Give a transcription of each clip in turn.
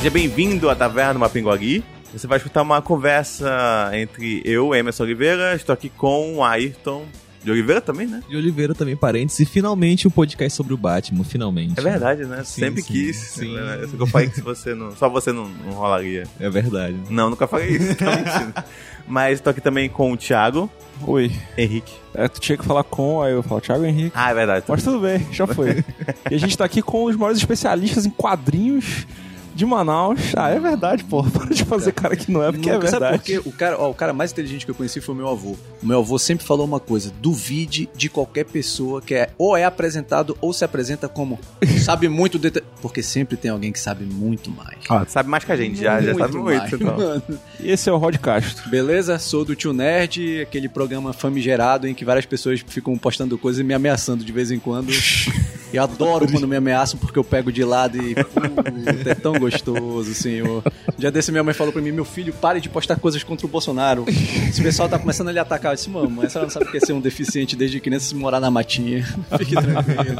Seja bem-vindo à Taverna do Mapinguari. Você vai escutar uma conversa entre eu, Emerson Oliveira, estou aqui com o Ayrton de Oliveira também, né? De Oliveira também, parênteses. E finalmente um podcast sobre o Batman, finalmente. É verdade, né? Sim, Sempre sim, quis. sim. Né? Eu falei que você não, só você não, não rolaria. É verdade. Não, nunca falei isso, tá mentindo. Mas estou aqui também com o Thiago Oi. Henrique. É, tu tinha que falar com, aí eu falo Thiago Henrique. Ah, é verdade. Mas tudo bem, já foi. e a gente tá aqui com os maiores especialistas em quadrinhos de Manaus. Ah, é verdade, pô. Para de fazer cara que não é, porque Nunca- é Sabe verdade. por quê? O cara, ó, o cara mais inteligente que eu conheci foi o meu avô. O meu avô sempre falou uma coisa: duvide de qualquer pessoa que é ou é apresentado ou se apresenta como sabe muito, de... porque sempre tem alguém que sabe muito mais. Ah, Sabe mais que a gente, já, já sabe muito. mais, Então. mano. E esse é o Rod Castro. Beleza? Sou do Tio Nerd, aquele programa famigerado em que várias pessoas ficam postando coisas e me ameaçando de vez em quando. E adoro quando me ameaçam porque eu pego de lado e. Puta, é tão gostoso, senhor. Um dia desse minha mãe falou pra mim: meu filho, pare de postar coisas contra o Bolsonaro. Esse pessoal tá começando a lhe atacar. Eu disse, mamãe, a senhora não sabe o que é ser um deficiente desde criança se morar na matinha. Fique tranquilo.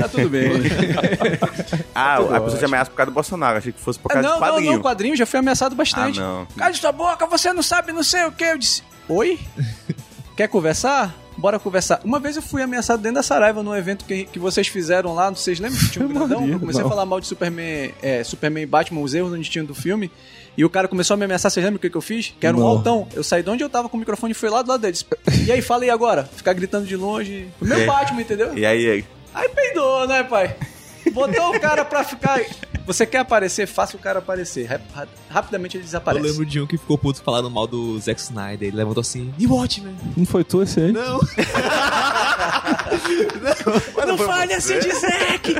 Tá tudo bem. Ah, tudo a pessoa te ameaça por causa do Bolsonaro. Achei que fosse por Ah, causa não, não, quadrinho. não, quadrinho já fui ameaçado bastante. Ah, não. Cala sua boca, você não sabe não sei o que. Eu disse, oi? Quer conversar? Bora conversar. Uma vez eu fui ameaçado dentro da Saraiva num evento que, que vocês fizeram lá, vocês lembram que tinha um grandão? Eu comecei não. a falar mal de Superman, é, Superman e Batman, os erros onde tinha do filme. E o cara começou a me ameaçar, vocês lembram o que, que eu fiz? Que era um Não. altão. Eu saí de onde eu tava com o microfone e fui lá do lado deles. E aí, fala aí agora. Ficar gritando de longe. Meu aí? Batman, entendeu? E aí, aí? Aí peidou, né, pai? Botou o cara pra ficar. Você quer aparecer? Faça o cara aparecer. Rap- ra- Rapidamente ele Eu desaparece. lembro de um que ficou puto falando mal do Zack Snyder. Ele levantou assim, e Watchmen? Não foi tu esse aí? Não. Não fale assim de Zack!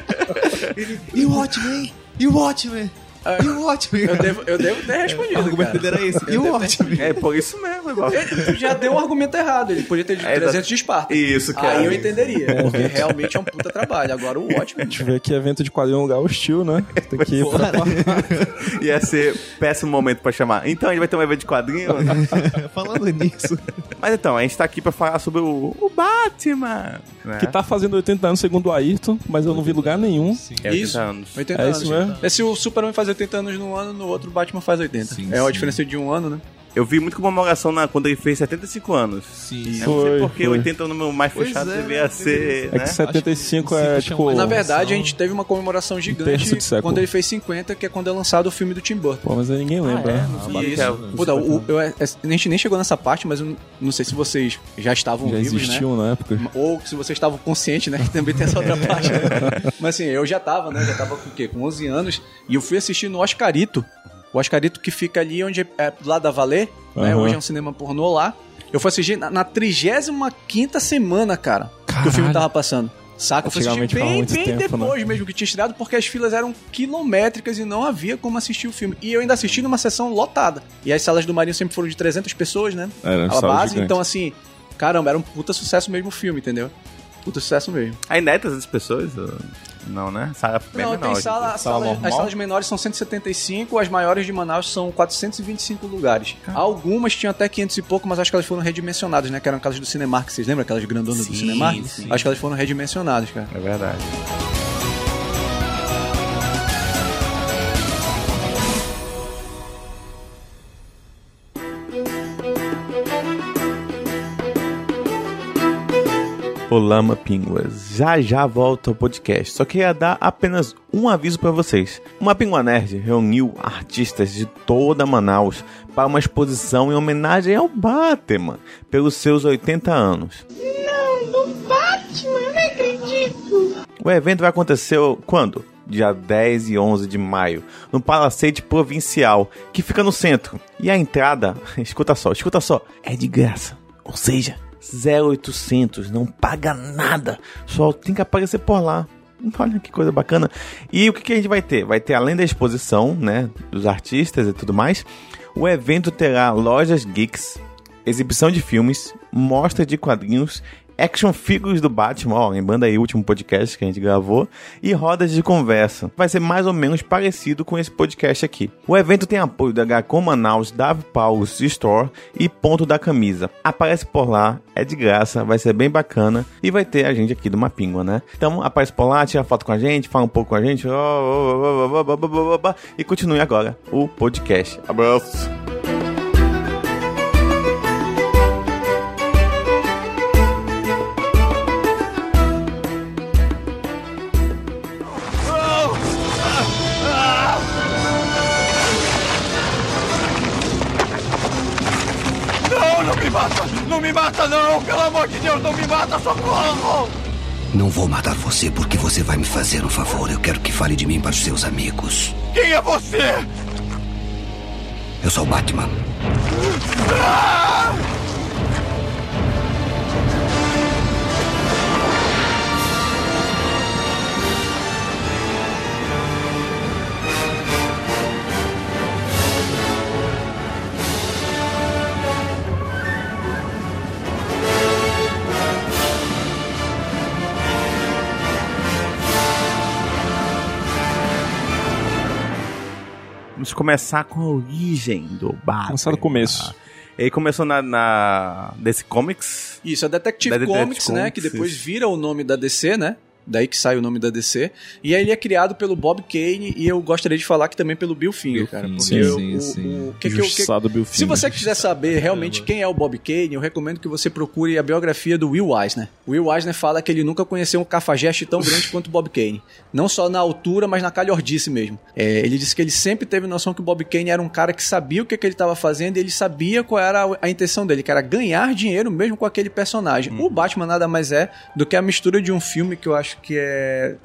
E Watchmen? E Watchmen? E Watchmen? Eu devo, eu devo ter O respondido. argumento cara. dele era esse. E Watchmen? É por isso mesmo, igual. Ele já deu um argumento errado. Ele podia ter dito É, 300 de Esparta. Isso, cara. Aí eu entenderia. Porque realmente é um puta trabalho. Agora o Watchmen. Deixa eu ver aqui, evento de quadrinho é um lugar hostil, né? Tem que ir pra... Ia ser péssimo momento pra chamar. Então, a gente vai ter um evento de quadrinho. Falando nisso. Mas então, a gente tá aqui pra falar sobre o, o Batman. Né? que tá fazendo 80 anos segundo o Ayrton, mas eu não vi lugar nenhum. É 80 Isso. anos. 80 É anos. isso mesmo? É se o Superman faz 80 anos num ano, no outro o Batman faz 80. Sim, é a sim. diferença de um ano, né? Eu vi muito comemoração na, quando ele fez 75 anos. Sim. Eu não sei Foi, porque foi. 80 é o número mais Pois fechado é, devia né? ser, É né? que 75 Acho que é tipo. chama- Na verdade, a gente teve uma comemoração gigante de século. quando ele fez 50, que é quando é lançado o filme do Tim Burton. Pô, mas aí ninguém lembra. né? E Isso. o- eu- é- a gente nem chegou nessa parte, mas eu não- sei se vocês já estavam Já vivos, né? existiu na época. Ou se vocês estavam conscientes, né? Que também tem essa outra parte. né? Mas assim, eu já tava, né? Já tava com o quê? Com 11 anos. E eu fui assistir no Oscarito. O Oscarito que fica ali onde é, é do lado da Valer, né? Aham. Hoje é um cinema pornô lá. Eu fui assistir na, na 35 semana, cara, que o filme tava passando. Saca? Eu fui assistir bem, bem tempo, né? depois mesmo que tinha estreado, porque as filas eram quilométricas e não havia como assistir o filme. E eu ainda assisti numa sessão lotada. E as salas do Marinho sempre foram de 300 pessoas, né? Era a sala base, gigante. então assim, caramba, era um puta sucesso mesmo o filme, entendeu? Puta sucesso mesmo. Ainda é 300 pessoas? Não, né? Sala bem Não, menor, tem sala, Sala sala- as salas menores são 175, as maiores de Manaus são 425 lugares. Algumas tinham até 500 e pouco, mas acho que elas foram redimensionadas, né? Que eram aquelas do Cinemark, vocês lembram aquelas grandonas do Sim, Cinemark? sim. Acho que elas foram redimensionadas, cara. É verdade. Olá, Mapinguas. Já já volta ao podcast. Só queria dar apenas um aviso para vocês. O Mapingua Nerd reuniu artistas de toda Manaus para uma exposição em homenagem ao Batman pelos seus 80 anos. O evento vai acontecer quando? Dia 10 e 11 de maio, no Palacete Provincial, que fica no centro. E a entrada, escuta só, escuta só, é de graça. Ou seja, 0800, não paga nada. Só tem que aparecer por lá. Olha que coisa bacana. E o que, que a gente vai ter? Vai ter, além da exposição, né, dos artistas e tudo mais, o evento terá lojas geeks, exibição de filmes, mostra de quadrinhos action figures do Batman, ó, lembrando aí o último podcast que a gente gravou, e rodas de conversa. Vai ser mais ou menos parecido com esse podcast aqui. O evento tem apoio da Gacom Manaus, Dave Paulus Store e Ponto da Camisa. Aparece por lá, é de graça, vai ser bem bacana e vai ter a gente aqui do Mapingua, né? Então aparece por lá, tira foto com a gente, fala um pouco com a gente e continue agora o podcast. Abraço! Me mata, não! Pelo amor de Deus, não me mata! Socorro! Não vou matar você porque você vai me fazer um favor. Eu quero que fale de mim para os seus amigos. Quem é você? Eu sou o Batman. Vamos começar com a origem do Batman. Começar do começo. Ele começou na, na DC Comics. Isso, a Detective Da Detective Comics, né? Que depois isso. vira o nome da DC, né? Daí que sai o nome da DC. E aí ele é criado pelo Bob Kane e eu gostaria de falar que também pelo Bill Finger, Bill cara. Porque sim, o, sim, o- sim. o que eu- que- Justiçado Bill Se Finger. você quiser saber realmente quem é o Bob Kane, eu recomendo que você procure a biografia do Will Eisner. O Will Eisner fala que ele nunca conheceu um cafajeste tão grande quanto o Bob Kane. Não só na altura, mas na calhordice mesmo. É, ele disse que ele sempre teve noção que o Bob Kane era um cara que sabia o que, que ele estava fazendo e ele sabia qual era a, intenção dele, que era ganhar dinheiro mesmo com aquele personagem. O Batman nada mais é do que a mistura de um filme que eu acho que é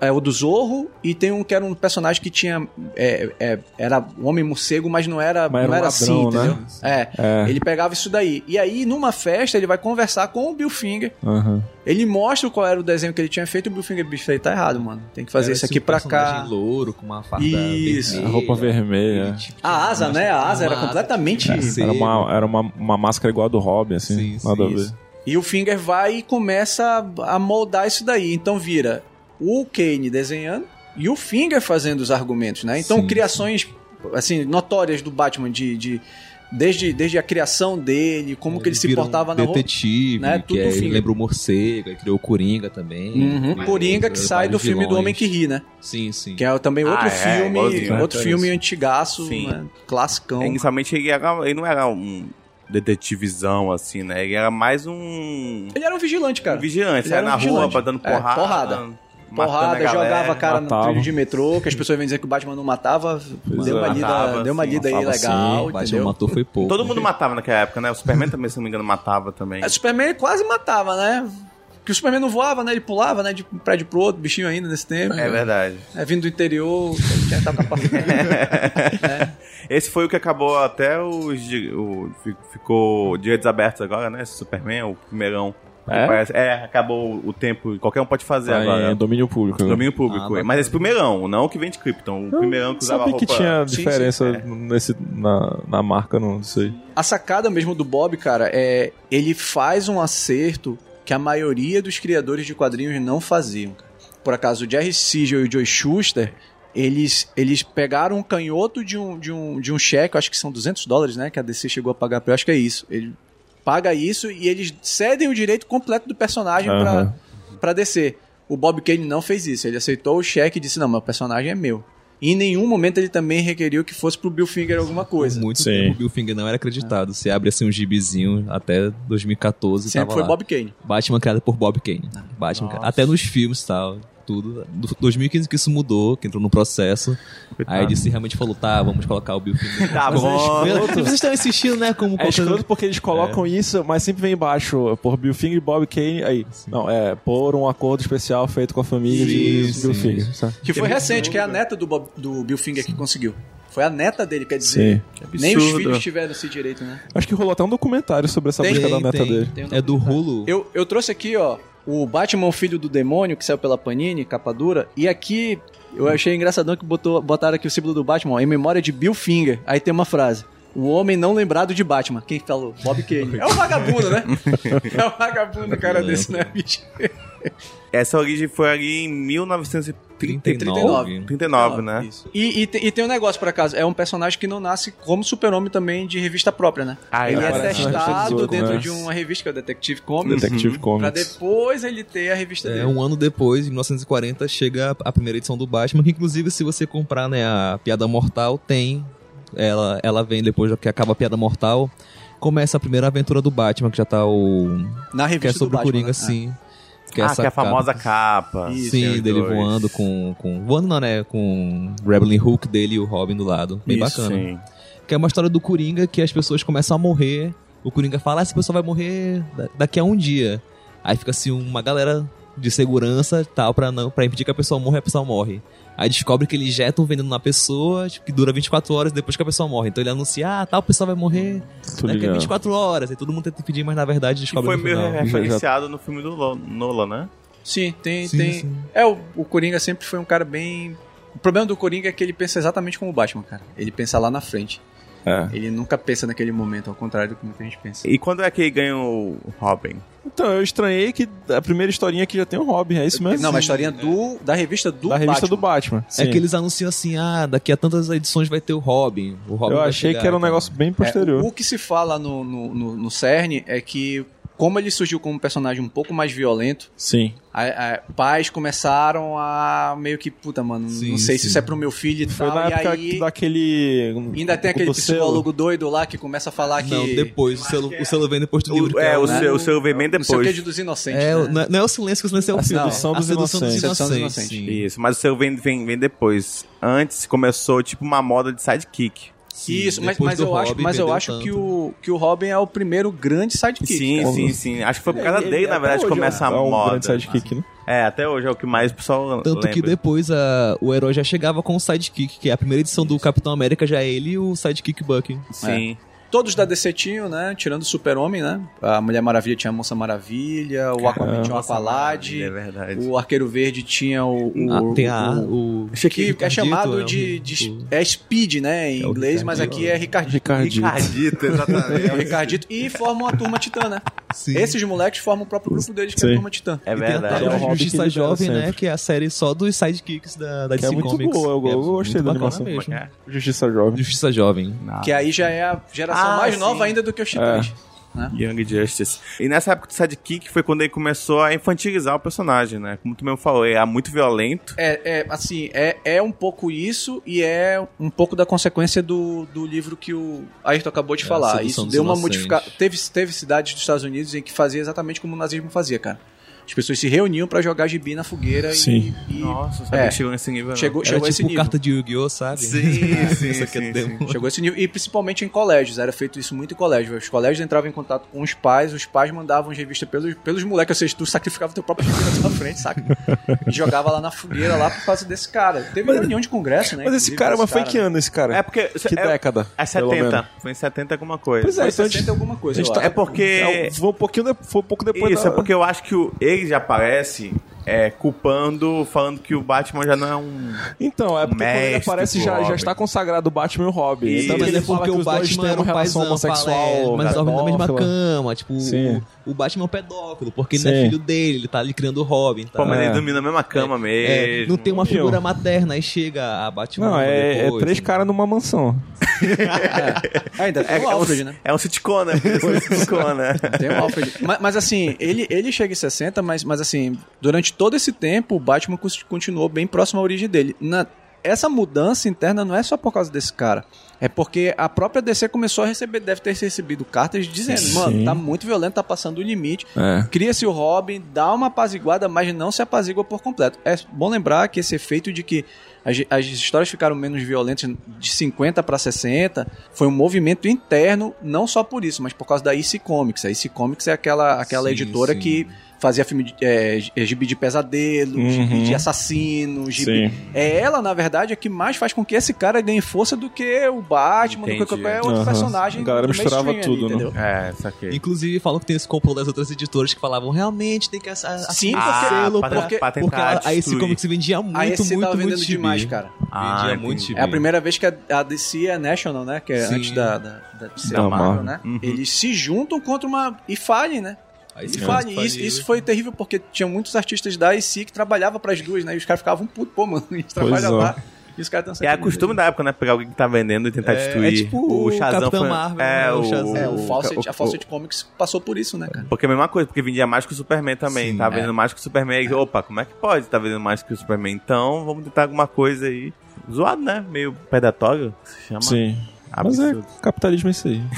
é o do Zorro e tem um que era um personagem que tinha é, é, era um homem morcego, mas não era Mas era não um era ladrão, assim, né? entendeu? É, É. ele pegava isso daí. E aí numa festa ele vai conversar com o Bill Finger. Aham. Ele mostra qual era o desenho que ele tinha feito e o Bill Finger bicho, falei, tá errado, mano. Tem que fazer Era isso aqui um pra cá. louro, com uma farda Isso. vermelha, A roupa vermelha. tipo, A asa, né? A asa era completamente Sim. Era uma, era uma, uma máscara igual a do Robin, assim. Sim, nada sim, a ver. isso. E o Finger vai e começa a moldar isso daí. Então vira o Kane desenhando e o Finger fazendo os argumentos, né? Então Sim, criações assim notórias do Batman de, de- desde, desde a criação dele, como que ele se vira um portava na detetive, né? que Tudo é, ele lembra o morcego, aí criou o Coringa também. Uhum. Coringa que sai do filme do vilões. Homem que Ri, né? Sim, sim. Que é também outro Ah, é, filme, igualzinho, outro né? filme antigaço, Sim. né? classicão. É, inicialmente ele, era, ele não era um detetivizão, assim, né? Ele era mais um, Ele era um vigilante, cara. um vigilante, saia era um na rua, pra dando É, porrada. porrada. matando Porrada, a galera. jogava a cara matava. no trilho de metrô, que as pessoas vêm dizer que o Batman não matava. deu é, uma lida, matava, deu uma sim, lida aí legal, O Batman entendeu? matou foi pouco. Todo mundo matava naquela época, né? O Superman também, se não me engano, matava também. O Superman quase matava, né? Porque o Superman não voava, né? Ele pulava, né? De um prédio pro outro, bichinho ainda nesse tempo. É verdade. É, vindo do interior, ele tinha tal capacidade. Esse foi o que acabou até os. O, fi- ficou direitos abertos agora, né? Esse Superman, o primeirão. É? Parece- é, acabou o tempo. Qualquer um pode fazer Tá agora. em domínio público. né? Domínio público. Ah, bacana. Mas esse primeirão, não o que vem de Krypton. O primeirão que usava Sabia que roupa... tinha Sim, diferença sim, é. nesse, na, na marca, não sei. A sacada mesmo do Bob, cara, é ele faz um acerto que a maioria dos criadores de quadrinhos não faziam. Por acaso, o Jerry Siegel e o Joe Schuster, eles, eles pegaram um canhoto de um, de, um, de um cheque, acho que são 200 dólares, né, que a DC chegou a pagar, pra- eu acho que é isso. Ele paga isso e eles cedem o direito completo do personagem pra, Aham. pra DC. O Bob Kane não fez isso, ele aceitou o cheque e disse, não, meu personagem é meu. E em nenhum momento ele também requeriu que fosse pro Bill Finger alguma coisa. Muito Sim. tempo o Bill Finger não era acreditado. Você abre assim um gibizinho até 2014 Sempre tava foi lá. Bob Kane. Batman criado por Bob Kane. Batman, Nossa. até nos filmes e tal. Tudo. Do 2015 que isso mudou, que entrou no processo. Aí ele se realmente falou, tá, vamos colocar o Bill Finger. Tá Mas é bom. escroto. Vocês estão insistindo, né? Como É escroto porque eles colocam isso, mas sempre vem embaixo por Bill Finger e Bob Kane. Aí, não, é por um acordo especial feito com a família de Sim, Bill sim. Finger. sabe? Que foi recente, que é a neta do, Bob- do Bill Finger que conseguiu. Foi a neta dele, quer dizer. Nem os filhos tiveram esse direito, né? Acho que rolou até um documentário sobre essa Tem, busca da neta tem. dele. Tem um É do Hulu. Eu, eu trouxe aqui, ó, o Batman Filho do Demônio, que saiu pela Panini, capa dura. E aqui, eu achei engraçadão que botou, botaram aqui o símbolo do Batman, ó, em memória de Bill Finger. Aí tem uma frase. O homem não lembrado de Batman. Quem falou? Bob Kane. É o vagabundo, né? É o vagabundo, cara desse, né, bicho? Essa origem foi ali em 1939, 39. né? Isso. E, e, te- e tem um negócio, por acaso, é um personagem que não nasce como super-homem também de revista própria, né? Ah, ele é aparece na revista testado dentro né? de uma revista que é o Detective Comics. Detective Pra Comics. depois ele ter a revista É, dele. um ano depois, em 1940, chega a primeira edição do Batman, que inclusive se você comprar né, a Piada Mortal, tem. Ela, ela vem depois que acaba a Piada Mortal. Começa a primeira aventura do Batman, que já tá o. Na revista Que é sobre do o Coringa, Batman, sim. Que ah, essa que é a famosa capa. capa. Isso, Sim, Tem dele dois. voando com, com. Voando não, né? Com o Rebelin Hook dele e o Robin do lado. Bem Isso, bacana. Sim. Que é uma história do Coringa que as pessoas começam a morrer. O Coringa fala, ah, essa pessoa vai morrer da- daqui a um dia. Aí fica assim uma galera de segurança tal pra não para impedir que a pessoa morra e a pessoa morre. Aí descobre que ele injeta um veneno na pessoa, tipo, que dura 24 horas depois que a pessoa morre. Então ele anuncia, ah, tal pessoa vai morrer daqui a ligado. 24 horas. Aí todo mundo tenta impedir, mas na verdade Que descobre foi no meio final. referenciado no filme do Nolan, né? Sim, tem. Sim, tem... sim. É, o, o Coringa sempre foi um cara bem. O problema do Coringa é que ele pensa exatamente como o Batman, cara. Ele pensa lá na frente. É. Ele nunca pensa naquele momento, ao contrário do que muita gente pensa. E quando é que ele ganha o Robin? Então, eu estranhei que a primeira historinha aqui já tem o Robin, é isso mesmo? Não, mas a historinha do, da revista do da revista Batman. do Batman. É Sim. que eles anunciam assim, ah, daqui a tantas edições vai ter o Robin. O Robin Eu achei chegar, que era um negócio bem É, posterior. o que se fala no, no, no, no CERN é que, como ele surgiu como um personagem um pouco mais violento, Sim. a, a- pais começaram a meio que, puta, mano, Sim, não sei sim. se isso é pro meu filho e Foi tal. na E época aí daquele. ainda tem aquele do selo. psicólogo doido lá que começa a falar que. Não, depois. O selo, o selo vem depois do livro. O, é, o, né? seu, o seu vem bem Não sei o depois. dos inocentes. É, né? não, é, não é o silêncio, que o silêncio é o filme. sedução dos a sedução dos inocentes. Sedução dos inocentes. inocentes. Isso, mas o seu vem, vem, vem depois. Antes começou tipo uma moda de sidekick. Sim, Isso, mas, mas eu acho, Robin, mas eu acho que tanto. o, que o Robin é o primeiro grande sidekick. sim, cara. sim, sim. Acho que foi por causa Ele- dele, na até verdade, hoje começa a é um moda. grande sidekick, né? É, até hoje é o que mais o pessoal Tanto lembra. que depois a, o herói já chegava com o sidekick, que é a primeira edição do Capitão América, já é ele e o sidekick Bucky. Sim. Todos da DC tinham, né? Tirando o Super-Homem, né? A Mulher Maravilha tinha a Moça Maravilha, o Aquaman tinha o Aqualad, É verdade. o Arqueiro Verde tinha o... o- Ah, tem a, o- o, que é chamado é o- de, de- o- é Speed, né, em É o inglês, mas aqui é Ricardito. Ricardito. Ricardito, exatamente. É o Ricardito e formam a turma Titã, né? Sim. Esses moleques formam o próprio grupo deles, que é Sim. a turma Titã. É E tem a verdade. É o de Justiça Jovem, né? Que é a série só dos sidekicks da, da DC é muito Comics. boa, eu- é eu gostei da animação. mesmo. É. Justiça Jovem. Justiça Jovem. Que aí já é a geração Ah, mais sim. nova ainda do que os Titãs. Young Justice. E nessa época do sidekick foi quando ele começou a infantilizar o personagem, né? Como tu mesmo falou, ele era muito violento. É, é, assim, é, é um pouco isso e é um pouco da consequência do, do livro que o Ayrton acabou de É, falar. Isso deu uma modificação. Teve, teve cidades dos Estados Unidos em que fazia exatamente como o nazismo fazia, cara. As pessoas se reuniam pra jogar gibi na fogueira Sim. e. e- Nossa, sabia É. que chegou nesse nível. não. Chegou, Era chegou a esse tipo nível. carta de Yu-Gi-Oh, sabe? Sim, sim, Isso aqui é sim, sim. Chegou esse nível. E principalmente em colégios. Era feito isso muito em colégio. Os colégios entravam em contato com os pais, os pais mandavam as revistas pelos, pelos moleques. Ou seja, tu sacrificava teu próprio filho na tua frente, saca? E jogava lá na fogueira lá por causa desse cara. Teve reunião de congresso, né? Mas esse cara, mas foi que ano esse cara? É porque. Que é, década? É pelo menos? 70. Foi em 70 alguma coisa. Pois é, Foi então a gente- 60 alguma coisa, tá-. É porque. É, foi um pouquinho de- foi um pouco depois Isso, da... é porque eu acho que o, ele já aparece é, culpando, falando que o Batman já não é um. Então, é porque quando ele aparece já, já está consagrado o Batman e o Robin. Isso. Mas ele é fala porque que o Batman era uma um relação homossexual. fala, é, mas dorme na mesma cama, tipo, Sim. o, o Batman é um pedófilo, porque ele não é filho dele, ele tá ali criando o Robin, tá? Pô, mas É. ele dorme na mesma cama É, mesmo. não tem uma figura Meu. materna, aí chega a Batman Não, é, é depois, três né? caras numa mansão. É, ainda tem É, o é, um, Alfred, né? é um sitcom, né? É um sitcom, né? Tem o Alfred. mas, mas, assim, ele, ele chega em 60, mas, mas assim, durante todo esse tempo, o Batman continuou bem próximo à origem dele. Na, essa mudança interna não é só por causa desse cara. É porque a própria DC começou a receber, deve ter recebido cartas dizendo, Sim. mano, tá muito violento, tá passando o limite. É. Cria-se o Robin, dá uma apaziguada, mas não se apazigua por completo. É bom lembrar que esse efeito de que as, as histórias ficaram menos violentas de 50 para 60 foi um movimento interno, não só por isso, mas por causa da IC Comics. A IC Comics é aquela, aquela Sim, editora sim. que fazia filme de, é, é, gibi de pesadelo, gibi Uhum. de assassino, gibi... Sim. É ela, na verdade, é que mais faz com que esse cara ganhe força do que o Batman, do que Entendi. qualquer outro Aham. personagem. A galera do misturava tudo, né? entendeu? É, saquei. Inclusive, falam que tem esse complô das outras editoras que falavam realmente tem que ass- ass- Sim, assinar porque- pra- porque, pra tentar porque a, a esse destruir. comics vendia muito, Aí muito, tava muito vendendo gibi. demais, mais, cara. Ah, Vendia entendi. muito gibi. É a primeira vez que a, a DC é National, né? Que é Sim. antes da, da, da, de ser Da a Marvel, Marvel. né? Uhum. Eles se juntam contra uma... E falhem, né? Aí E falhem. faliu. Isso, isso foi terrível porque tinha muitos artistas da IC que trabalhavam pras duas, né? E os caras ficavam puto, pô, mano, a gente trabalha é. lá. E os caras estão É a costume da época, né? Pegar alguém que tá vendendo e tentar É, destruir. é tipo o o Shazam Capitão foi... Marvel, é, né? O Shazam. É, o Fawcett, o- a Fawcett Comics passou por isso, né, cara? Porque é a mesma coisa, porque vendia mais que o Superman também. Sim, tava é. vendendo mais que o Superman. Aí, Opa, como é que pode tá vendendo mais que o Superman? Então, vamos tentar alguma coisa aí. Zoado, né? Meio predatório, se chama. Sim. Mas é capitalismo é isso aí.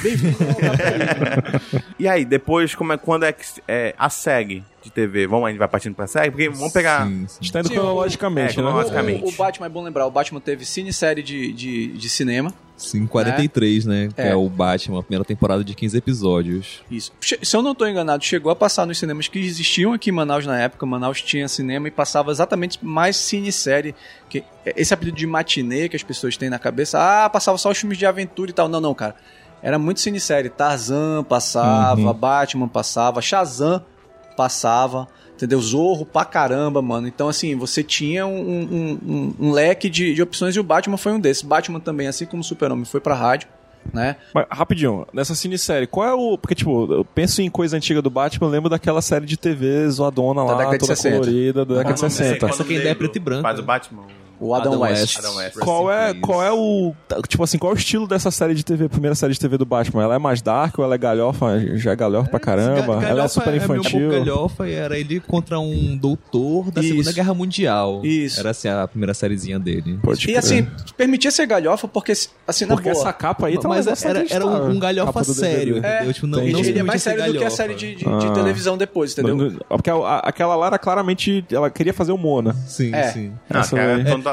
E aí, depois, como é, quando é que é, a SEG de TV? Vamos, a gente vai partindo pra SEG? Porque vamos pegar... Sim, A sim. gente tá indo Sim, cronologicamente, o- é, né? cronologicamente. O, o Batman, é bom lembrar, o Batman teve cinesérie de, de, de cinema. Sim, 43, né? Que É. é o Batman, a primeira temporada de 15 episódios. Isso. Se eu não tô enganado, chegou a passar nos cinemas que existiam aqui em Manaus na época. Manaus tinha cinema e passava exatamente mais cinesérie. Que, esse apelido de matinê que as pessoas têm na cabeça. Ah, passava só os filmes de aventura e tal. Não, não, cara. Era muito cinesérie. Tarzan passava, Uhum. Batman passava, Shazam passava. Entendeu? Zorro pra caramba, mano. Então, assim, você tinha um, um- um- um leque de, de opções e o Batman foi um desses. Batman também, assim como o Super-Homem, foi pra rádio, né? Mas, rapidinho, nessa cinesérie, qual é o. Porque, tipo, eu penso em coisa antiga do Batman, eu lembro daquela série de TV zoadona lá, década de toda 60. colorida, da década de Qual o nome 60. desse? Essa aqui ainda é preto e branco. Faz o Batman. O Adam, Adam West. West. Adam West. Qual é, qual é o. Tipo assim, qual é o estilo dessa série de TV, primeira série de TV do Batman? Ela é mais dark ou ela é galhofa? Já é galhofa pra caramba? Ga- ela é galhofa super um infantil? pouco galhofa e era ele contra um doutor da Isso. Segunda Guerra Mundial. Isso. Era assim a primeira sériezinha dele. Pode E crer. assim, permitia ser galhofa porque, assim, na porque boa. essa capa aí tá Mas era, era um, um galhofa sério, entendeu? Tipo, não, não ele é mais sério do que a galhofa. série de, de- Ah. de televisão depois, entendeu? Não- Porque a- a- aquela lá era claramente. Ela queria fazer o Mona. Sim, É. sim. Cara,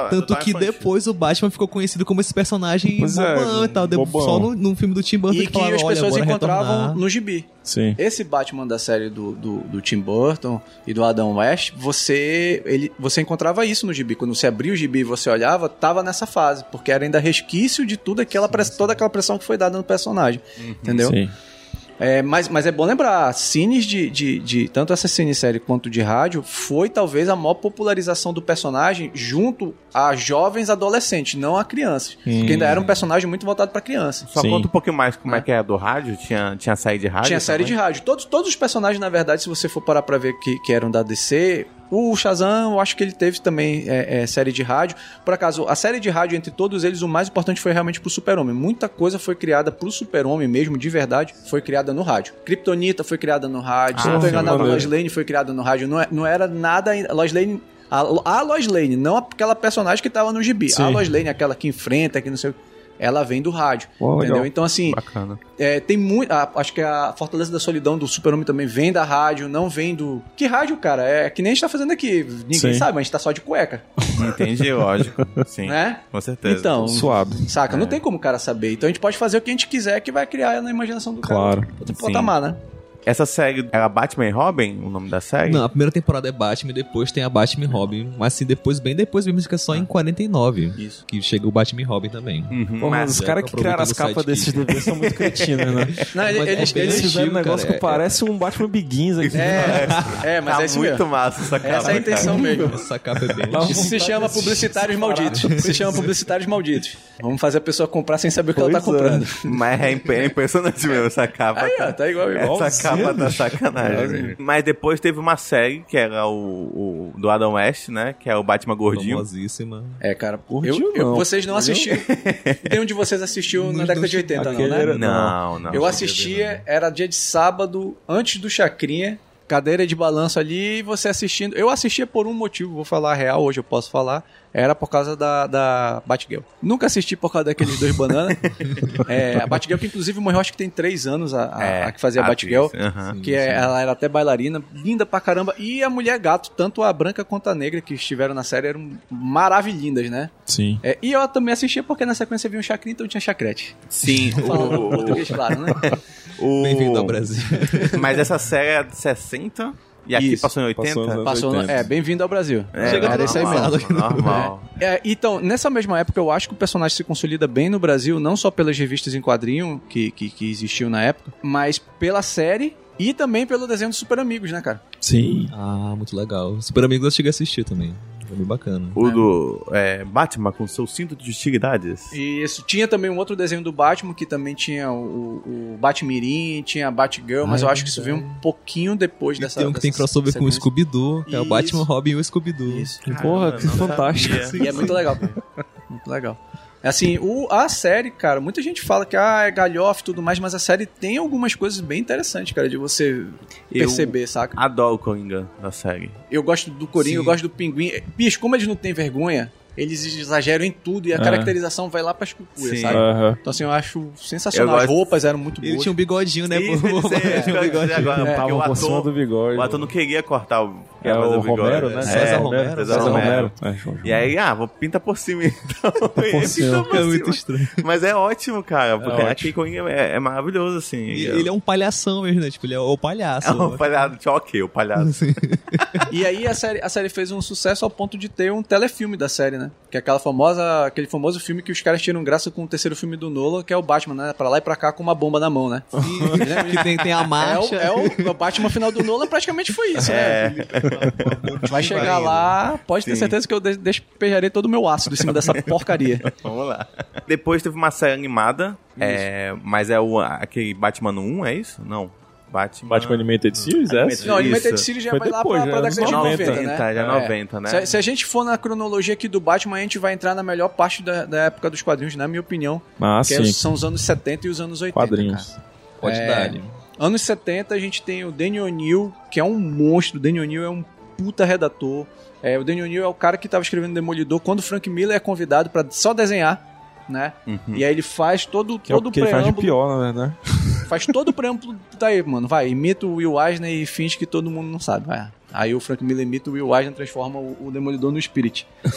tá- Tanto tá que infantil. depois o Batman ficou conhecido como esse personagem Pois é, bobão e tal. bobão. Só no, no filme do Tim Burton E que falaram, as "Olha, pessoas encontravam retornar." no gibi. Sim. Esse Batman da série do, do, do Tim Burton e do Adam West, você ele, você encontrava isso no gibi. Quando você abria o gibi e você olhava, tava nessa fase. Porque era ainda resquício de tudo aquela press- toda aquela pressão que foi dada no personagem. Entendeu? Sim. É, mas, mas é bom lembrar, cines de, de, de- Tanto essa cinesérie quanto de rádio foi talvez a maior popularização do personagem junto a jovens adolescentes, não a crianças. Porque ainda era um personagem muito voltado pra criança. Só Sim. conta um pouquinho mais como é, É. que é a do rádio. Tinha, tinha série de rádio Tinha série de também? rádio. Todos, todos os personagens, na verdade, se você for parar pra ver que, que eram da DC. O Shazam, eu acho que ele teve também é, é, série de rádio. Por acaso, a série de rádio, entre todos eles, o mais importante foi realmente pro Super-Homem. Muita coisa foi criada pro Super-Homem mesmo, de verdade, foi criada no rádio. Kryptonita foi criada no rádio. Se Ah, não tô sim, enganado, a maneiro. Lois Lane foi criada no rádio. Não, é- não era nada. Lois Lane. A, a Lois Lane, não aquela personagem que tava no gibi. Sim. A Lois Lane, aquela que enfrenta, que não sei o ela vem do rádio. Legal. entendeu? Então, assim, Bacana. é, tem muito. a- acho que a Fortaleza da Solidão do Super-Homem também vem da rádio, não vem do. Que rádio, cara? É que nem a gente tá fazendo aqui. Ninguém Sim. sabe, mas a gente tá só de cueca. Entendi, lógico. Sim, Né? com certeza. Então, Suave. saca? Não tem como o cara saber. Então a gente pode fazer o que a gente quiser que vai criar na imaginação do Claro. cara. Sim. patamar, né? Essa série era Batman e Robin, o nome da série? Não, a primeira temporada é Batman, depois tem a Batman e Robin. Mas assim, depois, bem depois mesmo, é só em 49. Isso. Que chega o Batman e Robin também. Uhum, Porra, mas os caras que criaram as capas desses. DVDs são muito cretinos, né? Não, ele- Mas é eles, Eles eles- fizeram um negócio cara, que parece um Batman Begins aqui. é, é, mas tá é isso muito mesmo. massa essa capa. Essa é a intenção cara. mesmo. Essa capa é bem Isso se chama publicitários malditos. Se chama publicitários malditos. Vamos fazer a pessoa comprar sem saber o que ela tá é. comprando. Mas é imp- é impressionante mesmo essa capa. Aí, ó, cara. tá igual, igual. Essa capa tá sacanagem. Mas depois teve uma série, que era o, o do Adam West, né? Que é o Batman Gordinho. famosíssima. É, cara, Gordinho eu, eu- não, vocês não assistiram. Nenhum de vocês assistiu na década de 80, não, né? era- Não, não. Eu assistia, era dia de sábado, antes do Chacrinha, cadeira de balanço ali, e você assistindo. Eu assistia por um motivo, vou falar a real, hoje eu posso falar. Era por causa da, da Batgirl. Nunca assisti por causa daqueles dois bananas. é, a Batgirl, que inclusive morreu, acho que tem três anos, a, a- É, a que fazia a Batgirl. aham. Que é- ela era até bailarina, linda pra caramba. E a mulher gato, tanto a branca quanto a negra que estiveram na série, eram maravilhindas, né? Sim. É, e eu também assistia porque na sequência vinha um chacrinha, então tinha chacrete. Sim. Falando o- português, claro, né? o- Bem-vindo ao Brasil. Mas essa série é de 60 e aqui Isso. passou em 80? Passou nos Passou, no- 80. é, bem-vindo ao Brasil. É, Chega era isso aí normal. mesmo. Normal. É, então, nessa mesma época, eu acho que o personagem se consolida bem no Brasil, não só pelas revistas em quadrinho que, que, que existiam na época, mas pela série e também pelo desenho dos Super Amigos, né, cara? Sim. Ah, muito legal. Super Amigos eu cheguei a assistir também. É bem bacana. O do é, Batman com seu cinto de hostilidades. E isso. Tinha também um outro desenho do Batman que também tinha o, o Batmirim, tinha a Batgirl, mas Ah, eu é acho que isso veio um pouquinho depois E dessa. tem um que tem crossover com o. Scooby-Doo, que é o. Batman, Robin e o Scooby-Doo. Isso. Porra, Caramba, que fantástico. sabia. E é muito legal. muito legal. Assim, o, a série, cara, muita gente fala que ah, é galhofa e tudo mais, mas a série tem algumas coisas bem interessantes, cara, de você Eu- perceber, saca? Adoro o Coringa da série. Eu gosto do Coringa, Sim. eu gosto do Pinguim. Bicho, como eles não têm vergonha, eles exageram em tudo e a É. caracterização vai lá pras cucuias, Sim. sabe? Aham. Então, assim, eu acho sensacional. Eu As roupas eram muito boas. Ele tinha um bigodinho, né? Isso, é, Tinha um eu bigodinho. agora, Tava o ator, do bigode. o ator não queria cortar o, É fazer o bigode, Romero, né? César É, Romero. César César Romero. Romero. É, E aí, ah, vou pintar por cima então. Ele cima. pinta por É muito cima. estranho. Mas é ótimo, cara, porque ótimo. aquele Coringa é, é maravilhoso, assim. E ele é um palhação mesmo, né? Tipo, ele é o palhaço. É um palhaço, ok, o palhaço. E aí a série, a série fez um sucesso ao ponto de ter um telefilme da série, né? Que é aquela famosa, aquele famoso filme que os caras tiram graça com o terceiro filme do Nolan, que é o Batman, né? Pra lá e pra cá com uma bomba na mão, né? E- que tem, tem a É o, marcha. é o, o Batman final do Nolan praticamente foi isso, É. né? Vai chegar lá, pode ter Sim. certeza que eu de- despejarei todo o meu ácido em cima dessa porcaria. Vamos lá. Depois teve uma série animada, é, mas é o, aquele Batman 1, é isso? Não. Batman... Batman Animated Series, é? Não, Animated. Series já Foi vai lá depois, pra, pra já, década de anos 90, 90, né? já 90, né? Se, se a gente for na cronologia aqui do Batman, a gente vai entrar na melhor parte da, da época dos quadrinhos, na minha opinião. Ah, que é- sim. são os anos 70 e os anos 80. Quadrinhos. cara. Pode É. dar. ali. Anos 70 a gente tem o Danny O'Neill, que é um monstro. O Danny O'Neill é um puta redator. É, o Danny O'Neill é o cara que tava escrevendo Demolidor quando o Frank Miller é convidado pra só desenhar, né? Uhum. E aí ele faz todo, Que é todo o o que ele faz de preâmbulo. pior, na verdade. Faz todo o preâmbulo. Daí, mano, vai, imita o Will Eisner e finge que todo mundo não sabe. Vai. Aí o Frank Miller imita o Will Eisner transforma o, o Demolidor no Spirit.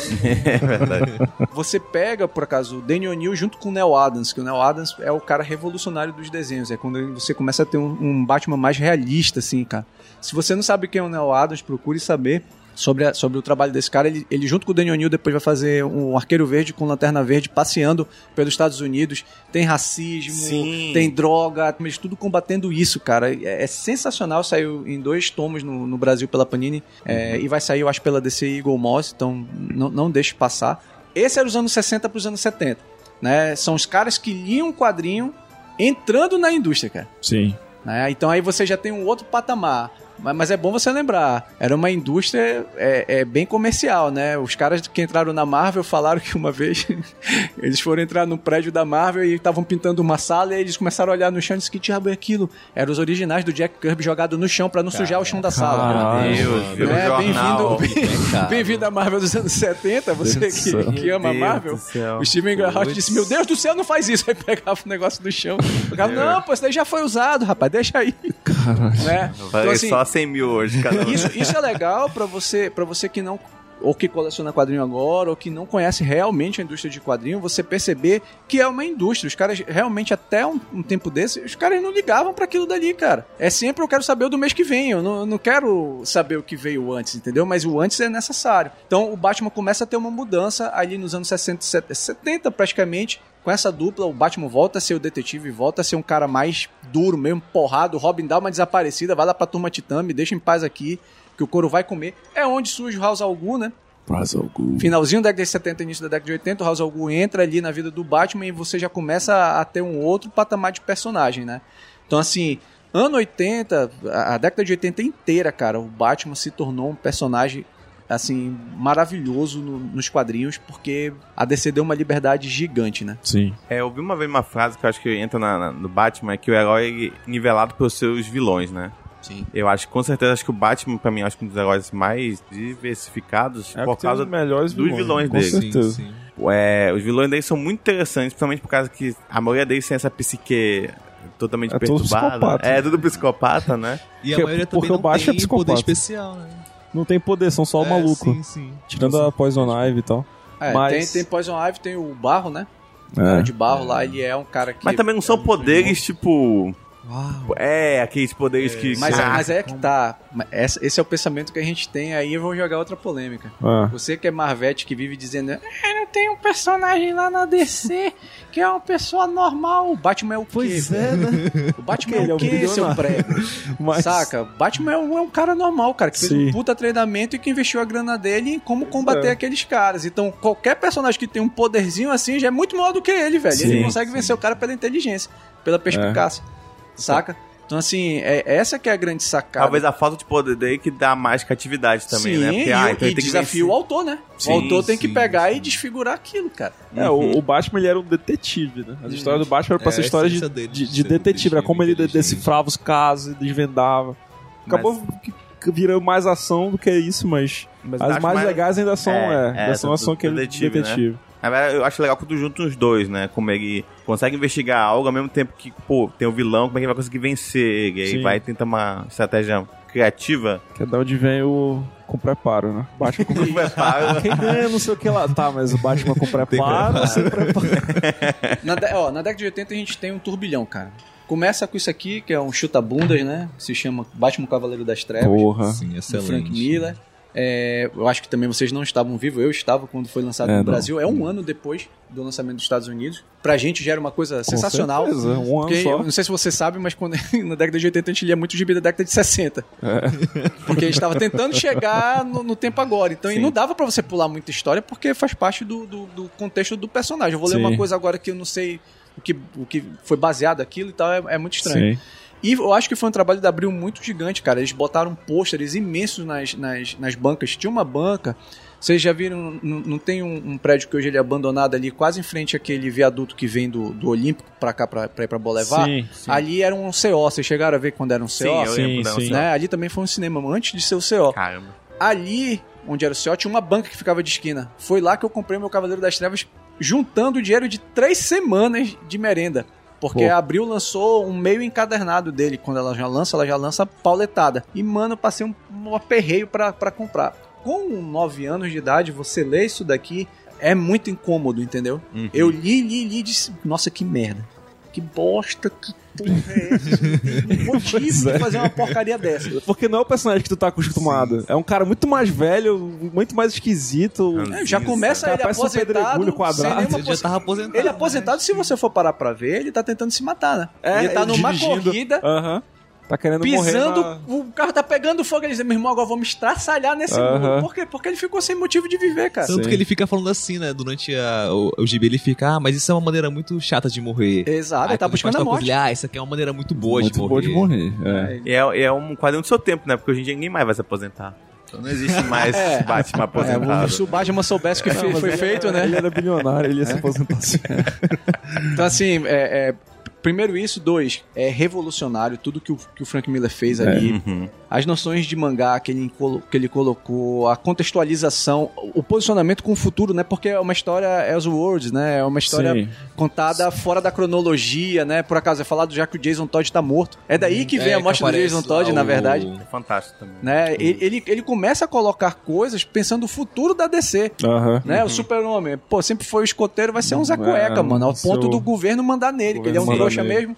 É verdade. Você pega, por acaso, o Danny O'Neill junto com o Neil Adams, que o Neil Adams é o cara revolucionário dos desenhos. É quando você começa a ter um, um Batman mais realista, assim, cara. Se você não sabe quem é o Neil Adams, procure saber sobre, a- sobre o trabalho desse cara. Ele, ele junto com o Danny O'Neill depois vai fazer um Arqueiro Verde com Lanterna Verde passeando pelos Estados Unidos. Tem racismo, Sim. tem droga, mas tudo combatendo isso, cara. É, é sensacional. Saiu em dois tomos no, no Brasil pela Panini é, e vai sair, eu acho, pela DC Eagle Moss, então não, não deixe passar. Esse era os anos 60 para os anos 70. Né? São os caras que liam um quadrinho entrando na indústria, cara. Sim. né? Então aí você já tem um outro patamar. Mas, mas é bom você lembrar, era uma indústria é, é, bem comercial, né? Os caras que entraram na Marvel falaram que uma vez eles foram entrar no prédio da Marvel e estavam pintando uma sala e eles começaram a olhar no chão e disseram que diabo é aquilo? Eram os originais do Jack Kirby jogado no chão pra não sujar o chão da sala. Caralho. Deus, o É, bem-vindo bem-vindo à Marvel dos anos 70, você Deus que, que ama a Deus Marvel. O Steven Gerhardt disse, meu Deus do céu, não faz isso. Aí pegava o negócio do chão. Ficava, não, pô, isso daí já foi usado, rapaz, deixa aí. Né? Falei Então, assim, só 100 mil hoje, cada um. isso, isso é legal pra você, pra você que não ou que coleciona quadrinho agora, ou que não conhece realmente a indústria de quadrinho, você perceber que é uma indústria. Os caras realmente, até um, um tempo desse, os caras não ligavam pra aquilo dali, cara. É sempre eu quero saber o do mês que vem, eu não, eu não quero saber o que veio antes, entendeu? Mas o antes é necessário. Então o Batman começa a ter uma mudança ali nos anos 60, 70 praticamente. Com essa dupla, o Batman volta a ser o detetive, volta a ser um cara mais duro mesmo, porrado. O Robin dá uma desaparecida, vai lá pra turma Titã, me deixa em paz aqui que o couro vai comer. É onde surge o House al Ghul, né? Finalzinho da década de 70, início da década de 80, o House al Ghul entra ali na vida do Batman e você já começa a, ter um outro patamar de personagem, né? Então, assim, ano 80, a, a década de 80 inteira, cara, o Batman se tornou um personagem assim, maravilhoso no- nos quadrinhos, porque a DC deu uma liberdade gigante, né? Sim. É, eu vi uma vez uma frase que eu acho que entra na- na- no Batman, é que o herói é nivelado pelos seus vilões, né? Sim. Eu acho que com certeza acho que o Batman, pra mim, acho que um dos heróis mais diversificados É por porque tem causa melhores dos vilões com dele. certeza. Sim, sim. É, os vilões dele são muito interessantes, principalmente por causa que a maioria deles tem essa psique totalmente É perturbada. psicopata. É, tudo psicopata, né? E a Porque- maioria também porque não o Batman é tem psicopata. poder especial, né? Não tem poder, são só o É, maluco. Sim, sim. Tirando a Poison Ivy e tal. É, Mas- tem, tem Poison Ivy, tem o Barro, né? O cara É. de Barro lá, ele é um cara que... Mas também não são poderes, tipo... Uau. É, aqueles poderes que... Mas, Ah, mas é que tá. Esse é o pensamento que a gente tem, aí vou jogar outra polêmica. É. Você que é Marvete que vive dizendo, ah, tem um personagem lá na DC que é uma pessoa normal. O Batman é o Pois quê? é, né? O Batman Porque ele é é o um quê, seu prego? Mas- Saca? Batman é um, é um cara normal, cara, que fez Sim. um puta treinamento e que investiu a grana dele em como combater é. aqueles caras. Então, qualquer personagem que tem um poderzinho assim já é muito maior do que ele, velho. ele Sim, consegue vencer o cara pela inteligência, pela perspicácia. Saca? Então, assim, é, essa que é a grande sacada. Talvez a falta de poder dele que dá mais criatividade também, Sim, né? Porque, e, ah, então e ele tem que desafia o autor, né? Sim, o autor tem que pegar sim. e desfigurar aquilo, cara. É, o, o Batman ele era um detetive, né? As histórias do Batman eram pra É, ser histórias de, dele, de, de detetive, era como ele decifrava os casos, desvendava. Acabou que, que vira mais ação do que isso, mas, Mas as mais, mais- legais ainda são, É, é, é, ainda são ação do que ele detetive, né? detetive. Na verdade, eu acho legal quando junta os dois, né? Como ele consegue investigar algo ao mesmo tempo que, pô, tem o vilão, como é que ele vai conseguir vencer ele? E aí Sim. vai tentar uma estratégia criativa. Que é da onde vem o com preparo, né? Batman com Prepara. Quem ganha não sei o que lá. Tá, mas o Batman com preparo, sem preparo. Na, de- ó, na década de 80 a gente tem um turbilhão, cara. Começa com isso aqui, que é um chuta-bundas, né? Se chama Batman Cavaleiro das Trevas. Porra. Sim, excelente. Frank Miller. É, eu acho que também vocês não estavam vivos, eu estava quando foi lançado É, no não. Brasil. É um ano depois do lançamento dos Estados Unidos. Pra gente já era uma coisa sensacional. certeza, um ano porque, só. eu Não sei se você sabe, mas quando, na década de 80 a gente lia muito gibi da década de 60. Porque a gente estava tentando chegar no, no tempo agora. Então, e Sim. não dava pra você pular muita história porque faz parte do, do, do contexto do personagem. Eu vou ler Sim. uma coisa agora que eu não sei o que, o que foi baseado aquilo e tal, é, é muito estranho. Sim. E eu acho que foi um trabalho da Abril muito gigante, cara. Eles botaram pôsteres imensos nas, nas, nas bancas. Tinha uma banca. Vocês já viram, não, não tem um, um prédio que hoje ele é abandonado ali, quase em frente àquele viaduto que vem do, do Olímpico pra cá, pra, pra ir pra Bolevar? Sim, sim. Ali era um CO. Vocês chegaram a ver quando era um CO? Sim, eu sim, da sim. Né? Ali também foi um cinema antes de ser o CO. Caramba. Ali, onde era o CO, tinha uma banca que ficava de esquina. Foi lá que eu comprei meu Cavaleiro das Trevas, juntando o dinheiro de três semanas de merenda. Porque Pô. a Abril lançou um meio encadernado dele. Quando ela já lança, ela já lança pauletada. E, mano, eu passei um, um aperreio pra, pra comprar. Com 9 anos de idade, você lê isso daqui é muito incômodo, entendeu? Uhum. Eu li, li, li e disse, nossa, que merda. Que bosta, que porra é essa? Motivo Pois é. de fazer uma porcaria dessa. Porque não é o personagem que tu tá acostumado. É um cara muito mais velho, muito mais esquisito. É, já começa Cara, ele um aposentado. pedregulho quadrado. Ele já tava aposentado. Ele é aposentado, se você for parar pra ver, ele tá tentando se matar, né? É, ele tá numa dirigindo. corrida, Aham. Tá querendo pisando, morrer o carro tá pegando fogo, ele diz, meu irmão, agora vamos estraçalhar nesse Aham. muro. Por quê? Porque ele ficou sem motivo de viver, cara. Tanto Sim. que ele fica falando assim, né? Durante a- o, o gibi, ele fica, ah, mas isso é uma maneira muito chata de morrer. Exato, ele tá buscando a morte. ele, ah, isso aqui é uma maneira muito boa muito de morrer. boa de morrer. É. É, é um quadrinho do seu tempo, né? Porque hoje em dia ninguém mais vai se aposentar. Então não existe mais É. Batman É, aposentado. se o Batman soubesse o que fe- foi feito, né? Ele era bilionário, ele ia se aposentar assim. Então, assim, é, é, primeiro isso. Dois, é revolucionário tudo que o, que o Frank Miller fez ali. Uhum. As noções de mangá que ele, que ele colocou, a contextualização, o posicionamento com o futuro, né? Porque é uma história Elseworlds, né? É uma história Sim. contada fora da cronologia, né? Por acaso é falado já que o Jason Todd tá morto. É daí que vem É, a morte do Jason Todd, lá na o- verdade. É fantástico também. Né? Ele, ele, ele começa a colocar coisas pensando no futuro da DC. Aham. Né? O super-homem, pô, sempre foi o escoteiro, vai ser um Zé Cueca, É, mano. Ao ponto do governo mandar nele, que ele é um mandar nele. mesmo.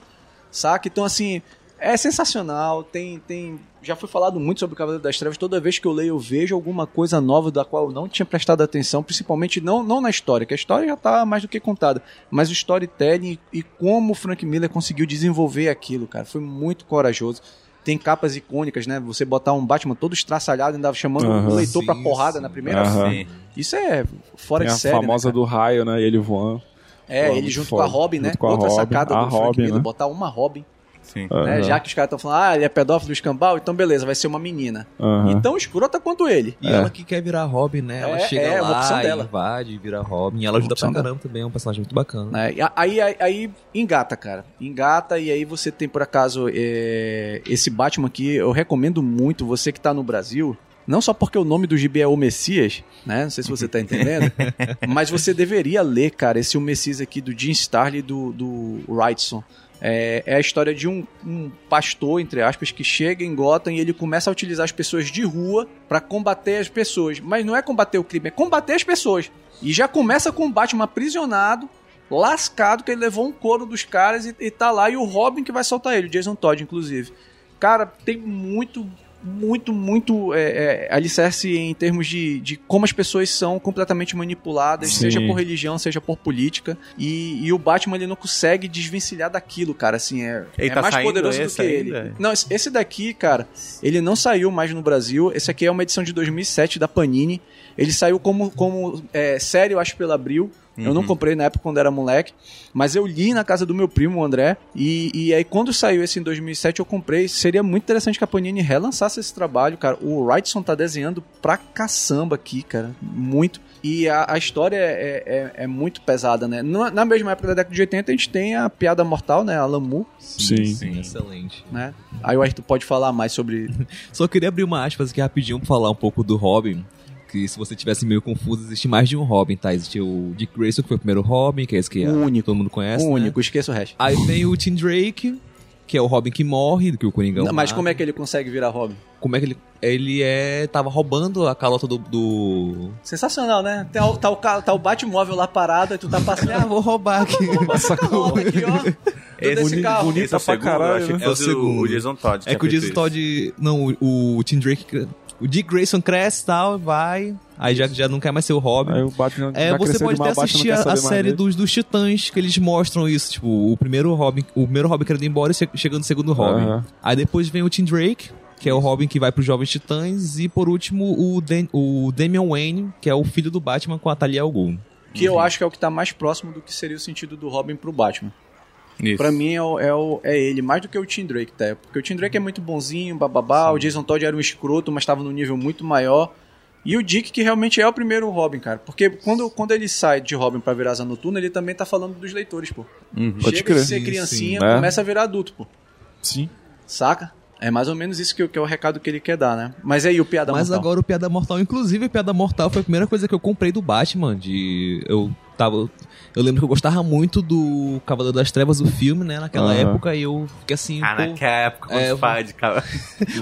Saca? Então, assim, é sensacional. Tem, tem. Já foi falado muito sobre o Cavaleiro das Trevas. Toda vez que eu leio, eu vejo alguma coisa nova da qual eu não tinha prestado atenção, principalmente não, não na história, que a história já tá mais do que contada, mas o storytelling e como o Frank Miller conseguiu desenvolver aquilo, cara. Foi muito corajoso. Tem capas icônicas, né? Você botar um Batman todo estraçalhado, ainda chamando o leitor pra Sim, porrada sim. na primeira. Sim. Isso é fora Tem de a série. né, famosa cara? do raio, né? E ele voando. É, Pô, ele junto com a foda. Robin, né? Junto com a Outra Robin. sacada A do Frank Robin, Miller, né? botar uma Robin. Sim. né? Já que os caras estão falando, ah, ele é pedófilo escambau, então beleza, vai ser uma menina. Aham. Então escrota quanto ele. E É. ela que quer virar Robin, né? Ela É, chega é, uma lá, opção dela. invade, vira Robin. E ela ajuda pra dela. caramba também, é um personagem muito bacana. E a- Aí, aí, aí engata, cara. Engata, e aí você tem, por acaso, é, esse Batman aqui, eu recomendo muito, você que tá no Brasil. Não só porque o nome do gibi é O Messias, né? Não sei se você tá entendendo. mas você deveria ler, cara, esse O Messias aqui do Jim Starley e do, do Wrightson. É, é a história de um, um pastor, entre aspas, que chega em Gotham e ele começa a utilizar as pessoas de rua pra combater as pessoas. Mas não é combater o crime, é combater as pessoas. E já começa com o Batman aprisionado, lascado, que ele levou um couro dos caras e, e tá lá. E o Robin que vai soltar ele, o Jason Todd, inclusive. Cara, tem muito muito, muito é, é, alicerce em termos de, de como as pessoas são completamente manipuladas, Sim. seja por religião, seja por política. E, e o Batman ele não consegue desvencilhar daquilo, cara. Assim, é, Ele é tá mais poderoso do que ele. ainda? Não, esse- esse daqui, cara, ele não saiu mais no Brasil. Esse aqui é uma edição de 2007 da Panini. Ele saiu como, como é, série, eu acho, pela Abril. Eu Uhum. não comprei na época quando era moleque, mas eu li na casa do meu primo, o André, e, e aí quando saiu esse em 2007 eu comprei. Seria muito interessante que a Panini relançasse esse trabalho, cara. O Wrightson tá desenhando pra caçamba aqui, cara, muito. E a, a história é, é- é muito pesada, né? Na, na mesma época da década de 80 a gente tem a Piada Mortal, né? A Lamu, Sim. Excelente. né? Aí o Arthur pode falar mais sobre... Só queria abrir uma aspas aqui rapidinho pra falar um pouco do Robin. Que se você tivesse meio confuso, existe mais de um Robin, tá? Existe o Dick Grayson, que foi o primeiro Robin, que é esse que O único. todo mundo conhece. o né? único, esqueça o resto. Aí vem o Tim Drake, que é o Robin que morre, que o Coringão. Não, mas mata. como é que ele consegue virar Robin? Como é que ele. Ele é. tava roubando a calota do. do... Sensacional, né? Tá o, tá o, tá o Batmóvel lá parado, aí tu tá passando... Ah, vou roubar aqui. Essa calota aqui, ó. Esse desse bonito- carro. bonito. Esse é o pra segundo, caralho, eu achei que né? É o segundo. o Jason Todd. É tinha que o Jason. Todd. Não, o, o Tim Drake. O Dick Grayson cresce e tal, vai. Aí já, já não quer mais ser o Robin. Aí o Batman É, já você pode até assistir a, a série dos, dos Titãs, que eles mostram isso. Tipo, o primeiro Robin, o primeiro Robin querendo ir embora e che- chegando o segundo Robin. Aham. Aí depois vem o Tim Drake, que é o Robin que vai pros Jovens Titãs. E por último, o, Dan- o Damian Wayne, que é o filho do Batman com a Talia al Ghul. Que eu acho que é o que tá mais próximo do que seria o sentido do Robin pro Batman. Pra mim é, o- é, o- é ele, mais do que o Tim Drake, tá? Porque o Tim Drake é muito bonzinho, bababá. O Jason Todd era um escroto, mas tava num nível muito maior. E o Dick, que realmente é o primeiro Robin, cara. Porque quando, quando ele sai de Robin pra virar Asa Noturna, ele também tá falando dos leitores, pô. Pode Chega crer. de ser Sim, criancinha, sim, né? começa a virar adulto, pô. Sim. Saca? É mais ou menos isso que, que é o recado que ele quer dar, né? Mas aí o Piada Mas Mortal? agora o Piada Mortal, inclusive, o Piada Mortal foi a primeira coisa que eu comprei do Batman. De. Eu tava. Eu lembro que eu gostava muito do Cavaleiro das Trevas, o filme, né? Naquela Aham. época, e eu fiquei assim. Ah, pô, naquela época, quando É, fala de cara.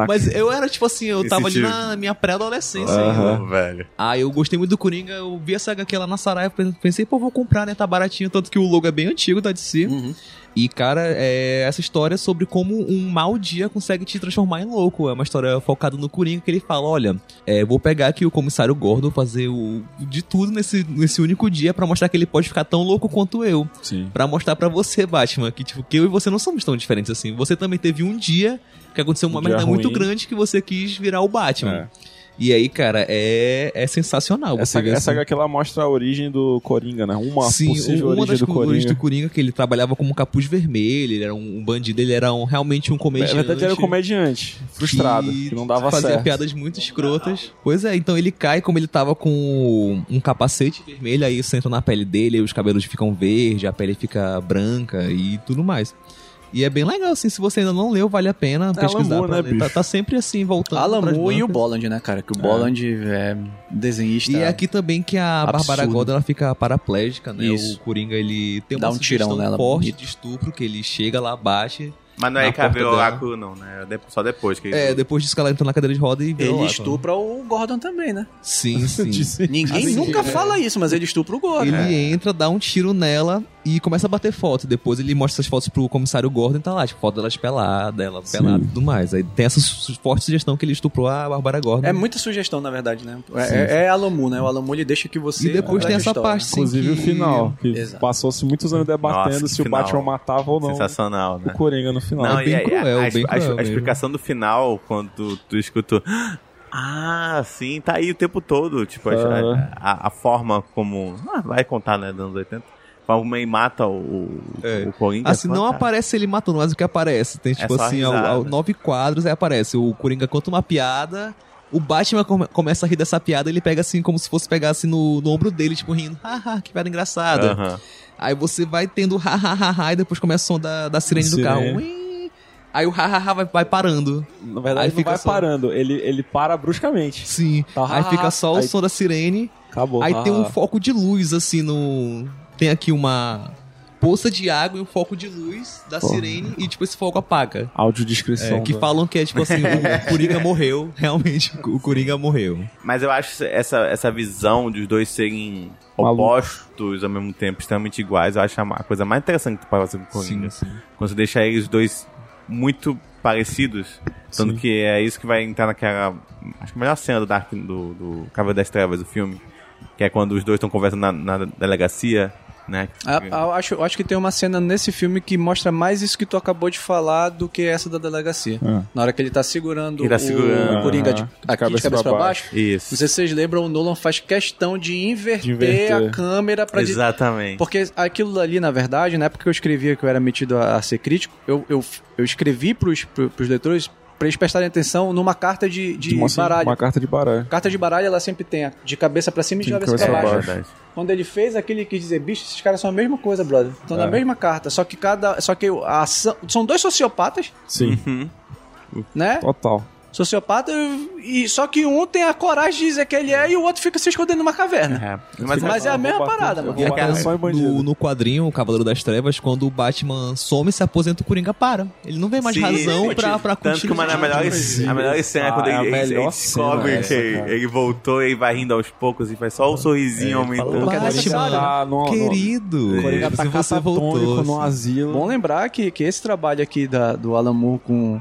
Mas eu era tipo assim, eu Esse tava ali tipo. na minha pré-adolescência. Ainda. velho. Ah, eu gostei muito do Coringa, eu vi essa HQ lá na Saraiva, pensei, pô, vou comprar, né? Tá baratinho, tanto que o logo é bem antigo da DC. Uhum. E, cara, é essa história sobre como um mau dia consegue te transformar em louco. É uma história focada no Coringa, que ele fala, olha, é, vou pegar aqui o comissário Gordon, fazer o, de tudo nesse, nesse único dia pra mostrar que ele pode ficar tão louco quanto eu. Sim. Pra mostrar pra você, Batman, que, tipo, que eu e você não somos tão diferentes assim. Você também teve um dia que aconteceu uma Um merda muito grande que você quis virar o Batman. É. E aí, cara, é, é sensacional. Você Essa, vê essa assim- HQ ela mostra a origem do Coringa, né? Uma Sim, possível uma origem das do Coringa. do Coringa que ele trabalhava como capuz vermelho, ele era um, bandido, ele era um- realmente um Na comediante. verdade, era um comediante frustrado, que, não dava fazia certo. piadas muito escrotas. Pois é, então ele cai como ele tava com um capacete vermelho, aí isso entra na pele dele, os cabelos ficam verdes, a pele fica branca e tudo mais. E é bem legal, assim, se você ainda não leu, vale a pena pesquisar. Alan Moore, pra né, ler. Tá, tá sempre assim, voltando. Alan Moore e o. Bolland, né, cara? Que o Bolland é desenhista. E é aqui também que a Bárbara Absurdo. Gordon ela fica paraplégica, né? Isso. O Coringa ele tem uma Dá um tirão nela, forte bonito. de estupro, que ele chega lá, bate. Mas não é que oráculo, não, né? É Só depois que ele. É, depois disso que ela entra na cadeira de roda e o Ele estupra o Gordon também, né? Sim, sim. Ninguém Assim, nunca é. fala isso, mas ele estupra o Gordon. Ele entra, dá um tiro nela e começa a bater foto. Depois ele mostra essas fotos pro comissário Gordon e tá lá, tipo, foto delas pelada, ela pelada e tudo mais. Aí tem essa su- forte sugestão que ele estuprou a Bárbara Gordon. É muita sugestão, na verdade, né? É, é Alan Moore, né? O Moore ele deixa que você. E depois tem a essa história, parte, né? sim, Inclusive o que- final, que passou-se muitos anos debatendo Nossa, se o final. Batman matava ou não Sensacional, né? o Coringa no final. Não, É bem e cruel, a, a- bem a- cruel a mesmo. explicação do final, quando tu, tu escuta. Ah, sim, tá aí o tempo todo. Tipo, a- Aham. a, a forma como. Ah, vai contar, né, dos anos 80. Como ele mata o, É. o Coringa. Assim, não aparece ele matando, mas o que aparece? Tem, tipo É só a assim, ao, ao nove quadros, aí aparece o Coringa conta uma piada, o Batman come- começa a rir dessa piada, ele pega assim, como se fosse pegar assim no, no ombro dele, tipo, rindo, haha, que piada engraçada. Aham. Aí você vai tendo hahaha, e depois começa o som da, da sirene do carro. Ui. Aí o hahaha vai, vai parando. Na verdade, Aí ele não fica vai só- parando, ele, ele para bruscamente. Sim. Tá, aí fica só o aí- som da sirene. Acabou. Aí tem um foco de luz, assim, no. Tem aqui uma poça de água e um foco de luz da Porra. sirene e, tipo, esse foco apaga. Audiodescrição. É, que né? falam que é tipo assim, o Coringa morreu, realmente, o Coringa morreu. Mas eu acho essa, essa visão de os dois serem Maluco. opostos ao mesmo tempo, extremamente iguais, eu acho a coisa mais interessante que tu pode fazer com o Coringa. sim. Quando você deixa eles dois muito parecidos. Tanto que é isso que vai entrar naquela. Acho que a melhor cena do Dark do, do Cavaleiro das Trevas, do filme. Que é quando os dois estão conversando na, na delegacia, né? Ah, ah, eu acho, acho que tem uma cena nesse filme que mostra mais isso que tu acabou de falar do que essa da delegacia. Ah. Na hora que ele tá segurando, Ele tá o, segurando, o Coringa de, aham. aqui de cabeça, pra baixo. Isso. Não sei se vocês lembram, o Nolan faz questão de inverter, De inverter. a câmera pra... Exatamente. Porque aquilo ali, na verdade, na época que eu escrevia que eu era metido a, a ser crítico, eu, eu, eu escrevi pros, pro- pros leitores pra eles prestarem atenção numa carta de, de, De uma, baralho. uma carta de baralho. Carta de baralho, ela sempre tem a- de cabeça pra cima e de De cabeça cabeça pra pra baixo. Quando ele fez aquilo, ele quis dizer, bicho, esses caras são a mesma coisa, brother. Estão na É. mesma carta, só que cada. Só que a ação. São dois sociopatas, Sim, né? total. Sociopata, e só que um tem a coragem de dizer que ele é e o outro fica se escondendo numa caverna. É. Mas, Mas, é a mesma bater- parada, mano. em bandido. No, no quadrinho, o Cavaleiro das Trevas, quando o Batman some, se aposenta, o Coringa para. Ele não vê mais Sim, razão pra, pra Tanto que uma das melhores, a melhor cena é quando Ah, é a ele, ele- ele melhor descobre que ele voltou e vai rindo aos poucos e faz só o sorrisinho aumentando. Porque é necessário, né? Tá no- no- Querido, Coringa tá se você voltou. no assim. asilo. Bom lembrar que, que esse trabalho aqui da, do Alan Moore com,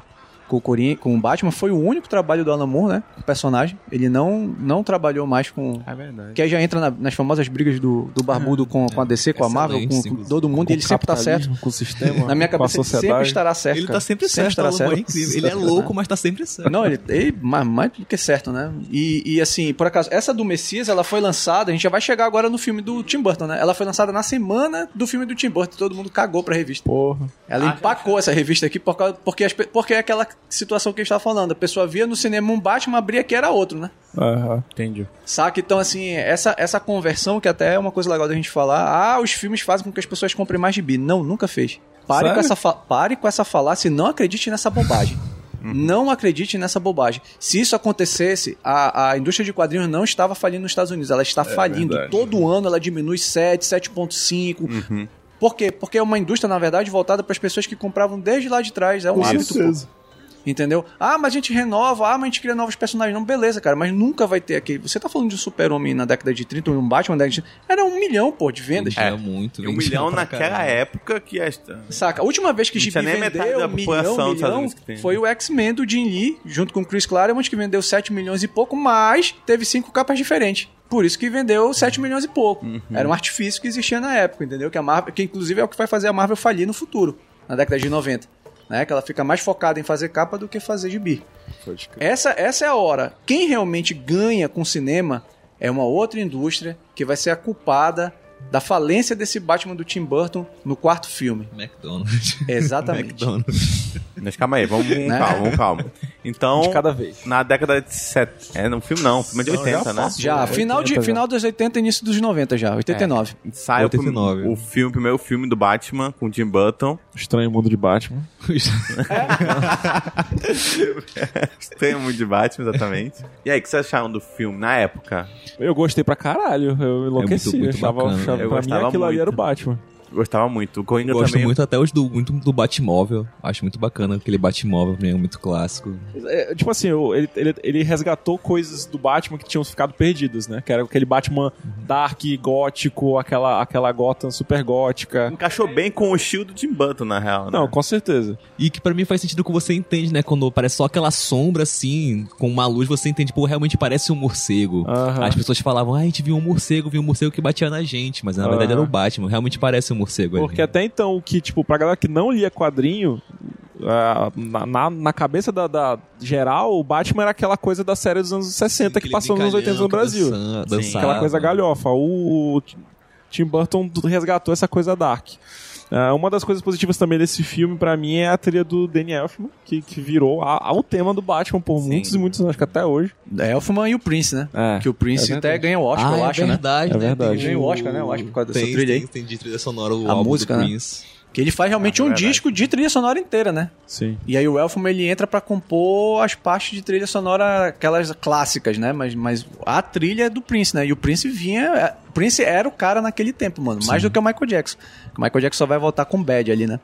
com, o Coringa, com o Batman foi o único trabalho do Alan Moore, né? Com o personagem. Ele não, não trabalhou mais com. É verdade. Que aí já entra na- nas famosas brigas do, do Barbudo com, com a DC, com a Marvel, com, com todo mundo, e ele sempre tá certo. Com o sistema, Na minha com cabeça ele sempre estará certo. Ele cara. tá sempre, sempre certo, estará Alan certo. É incrível. Ele é louco, mas tá sempre certo. Não, ele, ele mais, mais do que certo, né? E, e assim, por acaso, essa do Messias, ela foi lançada, a gente já vai chegar agora no filme do Tim Burton, né? Ela foi lançada na semana do filme do Tim Burton, todo mundo cagou pra revista. Porra. Ela empacou essa revista aqui por causa, porque, as porque é aquela situação que a gente tava falando. A pessoa via no cinema um Batman, abria que era outro, né? Aham. Entendi. Saca? Então, assim, essa, essa conversão, que até é uma coisa legal da gente falar, ah, os filmes fazem com que as pessoas comprem mais de bi. Não, nunca fez. Pare Sério? com, essa pare com essa falácia e não acredite nessa bobagem. Não acredite nessa bobagem. Se isso acontecesse, a, a indústria de quadrinhos não estava falindo nos Estados Unidos. Ela está falindo. verdade. Todo ano ela diminui 7, 7,5. Por quê? Porque é uma indústria, na verdade, voltada para as pessoas que compravam desde lá de trás. É um hábito. pô. Entendeu? Ah, mas a gente renova, ah, mas a gente cria novos personagens. Não, beleza, cara, mas nunca vai ter aquele. Você tá falando de um super-homem na década de 30, um Batman na década de 30. Era um milhão, pô, de vendas. É muito. E um milhão naquela caramba. época que esta. Saca? A última vez que Gibi tinha nem metade vendeu da um milhão, milhão foi o X-Men do Jim Lee, junto com o Chris Claremont, que vendeu 7 milhões e pouco, mas teve cinco capas diferentes. Por isso que vendeu 7 milhões e pouco. Uhum. Era um artifício que existia na época, entendeu? Que a Marvel, que inclusive é o que vai fazer a Marvel falir no futuro, na década de 90. Né? Que ela fica mais focada em fazer capa do que fazer gibi. Essa, essa é a hora. Quem realmente ganha com cinema é uma outra indústria que vai ser a culpada da falência desse Batman do Tim Burton no quarto filme. McDonald's. Exatamente. McDonald's. Mas calma aí, vamos com Né? calma, vamos com calma. Então, De cada vez. na década de 70. É, no filme não, filme de Não, 80, já né? faço. Já, 80 final, de, já. final dos 80 início dos 90 já, 89. Sai o, prim- 89. o filme, o primeiro filme do Batman com o Tim Burton. Estranho Mundo de Batman. Extremo de Batman, exatamente. E aí, o que vocês acharam do filme na época? Eu gostei pra caralho. Eu enlouqueci. muito achava, bacana. achava- Eu pra mim gostava aquilo ali muito. era o Batman. Gostava muito. O Coringa Gosto também. muito até os do, muito do Batmóvel. Acho muito bacana aquele Batmóvel, é muito clássico. É, tipo assim, ele, ele, ele resgatou coisas do Batman que tinham ficado perdidas, né? Que era aquele Batman dark, gótico, aquela, aquela Gotham super gótica. Encaixou bem com o estilo do Tim Burton, na real. né? Não, com certeza. E que pra mim faz sentido que você entende, né? Quando parece só aquela sombra assim, com uma luz, você entende, pô, realmente parece um morcego. As pessoas falavam, ah, a gente viu um morcego, viu um morcego que batia na gente, mas na verdade era o Batman, realmente parece um morcego ali. Porque até então, o que, tipo, pra galera que não lia quadrinho, na, na, na cabeça da, da geral, o Batman era aquela coisa da série dos anos 60 que Aquele passou nos anos 80 no que Brasil. dança- Sim. dançava. Aquela coisa galhofa. O, o Tim Burton resgatou essa coisa dark. Ah, uma das coisas positivas também desse filme, pra mim, é a trilha do Danny Elfman, que, que virou a, a- o tema do Batman por muitos e muitos anos, acho que até hoje. É Elfman e o Prince, né? É, que o Prince é até verdade. ganha o Oscar, ah, eu é acho, né? verdade, É né? verdade. Tem Ganhou o Oscar, né? Eu acho, por causa dessa tem, trilha aí. Tem, tem de trilha sonora o A álbum música, do né? Prince. Que ele faz realmente é um verdade. disco de trilha sonora inteira, né? Sim. E aí o Elfman ele entra pra compor as partes de trilha sonora, aquelas clássicas, né? Mas, mas a trilha é do Prince, né? E o Prince vinha. é- O Prince era o cara naquele tempo, mano. Mais do que o Michael Jackson. O Michael Jackson só vai voltar com Bad ali, né?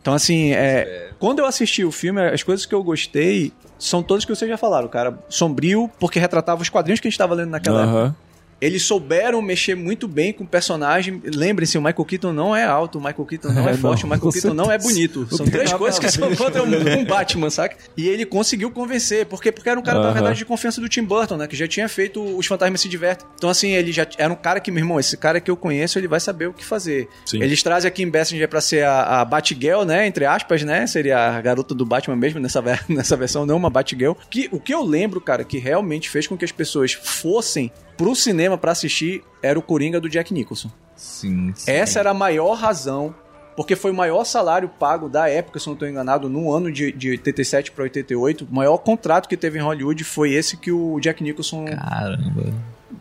Então, assim, é, quando eu assisti o filme, as coisas que eu gostei são todas que vocês já falaram, cara. Sombrio, porque retratava os quadrinhos que a gente tava lendo naquela época. Eles souberam mexer muito bem com o personagem. Lembrem-se, o Michael Keaton não é alto, o Michael Keaton não é, É, forte, não, o Michael Keaton não é certeza. bonito. São três coisas que são ver. contra um, um Batman, saca? E ele conseguiu convencer. Por quê? Porque era um cara, na Aham. verdade, de confiança do Tim Burton, né? Que já tinha feito Os Fantasmas Se Divertem. Então, assim, ele já era um cara que, meu irmão, esse cara que eu conheço, ele vai saber o que fazer. Sim. Eles trazem aqui em Bessinger pra ser a, a Batgirl, né? Entre aspas, né? Seria a garota do Batman mesmo nessa, nessa versão, não uma Batgirl. Que, o que eu lembro, cara, que realmente fez com que as pessoas fossem pro cinema pra assistir era o Coringa do Jack Nicholson. Sim, sim. Essa era a maior razão, porque foi o maior salário pago da época, se não estou enganado, no ano de, de 87 para 88. O maior contrato que teve em Hollywood foi esse que o Jack Nicholson Caramba.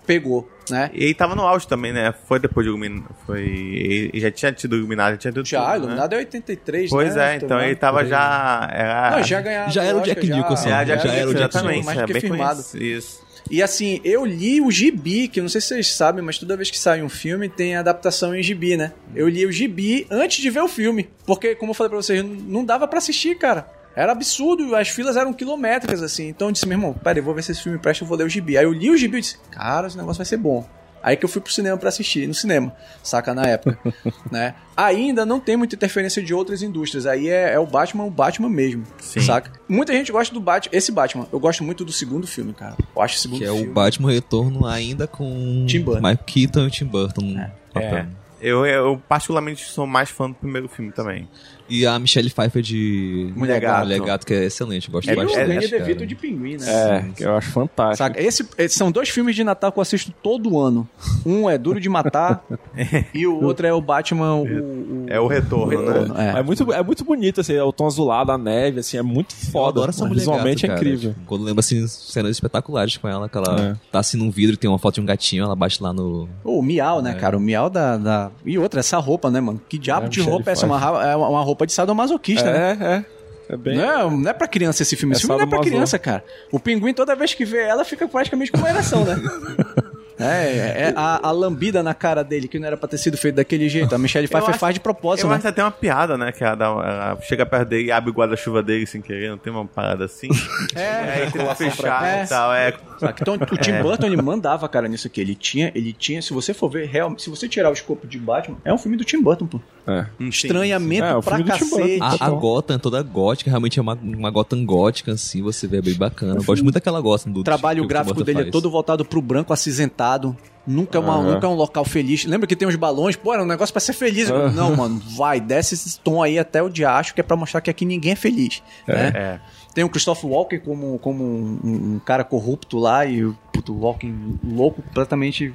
pegou, né? E ele tava no auge também, né? Foi depois de Iluminado. Foi. Ele já tinha tido Iluminado, já tinha tido. Já, tudo, né? Iluminado é 83, Pois né? é, então ele tava já. Era... Não, já ganhava. Já era o Jack Nicholson, Já, já, já era o Jack exatamente, mais é bem firmado. Isso. E assim, eu li o gibi, que não sei se vocês sabem, mas toda vez que sai um filme tem adaptação em gibi, né? Eu li o gibi antes de ver o filme. Porque, como eu falei pra vocês, não- dava pra assistir, cara. Era absurdo, as filas eram quilométricas, assim. Então eu disse, meu irmão, pera, eu vou ver se esse filme presta, eu vou ler o gibi. Aí eu li o gibi e disse, cara, esse negócio vai ser bom. Aí que eu fui pro cinema pra assistir, no cinema, saca, na época, né? Ainda não tem muita interferência de outras indústrias, aí é, é o Batman, o Batman mesmo, Sim. saca? Muita gente gosta do Batman, esse Batman, eu gosto muito do segundo filme, cara. Eu acho o segundo Que é filme... o Batman Retorno ainda com Tim Burton. Michael Keaton e Tim Burton. É. papel. Eu, eu, particularmente, sou mais fã do primeiro filme também. E a Michelle Pfeiffer de Mulher Gato. Mulher Gato, que é excelente. Eu gosto É, o bastante. Danny cara. DeVito de Pinguim, né? É, que eu acho fantástico. Saca? Esse, esses são dois filmes de Natal que eu assisto todo ano. Um é Duro de Matar e o outro é o Batman. O, o- É o retorno, o retorno, né? é. É muito, é muito bonito, assim, o tom azulado, a neve, assim, é muito Eu foda. adoro essa mulher Visualmente gato, é cara. incrível. Tipo, Quando lembro assim, cenas espetaculares com ela, que ela É. tá assim num vidro e tem uma foto de um gatinho, ela bate lá no. O Miau, né, cara? O Miau da, da. E outra, essa roupa, né, mano? Que diabo É, de Michelle roupa é essa? Uma, é uma roupa de sadomasoquista, né? É, é. É bem. Não é, não é pra criança esse filme. Esse É filme não é pra criança, cara. O pinguim, toda vez que vê ela, fica praticamente com uma ereção, né? É, é a, a lambida na cara dele, que não era pra ter sido feito daquele jeito. A Michelle Pfeiffer acho- faz de propósito, Eu né? acho até uma piada, né? Que ela, ela chega perto dele e abre o guarda-chuva dele sem querer, não tem uma parada assim? É, aí tenta fechar É. e tal. É, Saca? Então, o Tim Burton, ele mandava, cara, nisso aqui. Ele tinha, ele tinha, se você for ver, real, se você tirar o escopo de Batman, é um filme do Tim Burton, pô. É. Estranhamento É, o pra cacete. A, a. Gotham toda gótica, realmente é uma, uma Gotham gótica, assim, você vê é bem bacana. Eu gosto muito daquela Gotham do O trabalho que o gráfico dele é faz. todo voltado pro branco acinzentado. Nunca é, uma, nunca é um local feliz. Lembra que tem uns balões? Pô, era um negócio pra ser feliz. Não, mano, vai, desce esse tom aí até o diacho, que é pra mostrar que aqui ninguém é feliz. né? é. Tem o Christopher Walken como, como um, um cara corrupto lá e o puto Walken louco, completamente.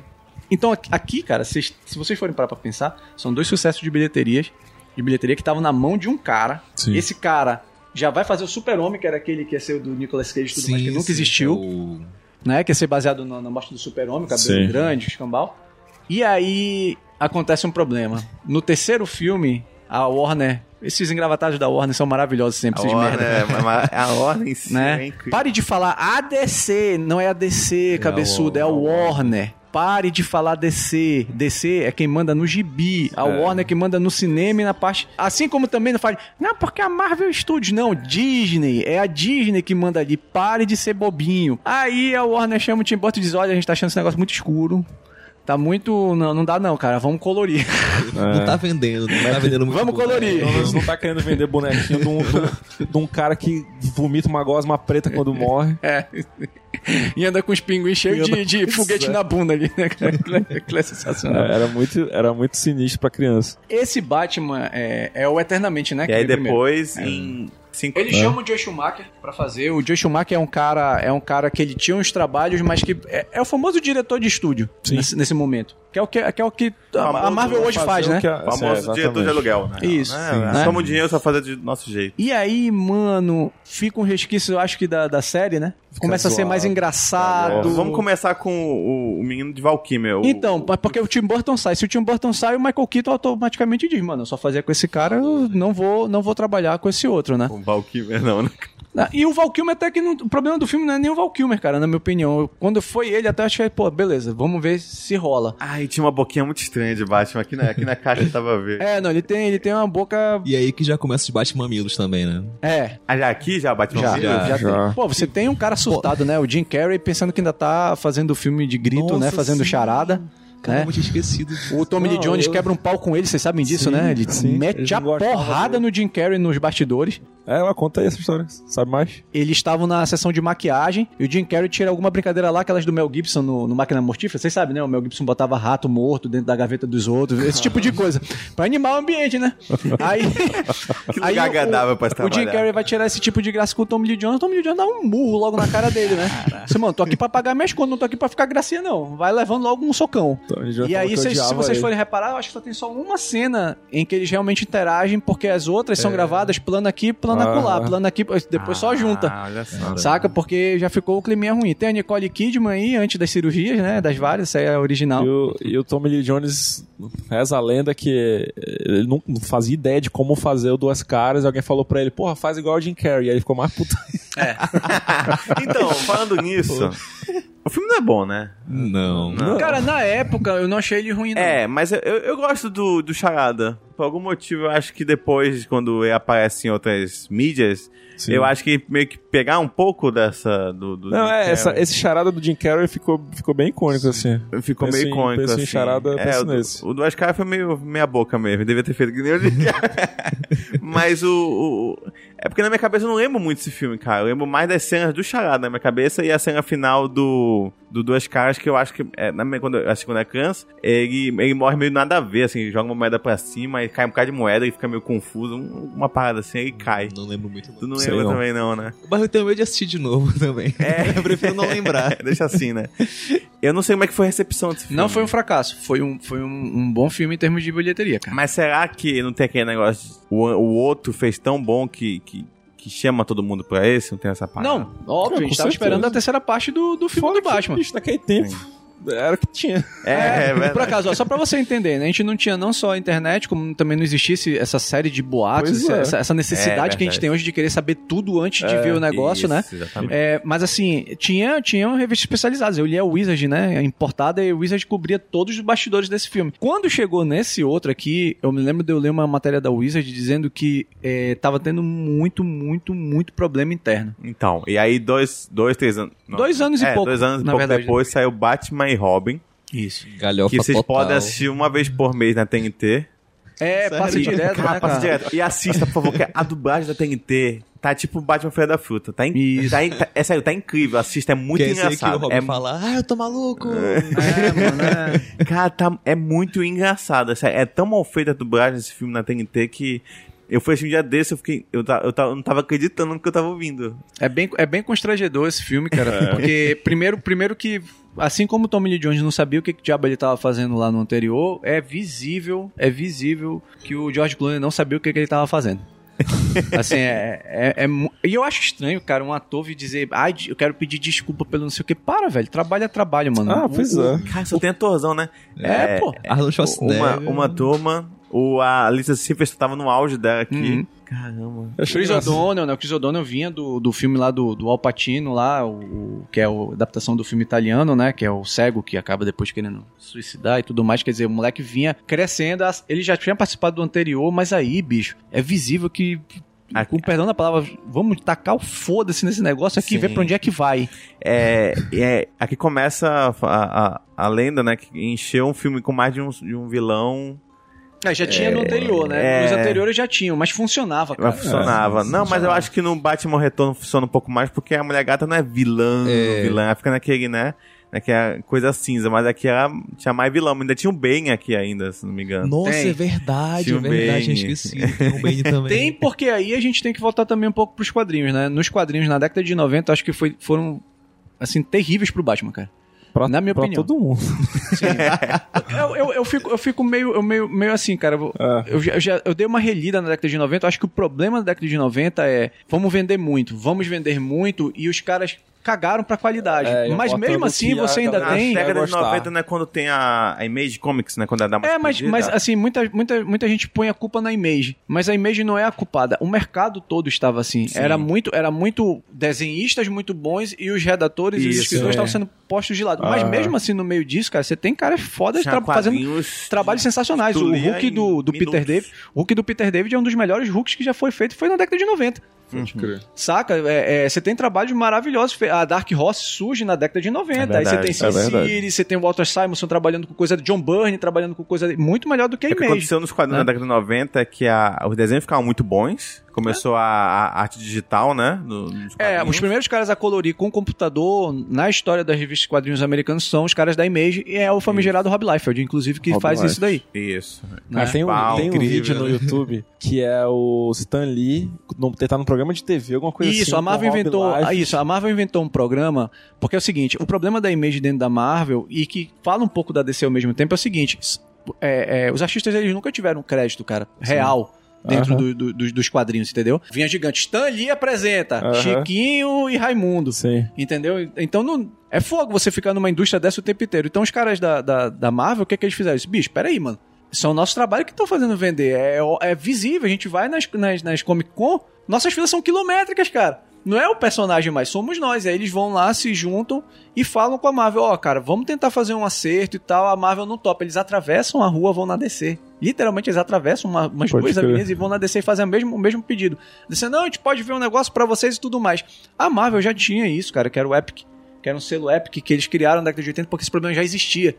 Então aqui- cara, vocês- se vocês forem parar pra pensar, são dois sucessos de bilheterias, de bilheteria que estavam na mão de um cara. Sim. Esse cara já vai fazer o Super-Homem, que era aquele que ia ser o do Nicolas Cage e tudo mais, que nunca sim, existiu é o- né? Que ia ser baseado na, na morte do super-homem, cabelo Sim. grande, escambau. E aí acontece um problema. No terceiro filme, a Warner... Esses engravatados da Warner são maravilhosos sempre, A esses ordem, merda. é, mas a ordem em si é Né? incrível. Pare de falar ADC, não é ADC, cabeçudo, é o Warner. Pare de falar DC. DC é quem manda no gibi. A Warner é quem manda no cinema e na parte. Assim como também não fale, não, porque a Marvel Studios. Não, Disney. É a Disney que manda ali. Pare de ser bobinho. Aí a Warner chama o Tim Burton e diz: Olha, a gente tá achando esse negócio muito escuro. Tá muito. Não, não dá não, cara. Vamos colorir. É. Não tá vendendo, não tá vendendo muito. Vamos tá colorir. Não, não tá querendo vender bonequinho de um, de um, cara que vomita uma gosma preta quando morre. É. E anda com os pinguins cheios de, de foguete na bunda ali, né. Aquilo é sensacional. É, era muito, era muito sinistro pra criança. Esse Batman é, é o Eternamente, né? E aí depois, é. em ele chama é. o Joe Schumacher pra fazer. O Joe Schumacher é um cara, é um cara que ele tinha uns trabalhos, mas que é, é o famoso diretor de estúdio nesse, nesse, momento. Que é o que, que, é o que a, Marvel hoje faz, né? o a- famoso é, diretor de aluguel, né? Isso, né? Toma o dinheiro só fazer de nosso jeito. E aí, mano, fica um resquício, eu acho que da, da série, né? Começa a ser mais engraçado. Vamos começar com o, o menino de Valkymer. o- Então, porque o Tim Burton sai. Se o Tim Burton sai, o Michael Keaton automaticamente diz, mano, eu só fazer com esse cara, eu não vou, não vou trabalhar com esse outro, né? O Valkymer não, né? Ah, E o Val Kilmer até que não, o problema do filme não é nem o Val Kilmer, cara, na minha opinião. Eu- Quando foi ele, até achei, pô, beleza, vamos ver se rola. Ai, tinha uma boquinha muito estranha de Batman. Aqui na, aqui na caixa eu tava a ver. É, não, ele tem, ele tem uma boca. E aí que já começa os bate-mamilos também, né? É, Ah, já aqui já Batman já, já, já. tem. Pô, você tem um cara surtado, né? O Jim Carrey pensando que ainda tá fazendo filme de grito, né? Nossa, Fazendo sim. charada. Caramba, né? eu tinha esquecido. O Tommy Lee Jones eu- quebra um pau com ele, vocês sabem disso, Sim, né? Ele sim. mete a porrada no Jim Carrey nos bastidores. É, ela conta aí essa história. Sabe mais? Eles estavam na sessão de maquiagem e o Jim Carrey tira alguma brincadeira lá, aquelas do Mel Gibson no, no Máquina Mortífera. Vocês sabem, né? O Mel Gibson botava rato morto dentro da gaveta dos outros, esse tipo de coisa. Pra animar o ambiente, né? Aí. Que aí o- agradável pra se O Jim trabalhar. Carrey vai tirar esse tipo de graça com o Tommy Lee Jones. O Tommy Lee Jones dá um murro logo na cara dele, né? Você, mano, tô aqui pra pagar minhas contas, não tô aqui pra ficar gracinha, não. Vai levando logo um socão. Então, E aí, se vocês ele. forem reparar, eu acho que só tem só uma cena em que eles realmente interagem, porque as outras são gravadas plano aqui, plano Ah. acolá, plano aqui, depois só junta. Ah, olha só. Saca? Porque já ficou o climinha ruim. Tem a Nicole Kidman aí, antes das cirurgias, né? Das várias, essa é a original. E o, e o Tommy Lee Jones reza a lenda que ele não, fazia ideia de como fazer o Duas Caras. E alguém falou pra ele, porra, faz igual o Jim Carrey. E aí ele ficou mais puto. então, falando nisso, o filme não é bom, né? Não. Não. Cara, na época eu não achei ele ruim, não. É, mas eu, eu, gosto do, do Charada. Por algum motivo, eu acho que depois, quando ele aparece em outras mídias, Sim. eu acho que meio que pegar um pouco dessa. Do, do Não, Jim é, essa, esse charada do Jim Carrey ficou, ficou bem icônico, assim. Ficou Penso meio em- icônico, penso em assim. charada, é, penso o, do- nesse. o Caras foi meio meia boca mesmo. Devia ter feito que nem o Jim Carrey. Mas o, o- É porque na minha cabeça eu não lembro muito desse filme, cara. Eu lembro mais das cenas do Charada na minha cabeça e a cena final do, do Duas Caras, que eu acho que. É, na minha, quando, eu acho que quando é criança, ele, ele morre meio nada a ver, assim, joga uma moeda pra cima e cai um bocado de moeda e fica meio confuso. um- Uma parada assim, aí cai. Não lembro muito. Tu Não. não Sei lembra não. também, não, né? Mas eu tenho medo de assistir de novo também. É. eu prefiro não lembrar. Deixa assim, né? Eu não sei como é que foi a recepção desse filme. Não foi um fracasso, foi um, foi um, um bom filme em termos de bilheteria, cara. Mas será que não tem aquele negócio. O, o outro fez tão bom que, que, que chama todo mundo pra esse? Não tem essa parada? Não, óbvio, a gente tava certeza. esperando a terceira parte do, do filme Fora do que, Batman. bicho, naquele tempo, era o que tinha. É, é, verdade. Por acaso, ó, só pra você entender, né? A gente não tinha não só a internet, como também não existisse essa série de boatos, é. essa, essa necessidade É, que a gente tem hoje de querer saber tudo antes de ver o negócio, Isso, né? Exatamente. É, mas assim, tinha, tinha revistas especializadas. Eu li a Wizard, né? Importada, e a Wizard cobria todos os bastidores desse filme. Quando chegou nesse outro aqui, eu me lembro de eu ler uma matéria da Wizard dizendo que é, tava tendo muito, muito, muito problema interno. Então, e aí dois, dois três anos. não, Dois anos e é, pouco, Dois anos e na pouco verdade. depois saiu Batman e Robin. Isso. Galhofa que vocês total. podem assistir uma vez por mês na TNT. É, passa direto, Cara, né, passa direto. E assista, por favor, que a dublagem da TNT tá tipo Batman Feira da Fruta. Tá, in- Isso. tá in- tá- é sério, tá incrível. Assista, é muito Quer dizer que o engraçado. Robin É, fala, ah, eu tô maluco. É, mano, é. Cara, tá, é muito engraçado. É, é tão mal feita a dublagem desse filme na TNT que eu fui assistir um dia desse, eu fiquei. Eu, ta- eu, ta- eu não tava acreditando no que eu tava ouvindo. É bem, é bem constrangedor esse filme, cara. Porque, primeiro, primeiro que, assim como o Tommy Lee Jones não sabia o que, que diabo ele tava fazendo lá no anterior, é visível, é visível que o George Clooney não sabia o que, que ele tava fazendo. assim, é, é, é E eu acho estranho, cara, um ator vir dizer, ai, eu quero pedir desculpa pelo não sei o que. Para, velho. Trabalho é trabalho, mano. Ah, O- pois o- é. Cara, só tem atorzão, né? É, pô. Arnold Schwarzenegger. Uma, uma turma, o, a Alicia Silverstone tava no auge dela aqui. Uhum. Caramba. Eu achei Chris. O'Donnell, né? O Chris O'Donnell vinha do, do filme lá do, do Al Pacino, lá, o, o- que é a adaptação do filme italiano, né? Que é o cego que acaba depois querendo suicidar e tudo mais. Quer dizer, o moleque vinha crescendo, as- ele já tinha participado do anterior, mas aí, bicho, é visível que. A- Com perdão da palavra, vamos tacar o foda-se nesse negócio aqui, Sim. ver pra onde é que vai. É, é, aqui começa a, a, a- a lenda, né? Que encheu um filme com mais de um, de um vilão. É, já tinha no anterior, né? é. Nos anteriores já tinham, mas funcionava, cara. Mas funcionava. não, mas eu acho que no Batman Retorno funciona um pouco mais porque a mulher gata não é vilã, É. vilã. Ela fica naquele, né? Naquela coisa cinza. Mas aqui ela tinha mais vilão. Ainda tinha um Bane aqui ainda, se não me engano. Nossa, Tem. é verdade, Tinha é o verdade, Bane. tinha esquecido. Tem o Bane também. Tem, porque aí a gente tem que voltar também um pouco pros quadrinhos, né? Nos quadrinhos, na década de 90, acho que foi, foram, assim, terríveis pro Batman, cara. Pra, Na minha pra opinião. todo mundo. Eu, eu, eu fico, eu fico meio, eu meio, meio assim, cara. Eu, É. eu já, eu já- eu dei uma relida na década de 90. Eu acho que o problema da década de 90 é vamos vender muito, vamos vender muito, e os caras cagaram pra qualidade. É, mas mesmo assim, a você ainda tem. vai década de gostar. 90, né, quando tem a, a Image Comics, né, quando dá uma É, mas, mas assim, muita, muita, muita gente põe a culpa na Image. Mas a Image não é a culpada. O mercado todo estava assim. Era muito, era muito desenhistas muito bons e os redatores e os Isso, escritores é. estavam sendo postos de lado. Mas Aham. mesmo assim, no meio disso, cara, você tem caras fodas Tinha tra- fazendo trabalhos sensacionais. O Hulk do, do Peter. David. O Hulk do Peter David é um dos melhores Hulks que já foi feito. Foi na década de 90. Pode crer. Saca? É, é, você tem trabalhos maravilhosos. A Dark Horse surge na década de 90. Aí você verdade, tem é Sin verdade. City, você tem o Walter Simonson trabalhando com coisa de John Byrne, trabalhando com coisa muito melhor do que a É o que Image. aconteceu nos quadrinhos da década de 90 é que a, os desenhos ficavam muito bons. Começou a, a arte digital, né? no- É, os primeiros caras a colorir com computador na história das revistas de quadrinhos americanos são os caras da Image e é o famigerado Rob Liefeld, inclusive, que Rob faz isso daí. Isso. Mas tem um, Uau, tem um vídeo no né? YouTube que é o Stan Lee no, tá num programa de TV, alguma coisa assim. Isso, a Marvel inventou. Ah, Isso, a Marvel inventou um programa. Porque é o seguinte: o problema da Image dentro da Marvel e que fala um pouco da DC ao mesmo tempo é o seguinte: é, é, os artistas eles nunca tiveram crédito, cara, real. Dentro Aham. do- do- dos- dos quadrinhos, entendeu? Vinha gigante. Stan Lee apresenta Aham. Chiquinho e Raimundo. Sim. Entendeu? Então não. É fogo você ficar numa indústria dessa o tempo inteiro. Então os caras da, da, da Marvel, o que, é que eles fizeram? Isso, bicho, peraí, mano. Isso é o nosso trabalho que estão fazendo vender. É, é visível. A gente vai nas, nas, nas Comic Con, nossas filas são quilométricas, cara. Não é o personagem mais, somos nós. Aí eles vão lá, se juntam e falam com a Marvel: Ó, cara, vamos tentar fazer um acerto e tal. A Marvel não topa. Eles atravessam a rua, vão na DC. Literalmente, eles atravessam uma- umas Pode duas crer. avenidas e vão na DC e fazem o mesmo, o mesmo pedido. DC, não, a gente pode ver um negócio pra vocês e tudo mais. A Marvel já tinha isso, cara, que era o Epic. Que era um selo Epic que eles criaram na década de 80 porque esse problema já existia.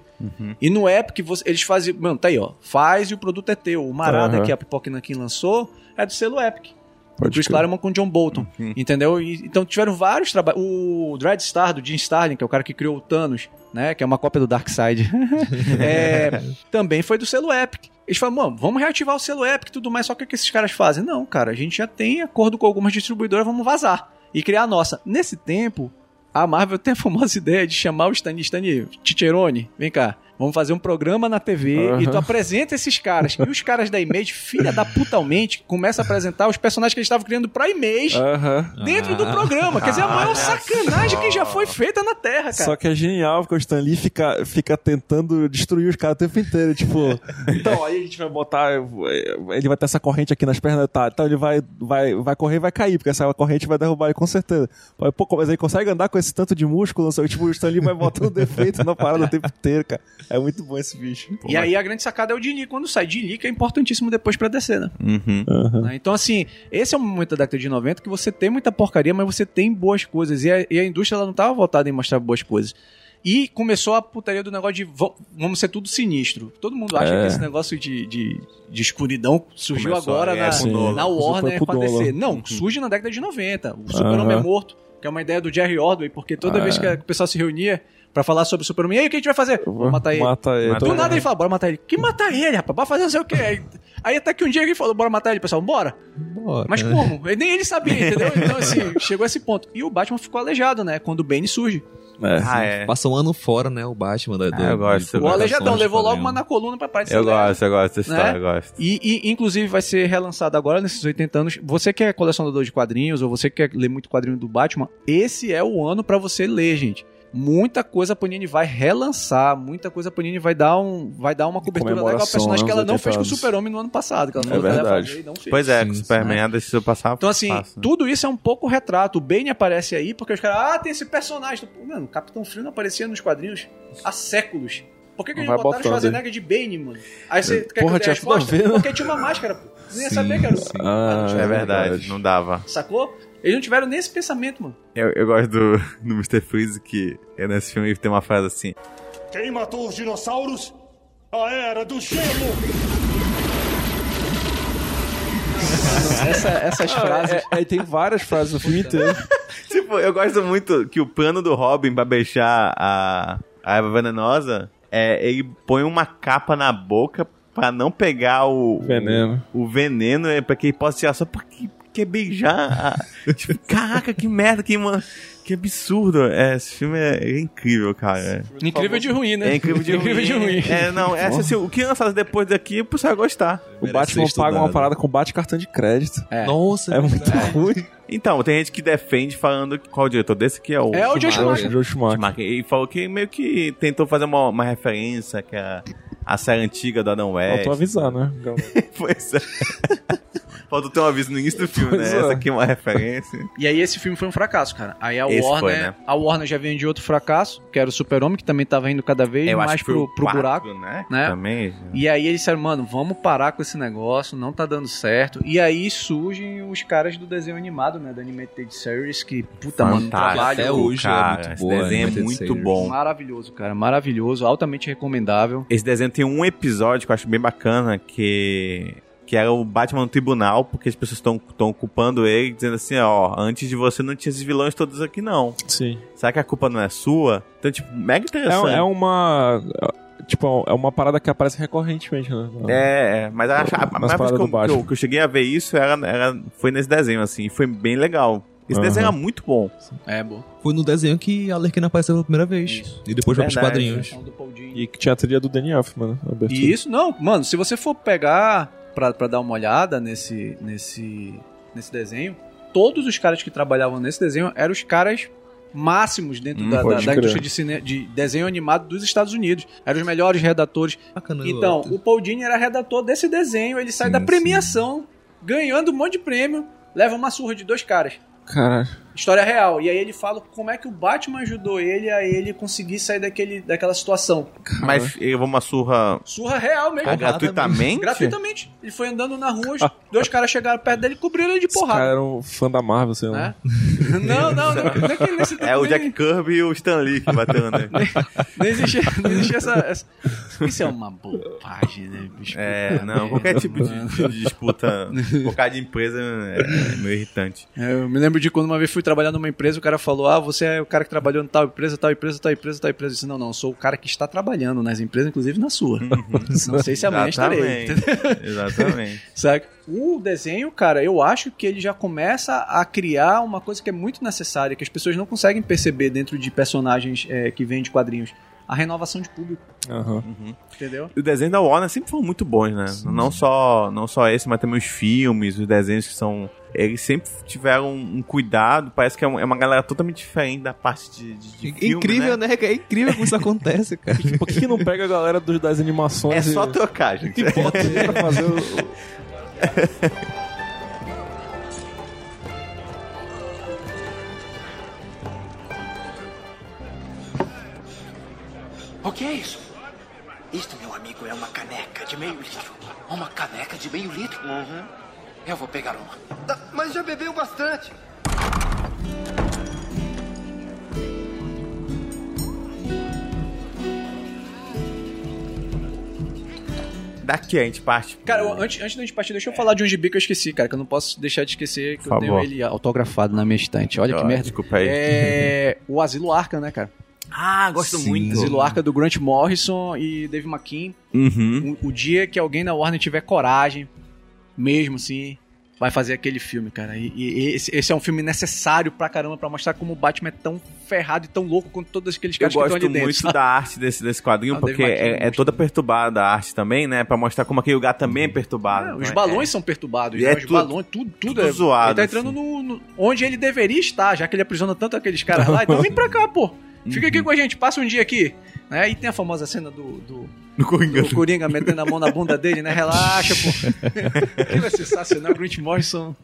E no Epic você- eles faziam. Mano, tá aí, ó. Faz e o produto é teu. O Marada Aham. que a Pipoca Nankin lançou é do selo Epic. Pode O Chris. Claremont com o John Bolton. Entendeu? E- então tiveram vários trabalhos. O Dreadstar, do Jim Starlin, que é o cara que criou o Thanos, né? Que é uma cópia do Darkseid. é, também foi do selo Epic. Eles falam, mano, vamos reativar o selo Epic e tudo mais. Só que o que esses caras fazem? Não, cara, a gente já tem acordo com algumas distribuidoras, vamos vazar. E criar a nossa. Nesse tempo, a Marvel tem a famosa ideia de chamar o Stan, Stan Ticherone, vem cá. Vamos fazer um programa na TV e tu apresenta esses caras. E os caras da Image, filha da putalmente, começam a apresentar os personagens que eles estavam criando pra Image Aham. dentro do programa. Quer dizer, a maior sacanagem que já foi feita na Terra, cara. Só que é genial, porque o Stan Lee fica, fica tentando destruir os caras o tempo inteiro. Tipo, então aí a gente vai botar. Ele vai ter essa corrente aqui nas pernas, tá? Então ele vai, vai, vai correr e vai cair, porque essa corrente vai derrubar ele com certeza. Pô, mas ele consegue andar com esse tanto de músculo, não sei, tipo, o Stan Lee vai botando defeito na parada o tempo inteiro, cara. É muito bom esse bicho. E aí a grande sacada é o Dini quando sai. Dini que é importantíssimo depois pra descer, né? Uhum. Né? Então, assim, esse é o momento da década de 90 que você tem muita porcaria, mas você tem boas coisas. E a, e a indústria ela não estava voltada em mostrar boas coisas. E começou a putaria do negócio de va- vamos ser tudo sinistro. Todo mundo acha É. que esse negócio de, de, de escuridão surgiu Começou, agora é, na, na Warner com a. DC. Não, surge na década de 90. O Super-Homem é morto, que é uma ideia do Jerry Ordway, porque toda Ah, vez que a- que o pessoal se reunia pra falar sobre o Super-Homem, e aí o que a gente vai fazer? Vamos matar ele. Mata ele. Do nada ele fala, bora matar ele. Que matar ele, rapaz? Bora fazer não sei o quê. Aí, aí até que um dia ele falou, bora matar ele, pessoal, bora. Bora. Mas como? Nem ele sabia, entendeu? Então, assim, chegou a esse ponto. E o Batman ficou aleijado, né? Quando o Bane surge. É. Ah, é. Passa um ano fora, né? O Batman. Da, Ah, eu gosto, eu O aleijadão levou logo uma na coluna pra parecer Eu leve. gosto, eu gosto dessa história, Né? eu gosto. E, e, inclusive, vai ser relançado agora, nesses 80 anos. Você que é colecionador de quadrinhos, ou você que quer ler muito quadrinho do Batman, esse é o ano pra você ler, gente. Muita coisa a Panini vai relançar, muita coisa a Panini vai dar, um, vai dar uma cobertura legal ao personagem que né, ela não 80 fez com o. Super-Homem no ano passado. Que ela É ia verdade. fazer e não fez. Pois é, Sim, com o. Superman deixa eu passar. Então, assim, passa, né? tudo isso é um pouco retrato. O Bane aparece aí porque os caras, ah, tem esse personagem. Mano, o Capitão Frio não aparecia nos quadrinhos há séculos. Por que, que eles botaram. Schwarzenegger de Bane, mano? Aí você quer Porra, que eu dê a resposta? né? Porque tinha uma máscara, pô. Não ia Sim, saber que era o... sim. Ah, É verdade, não dava. Sacou? Eles não tiveram nem esse pensamento, mano. Eu, eu gosto do, do Mr. Freeze, que é nesse filme tem uma frase assim. Quem matou os dinossauros? A Era do Gelo! Essa, essas frases... É, é, tem várias frases no filme inteiro. Tipo, eu gosto muito que o plano do Robin pra beijar a, a Eva Venenosa é ele põe uma capa na boca pra não pegar o Veneno. O, o veneno é pra que ele possa tirar só porque que quer beijar. a- tipo, caraca, que merda, que, mano, que absurdo. É, esse filme é, é incrível, cara. É, Incrível de ruim, né? é incrível de incrível de ruim. É, não, essa, assim, o que lançado depois daqui, o pessoal vai gostar. O Batman paga uma parada com bate cartão de crédito. É. Nossa, É muito ruim. Então, tem gente que defende falando que qual o diretor desse que é o É o Joe Schumacher. Schumacher. Schumacher. E falou que meio que tentou fazer uma, uma referência que é a série antiga do Adam West. Faltou avisar, né? Pois é. Faltou ter um aviso no início do filme, Pois né? é. Essa aqui é uma referência. E aí esse filme foi um fracasso, cara. Aí a Esse Warner, foi, né? a Warner já vinha de outro fracasso, que era o Super-Homem, que também tava indo cada vez Eu mais pro, o pro quatro, buraco. né? né? Também. E aí eles disseram, mano, vamos parar com esse negócio, não tá dando certo. E aí surgem os caras do desenho animado, né? Da Animated Series, que, puta, mano, Fantástico, trabalho até hoje é cara. muito Esse boa, desenho é muito Series. bom. maravilhoso, cara. Maravilhoso, altamente recomendável. Esse desenho tem um episódio que eu acho bem bacana, que que era o Batman no tribunal, porque as pessoas estão culpando ele, dizendo assim, ó, antes de você não tinha esses vilões todos aqui não. Sim. Será que a culpa não é sua? Então, tipo, mega interessante. É, é uma. Tipo, é uma parada que aparece recorrentemente, né? É, é, mas a, a, a Batman. que eu- que eu cheguei a ver isso era, era, foi nesse desenho, assim, e foi bem legal. Esse Aham. desenho era muito bom. É, bom. Foi no desenho que a Arlequina apareceu pela primeira vez. Isso. E depois vai pros Verdade. quadrinhos. Paul Dini. E que tinha a trilha do Danny Elfman, né? E isso, não, mano, se você for pegar pra, pra dar uma olhada nesse, nesse, nesse desenho, todos os caras que trabalhavam nesse desenho eram os caras máximos dentro Hum, da, da, da indústria de, cine, de desenho animado dos Estados Unidos. Eram os melhores redatores. Bacana. Então, o Paul Dini era redator desse desenho, ele sai Sim, da sim. premiação, ganhando um monte de prêmio, leva uma surra de dois caras. Caralho. História real. E aí ele fala como é que o Batman ajudou ele a ele conseguir sair daquele, daquela situação. Mas ele levou uma surra Surra real mesmo. ah, gratuitamente? Gratuitamente. Ele foi andando na rua, os dois caras chegaram perto dele e cobriram ele de Os caras porrada. eram fã da Marvel, sei lá. Né? Não, não, não. não é que nesse É o nem- Jack Kirby e o Stan Lee que bateu, né? Não existia, não existia essa, essa. Isso é uma bobagem, né, bicho? É, não, qualquer tipo de, de disputa, qualquer de empresa é meio irritante. É, Eu me lembro de quando uma vez fui trabalhar numa empresa, o cara falou: Ah, você é o cara que trabalhou em tal empresa, tal empresa, tal empresa, tal empresa. Eu disse: Não, não, eu sou o cara que está trabalhando nas empresas, inclusive na sua. Não sei se amanhã estarei. Exatamente. Exatamente. Sabe? O desenho, cara, eu acho que ele já começa a criar uma coisa que é muito necessária, que as pessoas não conseguem perceber dentro de personagens é, que vêm de quadrinhos. A renovação de público, Aham. entendeu? O desenho da Warner sempre foram muito bons, né? Não só, não só esse, mas também os filmes, os desenhos que são. Eles sempre tiveram um cuidado. Parece que é é uma galera totalmente diferente da parte de, de, de filme, incrível, né? né? É incrível como isso acontece, cara. Por que, que não pega a galera dos- das animações É só e trocar, gente. bota aí pra fazer o... O que é isso? Isto, meu amigo, é uma caneca de meio litro. Uma caneca de meio litro? Uhum. Eu vou pegar uma. mas já bebeu bastante. Daqui a gente parte. Cara, eu- antes, antes da gente partir, deixa eu falar de um gibi que eu esqueci, cara, que eu não posso deixar de esquecer que Por eu tenho favor. ele autografado na minha estante. Olha que Ó, merda. Desculpa aí. É o Asilo Arca, né, cara? Ah, gosto Sim. muito. Asilo Arca do Grant Morrison e Dave McKean. Uhum. O, o dia que alguém na Warner tiver coragem, mesmo assim, vai fazer aquele filme, cara. E, e esse, esse é um filme necessário pra caramba pra mostrar como o Batman é tão ferrado e tão louco quanto todos aqueles Eu caras que estão gosto ali dentro. muito sabe? da arte desse, desse quadrinho, Ah, porque é, é gosta toda muito. perturbada a arte também, né? Pra mostrar como aquele lugar também é perturbado. É, os Então, balões são perturbados, E né? é os tudo- balões, tudo, tudo, tudo é zoado, Ele tá entrando assim. no, no- onde ele deveria estar, já que ele aprisiona tanto aqueles caras lá. Então vem pra cá, pô. Fica Uhum. aqui com a gente, passa um dia aqui. Né? E tem a famosa cena do, do, No Coringa. do Coringa metendo a mão na bunda dele, né? Relaxa, pô. Aquilo é sensacional. Grant Morrison,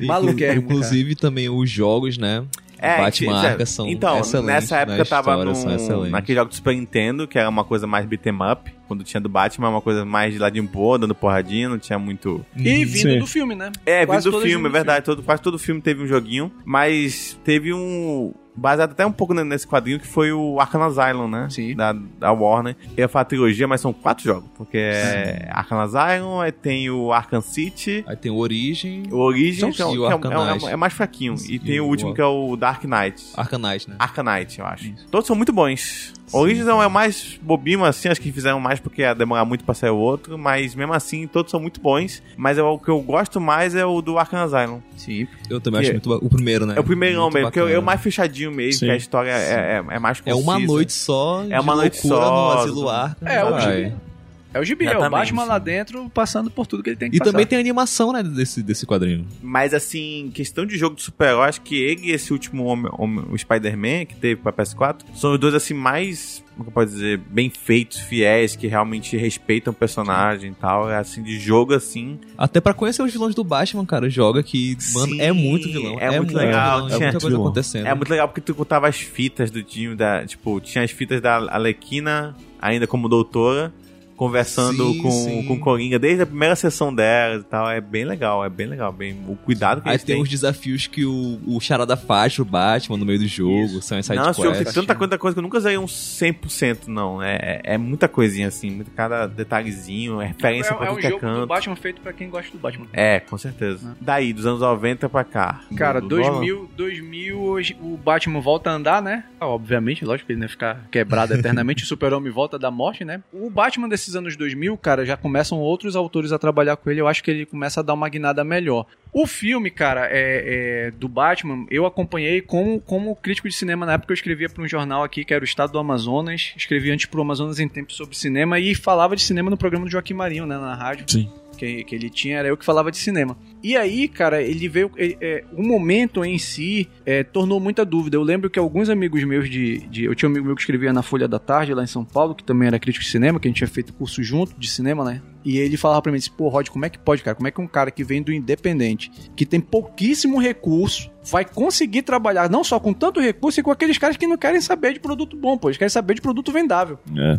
maluquérrimo, Inclusive também os jogos, né? Batman que- Arca são Então, nessa né? época eu tava Histórias são num, naquele jogo do Super Nintendo, que era uma coisa mais beat'em up. Quando tinha do Batman, uma coisa mais de ladinho boa, dando porradinha, não tinha muito... E vindo Sim. do filme, né? É, Quase vindo do filme, é do verdade. Todo, quase todo filme teve um joguinho. Mas teve um. Baseado até um pouco ne- nesse quadrinho que foi o Arkham Asylum, né? Sim. Da, da Warner. Eu ia falar trilogia, mas são quatro jogos. Porque é Arkham Asylum, aí tem o Arkham City, Aí tem o Origem, o Origin, São que, é, o- sim, o é, Arkham é- Knight. é mais fraquinho. E E tem o o- último que é o Dark Knight. Arcanite, né? Arcanite, eu acho. Todos são muito bons. Origins é o mais bobinho, assim, acho que fizeram mais porque ia demorar muito pra sair o outro, mas mesmo assim, todos são muito bons. Mas é o que eu gosto mais é o do Arkham Asylum. Sim. Eu também Que acho muito ba- o primeiro, né? É o primeirão Muito mesmo, porque é o- é o bacana. mais fechadinho mesmo, Sim. que a história é, é, é mais É uma concisa. noite só É uma de noite loucura só, no Asilo Arkham. É, o. É o gibi, é o. Batman lá dentro passando por tudo que ele tem que E passar. também tem a animação, né, desse, desse quadrinho. Mas assim, questão de jogo de super-herói, acho que ele e esse último homem, homem- o Spider-Man, que teve pra PS4, são os dois assim mais, como que eu posso dizer, bem feitos, fiéis, que realmente respeitam o personagem e tal. É assim, de jogo assim. Até pra conhecer os vilões do Batman, cara, joga que, mano, Sim, é muito vilão. é muito legal, vilão, tinha- é muita coisa vilão. acontecendo. É muito legal porque tu contava as fitas do time da. Tipo, tinha as fitas da Alequina, ainda como doutora, conversando Sim, com, sim. com Coringa desde a primeira sessão dela e tal. É bem legal, é bem legal. Bem, o cuidado que Aí eles tem têm. os desafios que o, o Charada faz pro Batman no meio do jogo, são as side Não, esse jogo tem tanta coisa, coisa que eu nunca usei um 100%, não. É, é muita coisinha assim, muito cada detalhezinho, é referência pra é, é tudo um que é jogo do canto. Batman feito pra quem gosta do Batman. É, com certeza. Daí, dos anos 90 pra cá. Cara, Do- do Nolan? 2000, 2000 hoje o Batman volta a andar, né? Ah, Obviamente, lógico que ele não ia ficar quebrado eternamente, o Super-Homem volta da morte, né? O Batman desses anos 2000, cara, já começam outros autores a trabalhar com ele, eu acho que ele começa a dar uma guinada melhor. O filme, cara, é, é, do Batman, eu acompanhei como, como crítico de cinema na época eu escrevia para um jornal aqui, que era o Estado do Amazonas, escrevia antes pro Amazonas em Tempo sobre cinema e falava de cinema no programa do Joaquim Marinho, né, na rádio Sim. Que, que ele tinha, era eu que falava de cinema. E aí, cara, ele veio. É, é, o momento em si é, tornou muita dúvida. Eu lembro que alguns amigos meus de, de. Eu tinha um amigo meu que escrevia na Folha da Tarde, lá em São Paulo, que também era crítico de cinema, que a gente tinha feito curso junto de cinema, né? E ele falava pra mim assim, pô, Rod, como é que pode, cara? Como é que um cara que vem do independente, que tem pouquíssimo recurso, vai conseguir trabalhar não só com tanto recurso, e com aqueles caras que não querem saber de produto bom, pô, eles querem saber de produto vendável É.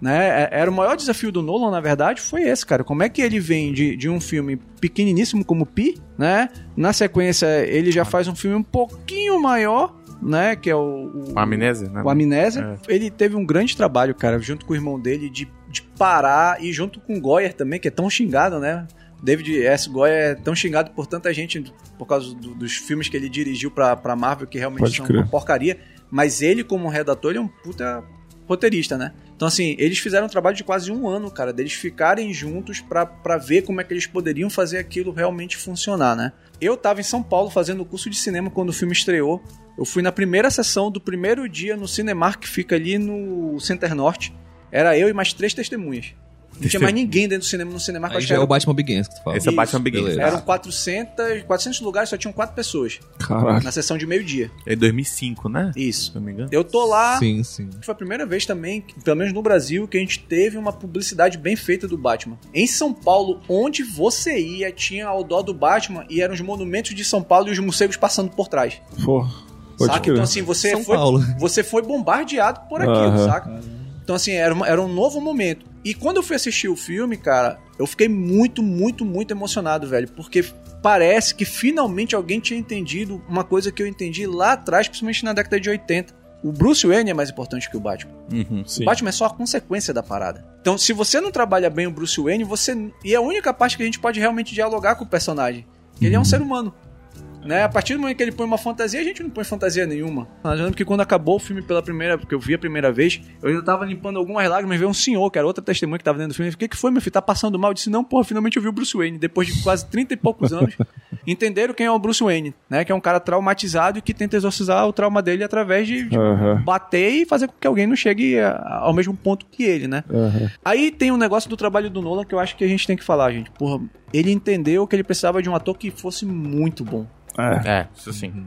né? É- Era o maior desafio do Nolan, na verdade, foi esse, cara. Como é que ele vem de, de um filme pequeniníssimo como Pi, né? Na sequência, ele já faz um filme um pouquinho maior, né? Que é o... o amnésia, né? o Amnésia. Ele teve um grande trabalho, cara, junto com o irmão dele, de, de parar e junto com o Goyer também, que é tão xingado, né? David S. Goyer é tão xingado por tanta gente por causa do- dos filmes que ele dirigiu pra, pra Marvel, que realmente Pode são crer. uma porcaria. Mas ele, como redator, ele é um puta roteirista, né? Então, assim, eles fizeram um trabalho de quase um ano, cara, deles ficarem juntos pra ver como é que eles poderiam fazer aquilo realmente funcionar, né? Eu tava em São Paulo fazendo o curso de cinema quando o filme estreou. Eu fui na primeira sessão do primeiro dia no Cinemark, que fica ali no Center Norte. Era eu e mais três testemunhas. Não tinha mais ninguém dentro do cinema no Cinemark. Aí acho que já é era- o Batman Begins que tu fala. Esse é o Batman Begins. beleza. Eram 400, 400 lugares, só tinham quatro pessoas. Caralho. Na sessão de meio-dia. É 2005, né? Isso. Se não me engano. Eu tô lá, Sim, sim. foi a primeira vez também, pelo menos no Brasil, que a gente teve uma publicidade bem feita do Batman. Em São Paulo, onde você ia, tinha ao dó do Batman e eram os monumentos de São Paulo e os morcegos passando por trás. Porra. Saca? Então, assim, você São foi, Paulo. você foi bombardeado por aquilo, Aham. saca? Então, assim, era, uma- era um novo momento. E quando eu fui assistir o filme, cara, eu fiquei muito, muito, muito emocionado, velho. Porque parece que finalmente alguém tinha entendido uma coisa que eu entendi lá atrás, principalmente na década de 80. O Bruce Wayne é mais importante que o Batman. Uhum. O Batman é só a consequência da parada. Então, se você não trabalha bem o Bruce Wayne, você. E é a única parte que a gente pode realmente dialogar com o personagem. Ele é um ser humano. Né? A partir do momento que ele põe uma fantasia, a gente não põe fantasia nenhuma. Mas eu lembro que quando acabou o filme pela primeira, porque eu vi a primeira vez, eu ainda tava limpando algumas lágrimas e veio um senhor, que era outra testemunha que tava dentro do filme. Eu falei, O que, que foi, meu filho? Tá passando mal? Eu disse, não, porra, finalmente eu vi o Bruce Wayne. Depois de quase 30 e poucos anos, entenderam quem é o Bruce Wayne, né? Que é um cara traumatizado e que tenta exorcizar o trauma dele através de, de Aham. bater e fazer com que alguém não chegue a- ao mesmo ponto que ele, né? Aham. Aí tem um negócio do trabalho do Nolan que eu acho que a gente tem que falar, gente. Porra, ele entendeu que ele precisava de um ator que fosse muito bom. É. É, isso sim.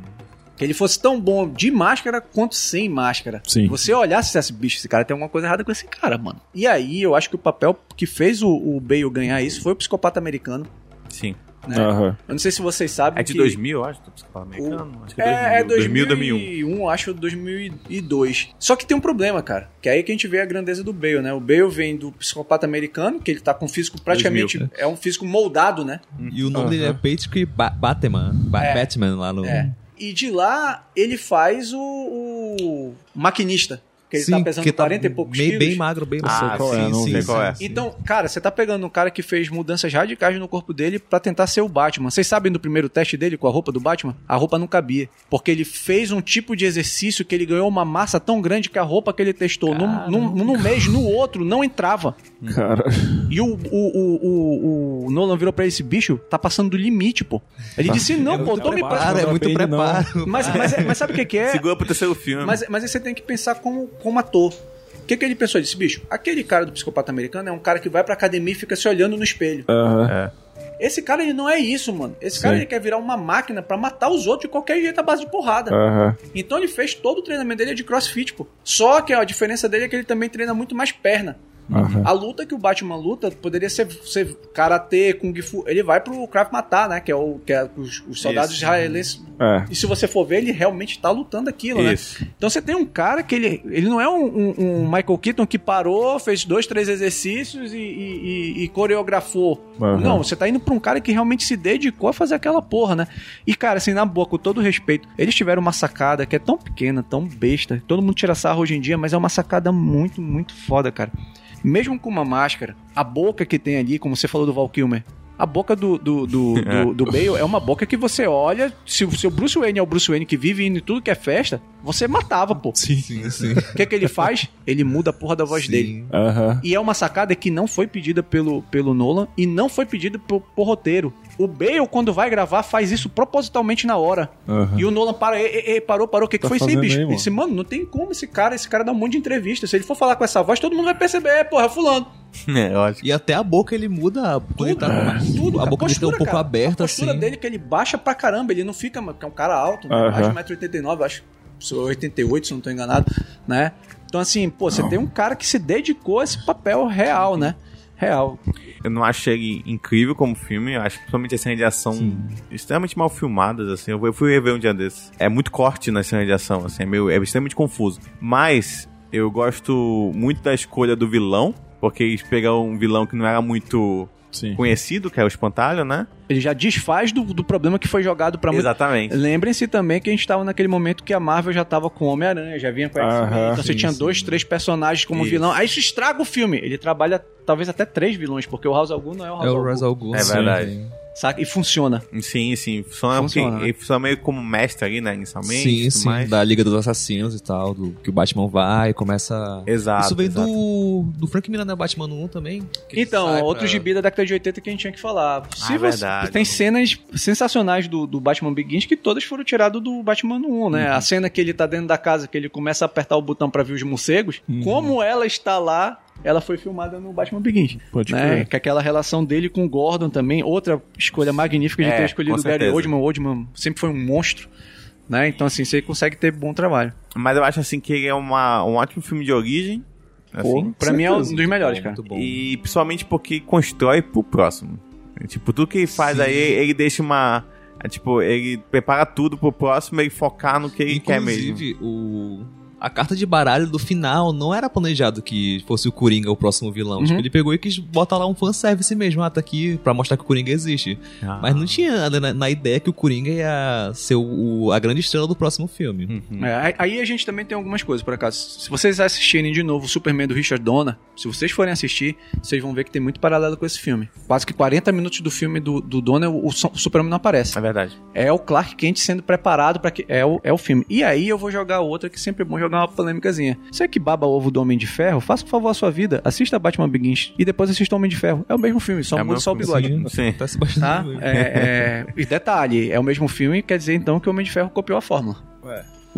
Que ele fosse tão bom de máscara quanto sem máscara. Sim. Você olhasse e dissesse, bicho, esse cara tem alguma coisa errada com esse cara, mano. E aí eu acho que o papel que fez o, o Bale ganhar isso foi o psicopata americano. Sim. Né? Aham. Eu não sei se vocês sabem. É de que... 2000, eu acho, psicopata americano. Acho que É, é 2000, 2000, 2001. 2001, acho 2002. Só que tem um problema, cara. Que é aí que a gente vê a grandeza do Bale, né? O Bale vem do psicopata americano, que ele tá com físico praticamente... 2000. É um físico moldado, né? E o nome dele é Patrick ba Batman. Ba É. Batman lá no. É. E de lá, ele faz o, o maquinista. Que ele tá pesando que tá 40 e poucos bem, quilos. bem magro, bem Ah, magro. qual é, sim, não sim, sei sim, qual é. sim. Então, cara, você tá pegando um cara que fez mudanças radicais no corpo dele pra tentar ser o Batman. Vocês sabem do primeiro teste dele com a roupa do Batman? A roupa não cabia. Porque ele fez um tipo de exercício que ele ganhou uma massa tão grande que a roupa que ele testou num, num, num mês, no outro, não entrava. Cara. E o, o, o, o, o Nolan virou pra esse bicho, tá passando do limite, pô. Ele disse, não, pô, tô me preparo. Cara, é muito preparo. mas, mas, mas sabe o que, que é? Segura pro terceiro filme. Mas, mas aí você tem que pensar como, como ator. O que, que ele pensou? Ele disse, bicho, aquele cara do psicopata americano é um cara que vai pra academia e fica se olhando no espelho. Aham. Esse cara, ele não é isso, mano. Esse cara, Sim. ele quer virar uma máquina pra matar os outros de qualquer jeito à base de porrada. Aham. Então ele fez todo o treinamento dele de crossfit, pô. Só que a diferença dele é que ele também treina muito mais perna. Aham. A luta que o Batman luta poderia ser, ser karatê, kung fu. Ele vai pro Krav Matar, né? Que é o que é os, os soldados Isso. israelenses. É. E se você for ver, ele realmente tá lutando aquilo, né? Isso. Então você tem um cara que ele, ele não é um, um- um Michael Keaton que parou, fez dois, três exercícios e, e- e- e coreografou. Aham. Não, você tá indo pra um cara que realmente se dedicou a fazer aquela porra, né? E cara, assim, na boa, com todo respeito, eles tiveram uma sacada que é tão pequena, tão besta. Todo mundo tira sarro hoje em dia, mas é uma sacada muito, muito foda, cara. Mesmo com uma máscara, a boca que tem ali, como você falou do Val Kilmer, a boca do, do, do, do, do Bale é uma boca que você olha. Se o seu Bruce Wayne é o Bruce Wayne que vive indo em tudo que é festa, você matava, pô. Sim, sim, sim. O que, que ele faz? Ele muda a porra da voz dele. Aham. E é uma sacada que não foi pedida pelo, pelo Nolan e não foi pedida por, por roteiro. O Bale, quando vai gravar, faz isso propositalmente na hora. Aham. E o Nolan para, ei, ei, parou, parou, o que, que Tá foi isso aí, bicho? aí, Ele mano? disse, mano, não tem como esse cara, esse cara dá um monte de entrevista. Se ele for falar com essa voz, todo mundo vai perceber, é, porra, é fulano. É, eu acho. E até a boca ele muda. Quando ele tá Tudo, a boca dele tá um Postura, pouco cara. aberta, A postura assim. dele que ele baixa pra caramba, ele não fica, porque é um cara alto, né? Aham. acho 1,89m, acho 88, se não tô enganado, né? Então assim, pô, você tem um cara que se dedicou a esse papel real, né? Real. Eu não achei ele incrível como filme. Eu acho que principalmente as cenas de ação extremamente mal filmadas, assim. Eu fui rever um dia desses. É muito corte nas cenas de ação, assim. É, meio, é extremamente confuso. Mas eu gosto muito da escolha do vilão. Porque eles pegaram um vilão que não era muito Sim. conhecido, que é o Espantalho, né? Ele já desfaz do, do problema que foi jogado pra muito. Exatamente. Lembrem-se também que a gente tava naquele momento que a Marvel já tava com o Homem-Aranha, já vinha com a X-Men. Então você tinha sim. dois, três personagens como Isso. vilão. Aí isso estraga o filme. Ele trabalha talvez até três vilões, porque o House Algum não é o House É o Algum, Ra's al Ghul. É sim. Saca? E funciona. Sim, sim. Funciona, Funciona, porque né? ele funciona meio como mestre ali, né? Inicialmente. Sim, tudo sim, mais. da Liga dos Assassinos e tal, do, que o Batman vai e começa... Exato. Isso vem exato. do, do Frank Miller, né, Batman 1 também. Então, sai outro pra- gibi da década de 80 que a gente tinha que falar. Se Ah, você- verdade. Tem cenas sensacionais do, do Batman Begins que todas foram tiradas do Batman 1, né? Uhum. A cena que ele tá dentro da casa, que ele começa a apertar o botão pra ver os morcegos, Uhum. como ela está lá, ela foi filmada no Batman Begins. Pode né? crer. Que aquela relação dele com o Gordon também, outra escolha magnífica de É, ter escolhido o Gary. Oldman. O Oldman sempre foi um monstro, né? Então, assim, você consegue ter bom trabalho. Mas eu acho assim que ele é uma, um ótimo filme de origem. Assim, pra mim é um dos melhores, cara. muito bom. E principalmente porque constrói pro próximo. Tipo, tudo que ele faz aí, ele deixa uma. é, Tipo, ele prepara tudo pro próximo e focar no que ele quer mesmo. Inclusive, o... a carta de baralho do final não era planejado que fosse o Coringa o próximo vilão. Uhum. Tipo, ele pegou e quis botar lá um fanservice mesmo. Ah, tá aqui pra mostrar que o Coringa existe. Ah. Mas não tinha na, na ideia que o Coringa ia ser o, o- a grande estrela do próximo filme. É, aí- a gente também tem algumas coisas, por acaso. Se vocês assistirem de novo o Superman do Richard Donner, se vocês forem assistir, vocês vão ver que tem muito paralelo com esse filme. Quase que 40 minutos do filme do, do Donner, o, o Superman não aparece. É verdade. É o Clark Kent sendo preparado para que. É o, é o filme. E aí eu vou jogar outra que sempre é bom jogar uma polêmicazinha. Você que baba ovo do Homem de Ferro, faça por favor a sua vida. Assista Batman Begins e depois assista Homem de Ferro. É o mesmo filme, só É o muda mesmo só o bigode. Sim. Tá se bastante Tá? bem. É, é... E detalhe, é o mesmo filme, quer dizer então que o Homem de Ferro copiou a fórmula.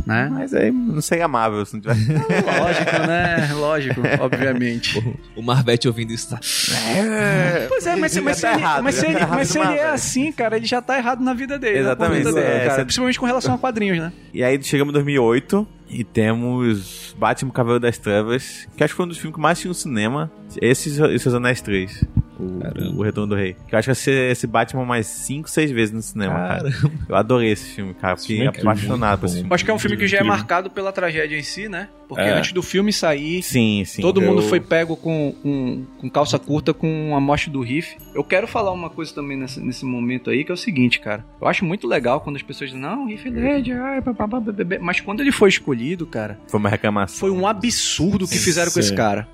Né? Mas aí não seria amável se não tivesse. Lógico, né? Lógico, obviamente. O Marvete ouvindo isso tá. Pois é, mas, se- mas tá ele, errado, mas se tá ele, mas se ele é assim, cara, ele já tá errado na vida dele. Exatamente, Na vida dele, é, cara. Principalmente com relação a quadrinhos, né? E aí chegamos em 2008 e temos Batman Cavaleiro das Trevas, que acho que foi um dos filmes que mais tinha no cinema. Esses e Seus Anéis 3. O, o Retorno do Rei. Que eu acho que vai ser esse Batman mais 5, 6 vezes no cinema, cara. Eu adorei esse filme, cara. Fiquei é apaixonado por esse filme. Eu acho que é um filme que já é marcado pela tragédia em si, né? Porque É. antes do filme sair, Sim, sim. todo mundo Eu- foi pego com, com, com calça curta com a morte do Riff. Eu quero falar uma coisa também nesse, nesse momento aí, que é o seguinte, cara. Eu acho muito legal quando as pessoas dizem, não, Riff babá, bebê. mas quando ele foi escolhido, cara, Foi uma reclamação. foi um absurdo o que Sim, fizeram com esse cara.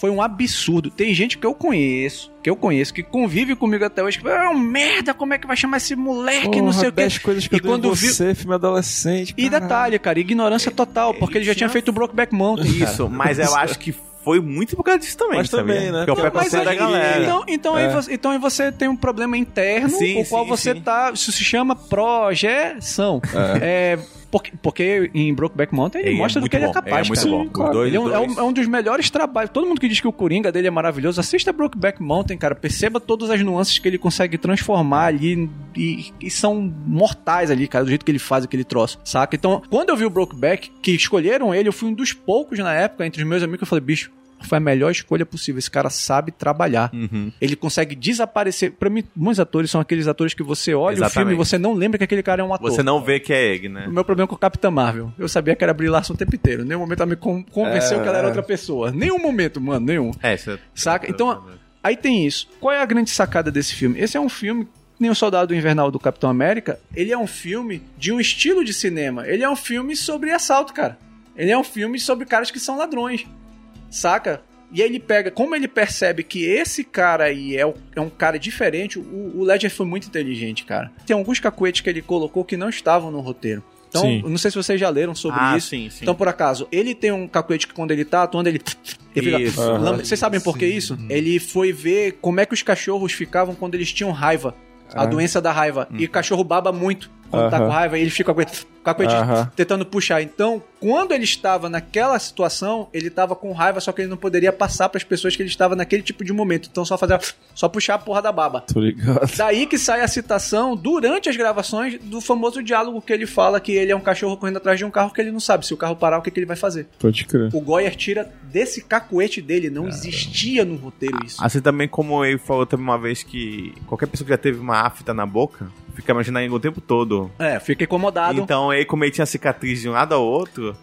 Foi um absurdo. Tem gente que eu conheço, que eu conheço, que convive comigo até hoje, que é um merda, como é que vai chamar esse moleque, não sei o quê. 10 coisas que E eu quando vi- você, filme adolescente. E caralho. detalhe, cara, ignorância total, porque ele já tinha feito o Brokeback Mountain. cara. Isso, mas eu acho que foi muito por causa disso também, Mas sabia? também, né? Porque é o Porque- preconceito da aí- galera. Então, então, aí É. você, então aí você tem um problema interno, Sim, o qual sim, você sim. tá. Isso se chama projeção. É, porque, porque em Brokeback Mountain ele, é mostra do muito que ele é bom, capaz, é muito cara. bom. Sim, claro. Os dois, Ele é um, é é um dos melhores trabalhos. Todo mundo que diz que o Coringa dele é maravilhoso, assista Brokeback Mountain, cara. Perceba todas as nuances que ele consegue transformar ali e, e são mortais ali, cara, do jeito que ele faz aquele troço, saca? Então, quando eu vi o Brokeback, que escolheram ele, eu fui um dos poucos na época, entre os meus amigos, que eu falei, bicho, foi a melhor escolha possível. Esse cara sabe trabalhar. Uhum. Ele consegue desaparecer. Pra mim, muitos atores são aqueles atores que você olha o filme Exatamente. e você não lembra que aquele cara é um ator. Você não vê que é ele, né? O meu problema com o Capitã Marvel. Eu sabia que era Brie Larson o tempo inteiro. Nenhum momento ela me con- convenceu É, que ela era é. outra pessoa. Nenhum momento, mano, nenhum. É, isso é... Saca? Então, aí tem isso. Qual é a grande sacada desse filme? Esse é um filme. Nem o Soldado Invernal do Capitão América, ele é um filme de um estilo de cinema. Ele é um filme sobre assalto, cara. Ele é um filme sobre caras que são ladrões. Saca? E aí ele pega, como ele percebe que esse cara aí é, o- é um cara diferente, o, o Ledger foi muito inteligente, cara. Tem alguns cacuetes que ele colocou que não estavam no roteiro. Então, Sim. não sei se vocês já leram sobre Ah, isso. sim, sim. Então, por acaso, ele tem um cacuete que quando ele tá atuando, ele. ele fica- Isso. Vocês sabem por que isso? Ele foi ver como é que os cachorros ficavam quando eles tinham raiva. A Ah. doença da raiva. E o cachorro baba muito quando tá Aham. com raiva e ele fica com o cacuete Aham. tentando puxar. Então, quando ele estava naquela situação, ele estava com raiva, só que ele não poderia passar para as pessoas que ele estava naquele tipo de momento. Então, só fazer. Só puxar a porra da baba. Tô ligado. Daí que sai a citação, durante as gravações, do famoso diálogo que ele fala que ele é um cachorro correndo atrás de um carro que ele não sabe. Se o carro parar, o que, que ele vai fazer? Pode crer. O Goyer tira desse cacuete dele, não existia no roteiro isso. Assim também como ele falou também uma vez que qualquer pessoa que já teve uma afta na boca fica imaginando o tempo todo. É, fica incomodado. Então ele, como ele tinha cicatriz de um lado ao outro,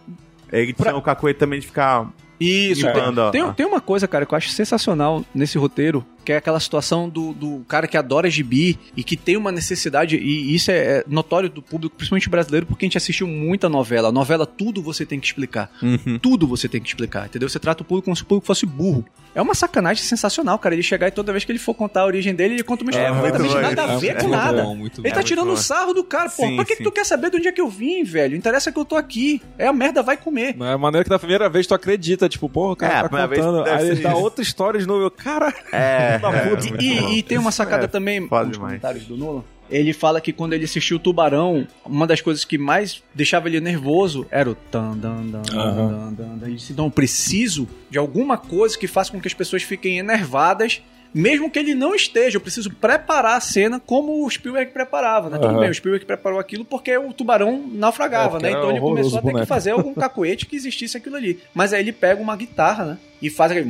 ele Pra- tinha o cacuete também de ficar Isso, limpando, ó. tem, tem, tem uma coisa, cara, que eu acho sensacional nesse roteiro, que é aquela situação do, do cara que adora gibi e que tem uma necessidade, e isso é, é notório do público, principalmente brasileiro, porque a gente assistiu muita novela. Novela, tudo você tem que explicar. Uhum. Tudo você tem que explicar, entendeu? Você trata o público como se o público fosse burro. É uma sacanagem sensacional, cara. Ele chegar e toda vez que ele for contar a origem dele, ele conta uma história É, muito completamente bom, nada a é ver muito com bom, nada. muito Ele bom. tá É tirando bom. sarro do cara, pô. Sim, pra que, que tu quer saber de onde é que eu vim, velho? Interessa que eu tô aqui. É a merda, vai comer. É a maneira que da primeira vez tu acredita, tipo, porra, o cara É, a tá contando. Aí ele dá isso. outra história de novo. Eu, cara, É, é, E, e tem uma sacada É, também foda nos demais. comentários do Nolan. Ele fala que quando ele assistiu o Tubarão, uma das coisas que mais deixava ele nervoso era o tan dan dan dan dan dan. Ele disse, não, preciso de alguma coisa que faça com que as pessoas fiquem enervadas, mesmo que ele não esteja. Eu preciso preparar a cena como o Spielberg preparava, né? Tudo Aham. bem, o Spielberg preparou aquilo porque o tubarão naufragava, É, né? Então ele começou a ter que boneco. fazer algum cacoete que existisse aquilo ali. Mas aí ele pega uma guitarra, né? E faz aquele...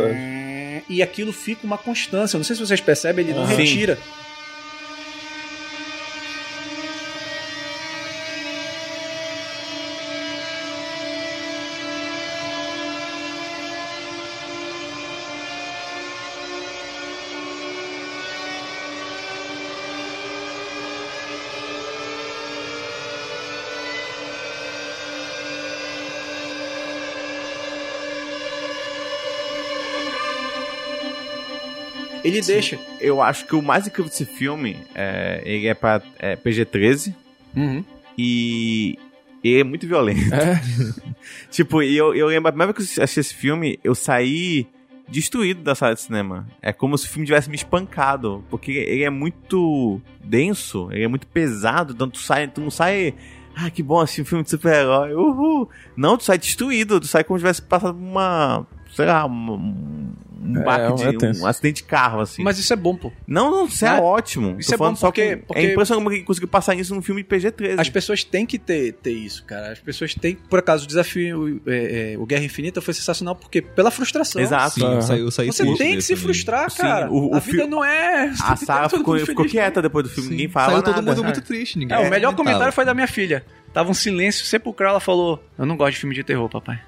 É verdade. E aquilo fica uma constância. Eu Não sei se vocês percebem, ele não Sim. retira. Ele deixa. Eu acho que o mais incrível desse filme é, ele é pra é, PG-13 Uhum. e ele é muito violento. tipo, e eu, eu lembro, a primeira vez que eu assisti esse filme, eu saí destruído da sala de cinema. É como se o filme tivesse me espancado, porque ele é muito denso, ele é muito pesado, então tu, sai, tu não sai... Ah, que bom assistir um filme de super-herói, uhul! Não, tu sai destruído, tu sai como se tivesse passado uma sei lá, um, um, É, baque é de, tenso. um acidente de carro, assim. Mas isso é bom, pô. Não, não, isso é, Né? ótimo. Isso Tô é bom só porque- que porque- É impressionante como ele conseguiu passar isso num filme de PG-13. As pessoas têm que ter, ter isso, cara. As pessoas têm. Por acaso, o desafio, é, é, o Guerra Infinita foi sensacional porque pela frustração. Exato. Sim, Aham. saiu, saiu Você tem que se também. frustrar, Sim, cara. o- o a vida fi- não é. A Sarah todo ficou, ficou quieta depois do filme, Sim. ninguém fala Saiu todo nada. mundo muito triste, ninguém É, o melhor comentário foi da minha filha. Tava um silêncio sepulcral, ela falou: Eu não gosto de filme de terror, papai.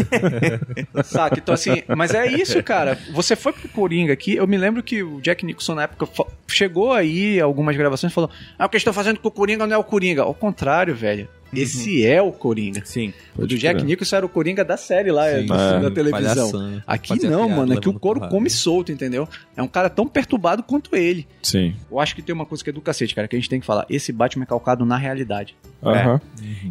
Saca? Então, assim, mas é isso, cara. Você foi pro Coringa aqui. Eu me lembro que o Jack Nicholson, na época, chegou aí algumas gravações e falou: Ah, o que estou fazendo com o Coringa não é o Coringa. Ao contrário, velho. Esse é o Coringa. Sim. O do Jack Nicholson era o Coringa da série lá, Sim, da, da sim. televisão. Palhação. Aqui não, piada, mano. Aqui o couro come solto, entendeu? É um cara tão perturbado quanto ele. Sim. Eu acho que tem uma coisa que é do cacete, cara, que a gente tem que falar. Esse Batman é calcado na realidade. Aham.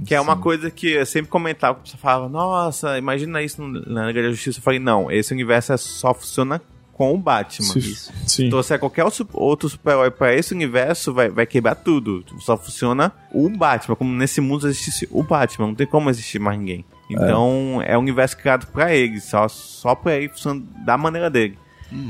Que é uma coisa que eu sempre comentava, que você falava, nossa, imagina isso na Liga da Justiça. Eu falei, não, esse universo é- só funciona com o Batman. Se- Sim. Trouxer qualquer outro- super-herói pra esse universo, vai, vai quebrar tudo. Só funciona o Batman. Como nesse mundo existisse o Batman, não tem como existir mais ninguém. Então, é, um universo criado pra ele, só, só pra ele funciona da maneira dele.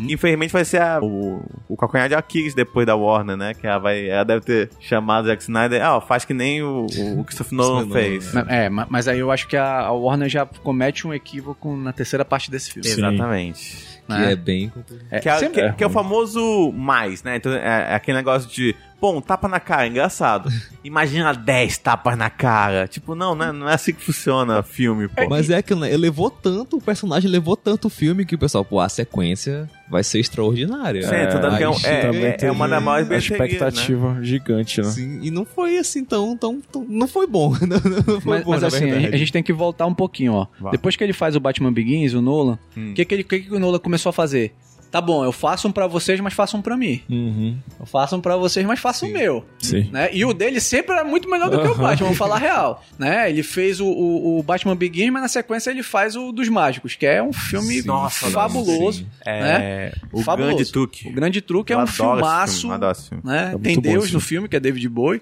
Infelizmente vai ser a- o, o calcanhar de Aquiles depois da Warner, né? Que ela, vai, ela deve ter chamado Zack Snyder. Ah, faz que nem o, o Christopher Nolan fez. É, ma- mas aí eu acho que a a Warner já comete um equívoco na terceira parte desse filme. Sim. Exatamente. Que né? é bem complicado. É, Que é, sempre- que- que é o famoso mais, né? Então é, é aquele negócio de, pô, um tapa na cara, engraçado. Imagina 10 tapas na cara. Tipo, não, não é, não é assim que funciona filme, pô. Mas é aquilo, né? Ele levou tanto, o personagem levou tanto o filme que o pessoal, pô, a sequência vai ser extraordinária. Sim, que é, um- é, é- é uma das maiores A bilheterias, né? expectativa gigante, né? Sim, e não foi assim tão, tão, tão- não foi bom. Não, não foi Mas, bom, mas assim, a verdade. gente, a gente tem que voltar um pouquinho, ó. Vá. Depois que ele faz o Batman Begins, o Nolan, o Hum. que, que, ele- que, que o Nolan começou a fazer? Tá bom, eu faço um pra vocês, mas façam um pra mim. Uhum. Eu faço um pra vocês, mas façam o meu. Sim. Né? E o dele sempre era muito melhor do que o. Batman, vamos falar a real. Né? Ele fez o, o, o Batman Begins, mas na sequência ele faz o dos Mágicos, que é um filme Nossa, fabuloso. sim. É, o Fabuloso. grande truque. O Grande Truque é Eu um adoro esse filmaço. filme, filme. né? É Tem Deus no filme. filme, que é David Bowie.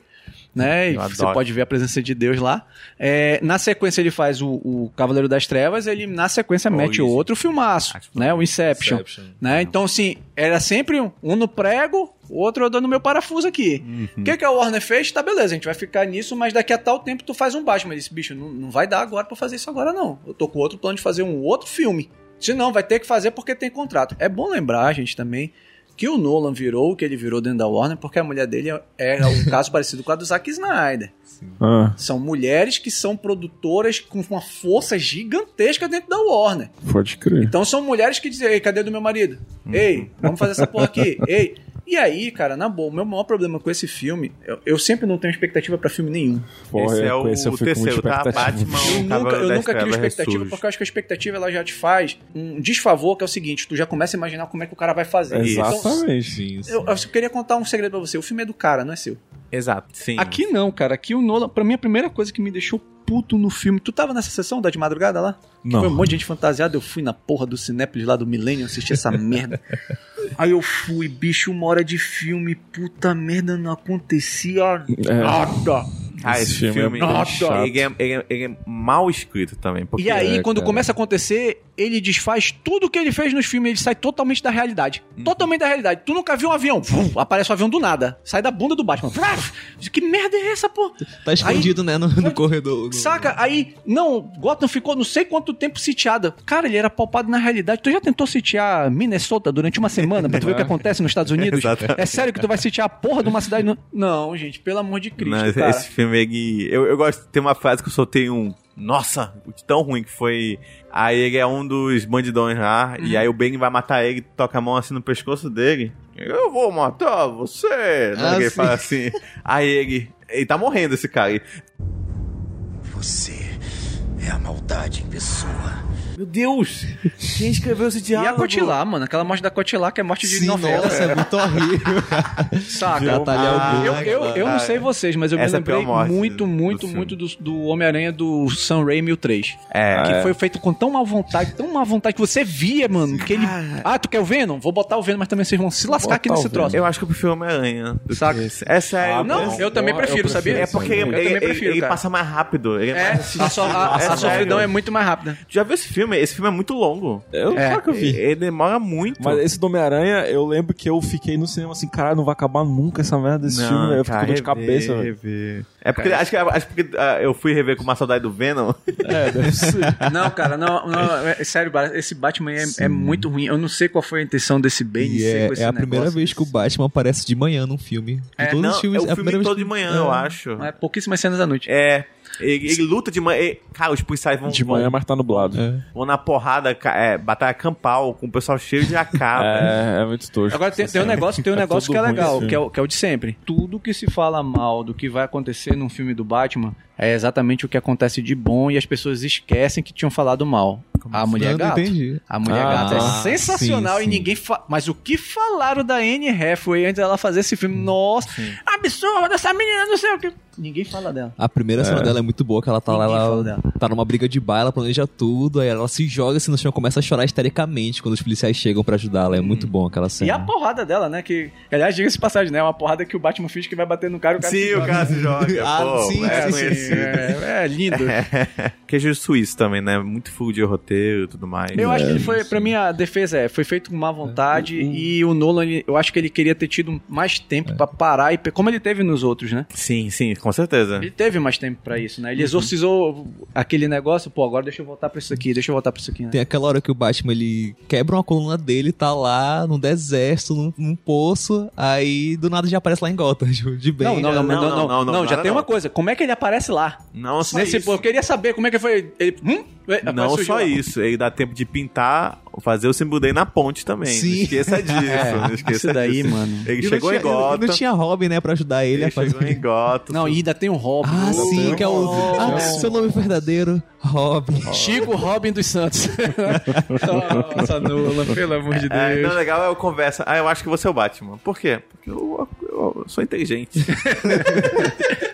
Né? E você pode ver a presença de Deus lá. É, na sequência ele faz o, o Cavaleiro das Trevas, ele na sequência Oh, mete isso. outro filmaço, Acho né? O Inception. Inception. Né? Então, assim, era sempre um, um no prego, o outro eu dando meu parafuso aqui. Uhum. O que, que a Warner fez? Tá, beleza, a gente vai ficar nisso, mas daqui a tal tempo tu faz um Batman. Ele disse, bicho, não, não vai dar agora pra fazer isso agora, não. Eu tô com outro plano de fazer um outro filme. Se não, vai ter que fazer porque tem contrato. É bom lembrar, gente, também, que o Nolan virou o que ele virou dentro da Warner, porque a mulher dele é um caso parecido com a do Zack Snyder. Ah, São mulheres que são produtoras com uma força gigantesca dentro da Warner. pode crer. Então são mulheres que dizem, ei, cadê do meu marido? Ei, vamos fazer essa porra aqui. Ei. E aí, cara, na boa, o meu maior problema com esse filme, eu, eu sempre não tenho expectativa pra filme nenhum. Porra, esse é o, o terceiro, tá? Batman, Eu o nunca, eu nunca crio expectativa, ressurge. porque eu acho que a expectativa ela já te faz um desfavor, que é o seguinte, tu já começa a imaginar como é que o cara vai fazer. Então, Exatamente. Sim, sim. eu, eu queria contar um segredo pra você. O filme é do cara, não é seu. Exato, sim. Aqui não, cara. Aqui o Nolan, pra mim, a primeira coisa que me deixou puto no filme. Tu tava nessa sessão da de madrugada lá? Que Não. Foi um monte de gente fantasiada. Eu fui na porra do Cinépolis lá do Millennium assistir essa merda. Aí eu fui, bicho, uma hora de filme. Puta merda, não acontecia É. nada. Ah, esse, Esse filme filme, é ele, ele é, ele é- ele é mal escrito também. Porque E aí, É, quando cara. começa a acontecer, ele desfaz tudo que ele fez nos filmes, ele sai totalmente da realidade. Uhum. Totalmente da realidade. Tu nunca viu um avião, vum, aparece um avião do nada. Sai da bunda do Batman. que merda é essa, pô? Tá escondido, né, no, no corredor. no- Saca? Aí, não, Gotham ficou não sei quanto tempo sitiada. Cara, ele era palpado na realidade. Tu já tentou sitiar Minnesota durante uma semana pra tu ver o que acontece nos Estados Unidos? É sério que tu vai sitiar a porra de uma cidade? no- Não, gente, pelo amor de Cristo, Não, esse- cara. esse filme ele. Eu, eu gosto. Tem uma frase que eu soltei um. Nossa, tão ruim que foi. Aí ele é um dos bandidões lá. E Uhum. aí o Bane vai matar ele, toca a mão assim no pescoço dele. Eu vou matar você. Né? Ah, ele fala assim. Aí ele. Ele tá morrendo esse cara. Você é a maldade em pessoa. Meu Deus! Quem escreveu esse E diálogo? a Cotilar, mano, aquela morte da Cotilar que é morte de Sim, novela. nossa, é muito horrível. Saca? Ah. Eu, eu, eu não sei vocês, mas eu me Essa é a pior lembrei morte muito, muito, do muito do, do Homem-Aranha do Sam Raimi o 3. É. Que foi feito com tão má vontade, tão má vontade que você via, mano, que ele... Ah, tu quer o Venom? Vou botar o Venom, mas também vocês vão se lascar aqui nesse troço. Eu acho que eu prefiro Homem-Aranha. Saca? É sério. Ah, Não, eu também Eu prefiro, prefiro sabia? É porque ele, eu ele- também ele- prefiro, ele cara. passa mais rápido. Ele é, É, mais a, so- a- a É sério. sofridão é muito mais rápida. Já viu esse filme? Filme, esse filme é muito longo. Eu, É. claro que eu vi. Ele demora muito. Mas esse do Homem-Aranha, eu lembro que eu fiquei no cinema assim, caralho, não vai acabar nunca essa merda desse filme. né? Eu fico com dor de cabeça, rever. É porque, acho que, acho que ah, eu fui rever com uma saudade do Venom. É, deve ser. Não, cara, não, não é, sério, esse Batman é, é muito ruim. Eu não sei qual foi a intenção desse Bane E é, é a primeira vez que o Batman aparece de manhã num filme. É, todos Não, os filmes, é o a filme todo que- de manhã, é. eu acho. É, pouquíssimas cenas da noite. É. Ele, ele luta de manhã. e- Cara, os policiais vão, De manhã, vão, mas tá nublado. É. vão na porrada, é, batalha campal, com o pessoal cheio de AK. É, é muito tosco. Agora tem, tem um negócio, tem um É negócio que é legal, que é, o, que é o de sempre. Tudo que se fala mal do que vai acontecer num filme do Batman é exatamente o que acontece de bom e as pessoas esquecem que tinham falado mal. A mulher gato. entendi. A mulher Ah, gata é sim, sensacional e sim. ninguém fa... Mas o que falaram da Anne Hathaway antes dela fazer esse filme? Nossa, absurdo, essa menina, não sei o que. Ninguém fala dela. A primeira cena dela é muito boa, que ela tá lá, Ninguém fala ela tá numa briga de bar, ela planeja tudo, aí ela se joga assim no chão e começa a chorar histericamente quando os policiais chegam pra ajudá-la. É muito bom aquela cena. E a porrada dela, né? Que, aliás, diga-se de passagem, né? É uma porrada que o Batman finge que vai bater no cara e o cara se Sim, o joga. cara se joga. Ah, pô, sim, é, sim, conhecido. É, é lindo. Queijo suíço também, né? Muito full de roteiro e tudo mais. Eu acho que ele É, foi, isso. pra mim, a defesa é, foi feito com má vontade e o Nolan, eu acho que ele queria ter tido mais tempo pra parar e, como ele teve nos outros, né? Sim, sim, com certeza. Ele teve mais tempo pra isso, né? Ele exorcizou aquele negócio, pô, agora deixa eu voltar pra isso aqui, deixa eu voltar pra isso aqui, né? Tem aquela hora que o Batman ele quebra uma coluna dele, tá lá no deserto, num, num poço, aí do nada já aparece lá em Gotham, de bem. Não, não, não, não, não, não, não, não, já nada tem não. uma coisa, como é que ele aparece lá? Não só Nesse, isso. pô, eu queria saber como é que foi. Ele, hum? Ué, Não só lá. Isso, ele dá tempo de pintar, fazer o dele na ponte também. Sim. Não esqueça disso, não esqueça isso daí, disso. mano. Ele E chegou tinha- em Gotham. Não tinha Robin, né, pra ajudar ele, Ele a fazer. chegou em Gotham. Não, e ainda tem o Robin. Ah, sim, que é o. Ah, É. seu nome verdadeiro, Robin. Chico Robin dos Santos. Nossa, Nolan, pelo amor de É, Deus. não, legal é o conversa. Ah, eu acho que você é o Batman. Por quê? Porque eu, eu- eu sou inteligente.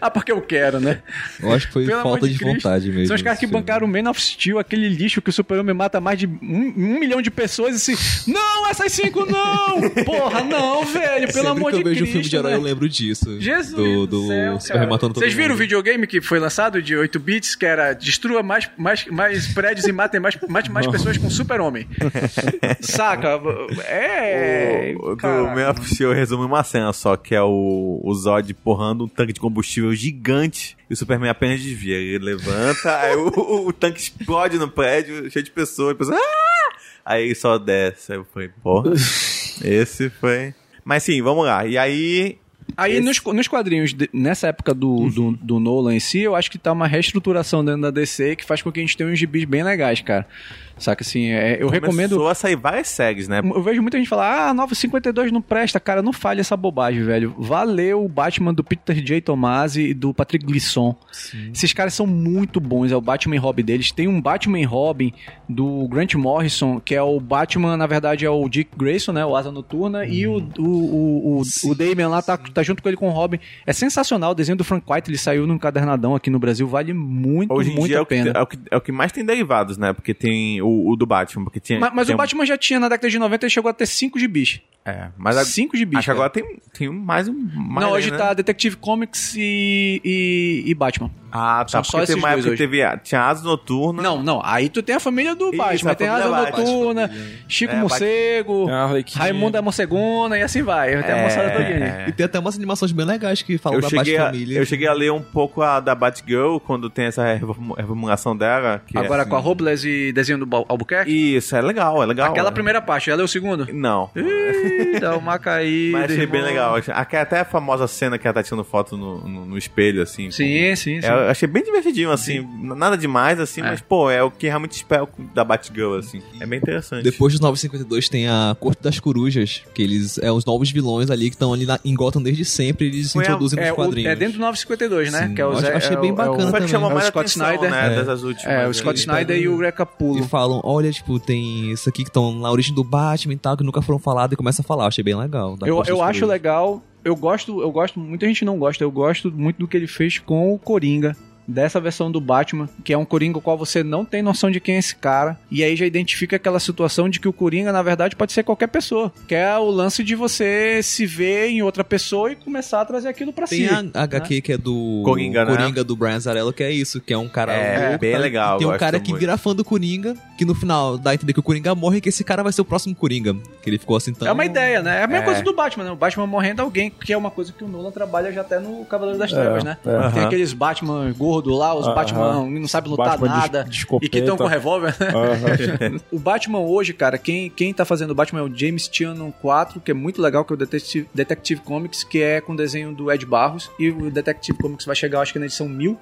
Ah, porque eu quero, né? Eu acho que foi Pelo falta de, Cristo. vontade mesmo. São os caras que bancaram o Man of Steel, aquele lixo que o Super-Homem mata mais de um, um milhão de pessoas e se. Não, essas cinco não! Porra, não, velho, pelo Sempre amor que de eu vejo Cristo. um filme de herói, né? eu lembro disso. Jesus do, do do céu, Super cara. matando todo Vocês viram o mundo. videogame que foi lançado de 8 bits, que era destrua mais, mais, mais prédios e matem mais, mate mais pessoas com super-homem. Saca? É... o, o do of Steel resume uma cena só, que é o, o Zod porrando um tanque de combustível gigante e o Superman apenas desvia. Ele levanta, aí o, o- o tanque explode no prédio, cheio de pessoas, e pessoas, "Ah!" Aí só desce. Aí eu falei, porra, esse foi... Mas sim, vamos lá. E aí... Aí Esse- nos, nos quadrinhos, de- nessa época do, do, do Nolan em si, eu acho que tá uma reestruturação dentro da DC que faz com que a gente tenha uns gibis bem legais, cara. Saca assim, é, eu recomendo. Começou a sair várias séries, né? Eu vejo muita gente falar, ah, 952 não presta, cara, não falha essa bobagem, velho. Valeu o Batman do Peter J. Tomasi e do Patrick Glisson. Esses caras são muito bons, é o Batman e Robin deles. Tem um Batman e Robin do Grant Morrison, que é o Batman, na verdade, é o Dick Grayson, né, o Asa Noturna, e o, o, o, o, o Damian lá tá, tá junto com ele com o Robin. É sensacional, o desenho do Frank White, ele saiu num cadernadão aqui no Brasil, vale muito, Hoje em muito dia é a o, que, pena. é, o que, é o que mais tem derivados, né? Porque tem o, o do Batman, porque tinha... Mas, mas o um- Batman já tinha, na década de 90, ele chegou a ter 5 gibis. É, mas a, 5 gibis. acho que agora tem, tem mais um... Mais Não, aí, hoje né? tá Detective Comics e, e, e Batman. Ah, tá. São só Porque tem esses uma dois época que teve... Tinha Asa Noturna. Não, não. Aí tu tem a família do Batman. a Tem Asa Batman. Noturna, Chico É, Morcego. Raimundo é Morcegona e assim vai. Tem a moçada todinha. É. E tem até umas animações bem legais que falam Eu da Bat-Família. eu cheguei a ler um pouco a da Batgirl, quando tem essa reformu- reformulação dela. Que Agora é, com a Robles e desenho do Al- Albuquerque. Isso, é legal, é legal. Aquela é. primeira parte, ela é o segundo? Não. Ih, dá uma caída. Mas achei bem legal. Até a famosa cena que ela tá tirando foto no, no, no espelho, assim. Sim, sim, sim. É, achei bem divertidinho, assim. Nada demais, assim, É. mas, pô, é o que realmente espero da Batgirl, assim. É bem interessante. Depois dos 952 tem a Corte das Corujas, que eles é os novos vilões ali que estão ali na, em Gotham desde sempre, eles se introduzem É, nos o- quadrinhos. é dentro do 952, né? Sim, que é o eu Zé- achei é bem o- bacana é o- chamou também. mais É o Scott atenção, Snyder. né, É. dessas últimas. É, o. Scott Snyder e o Greg E falam, olha, tipo, tem isso aqui que estão na origem do Batman e tal, que nunca foram falados, e começa a falar. Eu achei bem legal. da Eu, eu acho legal, eu gosto, eu gosto, muita gente não gosta, eu gosto muito do que ele fez com o Coringa. Dessa versão do Batman, que é um Coringa o qual você não tem noção de quem é esse cara, e aí já identifica aquela situação de que o Coringa, na verdade, pode ser qualquer pessoa. Que é o lance de você se ver em outra pessoa e começar a trazer aquilo pra Tem si. a HQ que é do Coringa, né? Coringa do Brian Azarello, que é isso, que é um cara É, louco, bem cara, legal, Tem um cara que muito. vira fã do Coringa, que no final dá a entender que o Coringa morre e que esse cara vai ser o próximo Coringa. Que ele ficou assim tão... É uma ideia, né? É a mesma É. coisa do Batman, né? O Batman morrendo alguém, que é uma coisa que o Nolan trabalha já até no Cavaleiro das É, Trevas, né? é. Tem aqueles Batman gordo lá, os Aham. Batman que não sabem lutar Batman de- nada de e escopeta. que estão com revólver, né? Aham. O Batman hoje, cara, quem, quem tá fazendo o Batman é o James Tynion 4, que é muito legal, que é o Detective, Detective Comics, que é com desenho do Ed Barros. E o Detective Comics vai chegar, acho que na edição 1000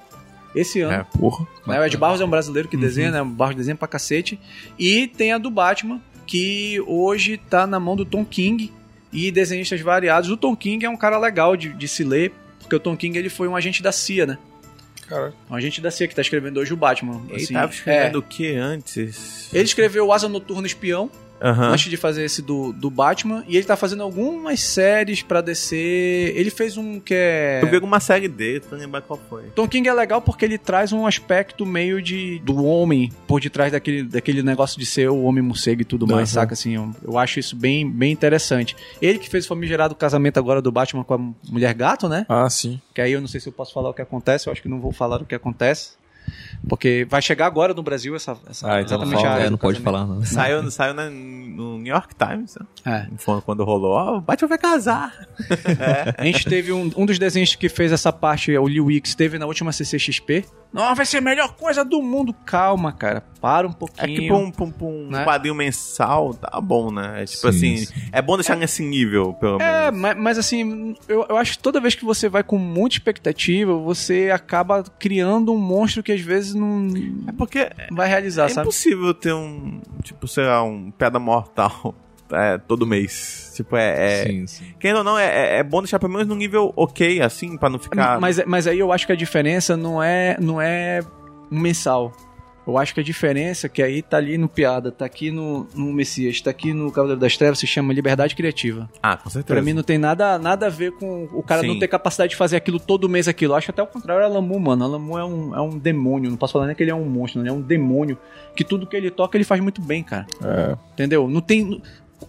esse ano. É. Porra. Né? O Ed Barros é um brasileiro que desenha, né? O Barros desenha pra cacete. E tem a do Batman, que hoje tá na mão do Tom King e desenhistas variados. O Tom King é um cara legal de, de se ler, porque o Tom King ele foi um agente da CIA, né? Cara. Um agente da CIA que tá escrevendo hoje o Batman. Ele assim. tava escrevendo É. o que antes? Ele escreveu o Asa Noturno Espião, Aham. antes de fazer esse do, do Batman, e ele tá fazendo algumas séries pra DC. Ele fez um que é. Eu vi alguma série dele, tô lembrando qual foi. Tom King é legal porque ele traz um aspecto meio de do homem por detrás daquele, daquele negócio de ser o homem morcego e tudo mais, Aham. saca? Assim, eu, eu acho isso bem, bem interessante. Ele que fez o famigerado casamento agora do Batman com a mulher gato, né? Ah, sim. Que aí eu não sei se eu posso falar o que acontece, eu acho que não vou falar o que acontece. Porque vai chegar agora no Brasil essa, essa Ah, então exatamente não a fala, área É, não pode falar, não. Saiu, saiu na- no New York Times, né? É. Quando rolou, ó, o Batman vai casar. A gente teve um, um dos desenhos que fez essa parte, o Liu Wix, teve na última CCXP. Não, vai ser a melhor coisa do mundo. Calma, cara. Para um É pouquinho. que pra um, pra um- pra um Né? quadrinho mensal, tá bom, né? É tipo Sim, assim, sim. é bom deixar nesse nível, pelo É, menos. mas, mas assim, eu, eu acho que toda vez que você vai com muita expectativa, você acaba criando um monstro que às vezes não É porque vai realizar, é sabe? impossível ter um, tipo, sei lá, um pedra mortal é, todo mês. Tipo, é... é Sim, sim. Querendo ou não, é, é- é bom deixar pelo menos num nível ok, assim, pra não ficar... Mas, mas aí eu acho que a diferença não é, não é um mensal. Eu acho que a diferença que aí tá ali no Piada, tá aqui no, no Messias, tá aqui no Cavaleiro das Trevas, se chama Liberdade Criativa. Ah, com certeza. Pra mim não tem nada, nada a ver com o cara Sim. não ter capacidade de fazer aquilo todo mês aquilo. Eu acho até o contrário, a Lamu, mano. A Lamu é um, é um demônio. Não posso falar nem que ele é um monstro, ele é um demônio. Que tudo que ele toca, ele faz muito bem, cara. É. Entendeu? Não tem.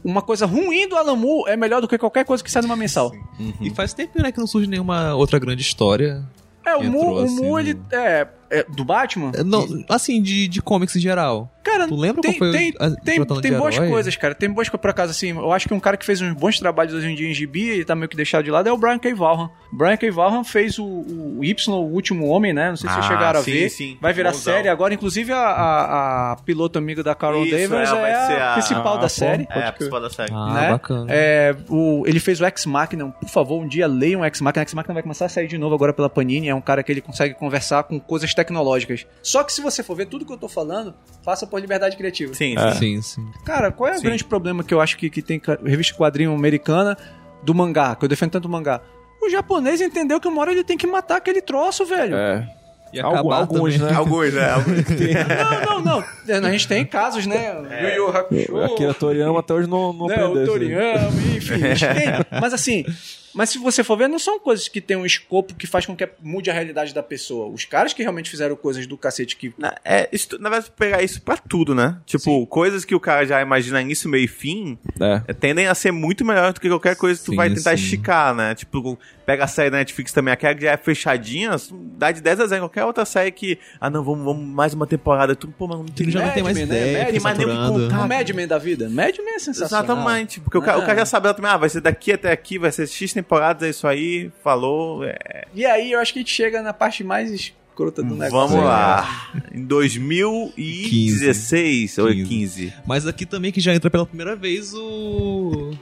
Uma coisa ruim do Alamu é melhor do que qualquer coisa que sai numa mensal. E faz tempo, né, que não surge nenhuma outra grande história. É, o Mu, o assim Mu no- ele. É, é, do Batman? É, Não, assim, de, de comics em geral. Cara, Tu lembra tem, qual foi tem, a- tem, tem boas herói? coisas, cara. Tem boas coisas, por acaso, assim. Eu acho que um cara que fez uns bons trabalhos hoje em dia em gibi, ele tá meio que deixado de lado, é o Brian K. Vaughan. Brian K. Vaughan fez o, o Y, o Último Homem, né? Não sei se vocês Ah, chegaram a sim, ver. sim. Vai virar Bonzão. série agora. Inclusive, a, a, a piloto amiga da Carol Isso, Davis é ser a, a- principal Ah, da pô. série. É, a principal da série. Ah, né? bacana. É, o, ele fez o Ex Machina, por favor, um dia leiam o Ex Machina. Ex Machina vai começar a sair de novo agora pela Panini. É um cara que ele consegue conversar com coisas tecnológicas. Só que se você for ver tudo que eu tô falando, faça por liberdade criativa. Sim, É. sim. Sim, sim. Cara, qual é o Sim. grande problema que eu acho que, que tem revista quadrinho americana do mangá, que eu defendo tanto o mangá? O japonês entendeu que uma hora ele tem que matar aquele troço, velho. É. E alguns, também. né? Alguns, né? Não, não, não. A gente tem casos, né? É. Yu Yu Hakusho, Aqui a Toriyama até hoje não, não né? aprendeu O. Toriyama, enfim. a gente tem. Mas assim, mas se você for ver, não são coisas que tem um escopo que faz com que mude a realidade da pessoa. Os caras que realmente fizeram coisas do cacete que Na, é, isso, na verdade, pegar isso pra tudo, né? Tipo, coisas que o cara já imagina início, meio e fim, É. é, tendem a ser muito melhor do que qualquer coisa que tu Sim, vai tentar sim. esticar, né? Tipo, pega a série da Netflix também, aquela que já é fechadinha, dá de 10 a 0 qualquer outra série que, ah não, vamos, vamos mais uma temporada, tu, pô, mas não tem Ele já não Mad tem mais né? ideia, Mad tem mais nem o que contar. O Mad Men da vida. Mad Men é sensacional. Exatamente, porque o, cara, o cara Ah. já sabe ela também, ah, vai ser daqui até aqui, vai ser X temporadas, é isso aí, falou, é, E aí eu acho que a gente chega na parte mais escrota do negócio. vamos é. lá. Em 2016 ou 15. 15. Mas aqui também que já entra pela primeira vez o.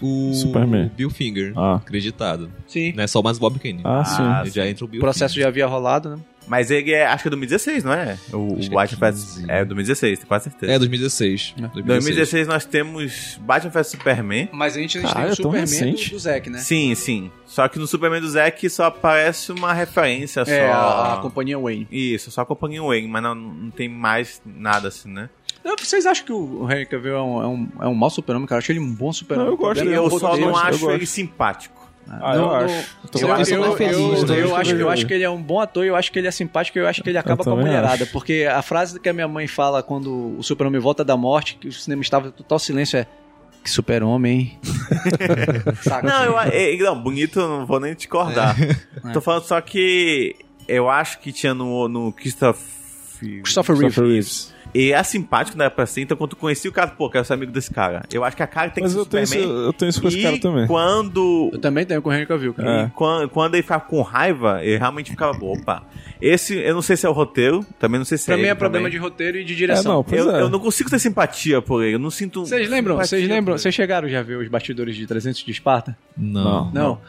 O. Superman. Bill Finger. Ah. Acreditado. Sim. Não é só mais Bob Kane. Ah, sim. Ah, Ele já entra o Bill O processo Finger. já havia rolado, né? Mas ele é, acho que é 2016, não é? O, Acho o que é Batman vs 15. É 2016, tenho quase certeza. É, 2016. É. 2016 nós temos Batman vs Superman. Mas a gente, a gente Caralho, tem o é Superman do, recente. do Zack, né? Sim, sim. Só que no Superman do Zack só aparece uma referência É, só. a, a companhia Wayne. Isso, só acompanha o Wayne, mas não, não tem mais nada assim, né? Não, Vocês acham que o Henry Cavill é um, é um, é um mau super-homem, cara? Eu achei ele um bom super-homem. Não, eu gosto é o eu só não eu acho ele simpático. Ah, eu acho. Eu eu- eu- né? eu- eu, acho, eu eu- acho que ele é um bom ator, eu acho que ele é simpático, eu acho que ele acaba com a mulherada. acho. Porque a frase que a minha mãe fala quando o super-homem volta da morte, que o cinema estava em total silêncio, é que super-homem? Não, eu, é, não, bonito eu não vou nem discordar. Tô falando só que eu acho que tinha no, no Christopher... Christopher Reeve. Christopher Reeves. E é simpático na época assim, então quando tu conhecia o cara, pô, quero ser amigo desse cara. Eu acho que a cara tem que Mas ser eu tenho, isso, eu tenho isso com esse cara também. quando Eu também tenho com o Henry Cavill, cara. É. E quando, quando ele ficava com raiva, ele realmente ficava, opa. Esse, eu não sei se é o roteiro, também não sei se Pra é mim ele é problema também. de roteiro e de É, direção. não, pois Eu, é. eu não consigo ter simpatia por ele, eu não sinto. Vocês lembram? Vocês lembram? Vocês chegaram já a ver os bastidores de 300 de Esparta? Não. Não.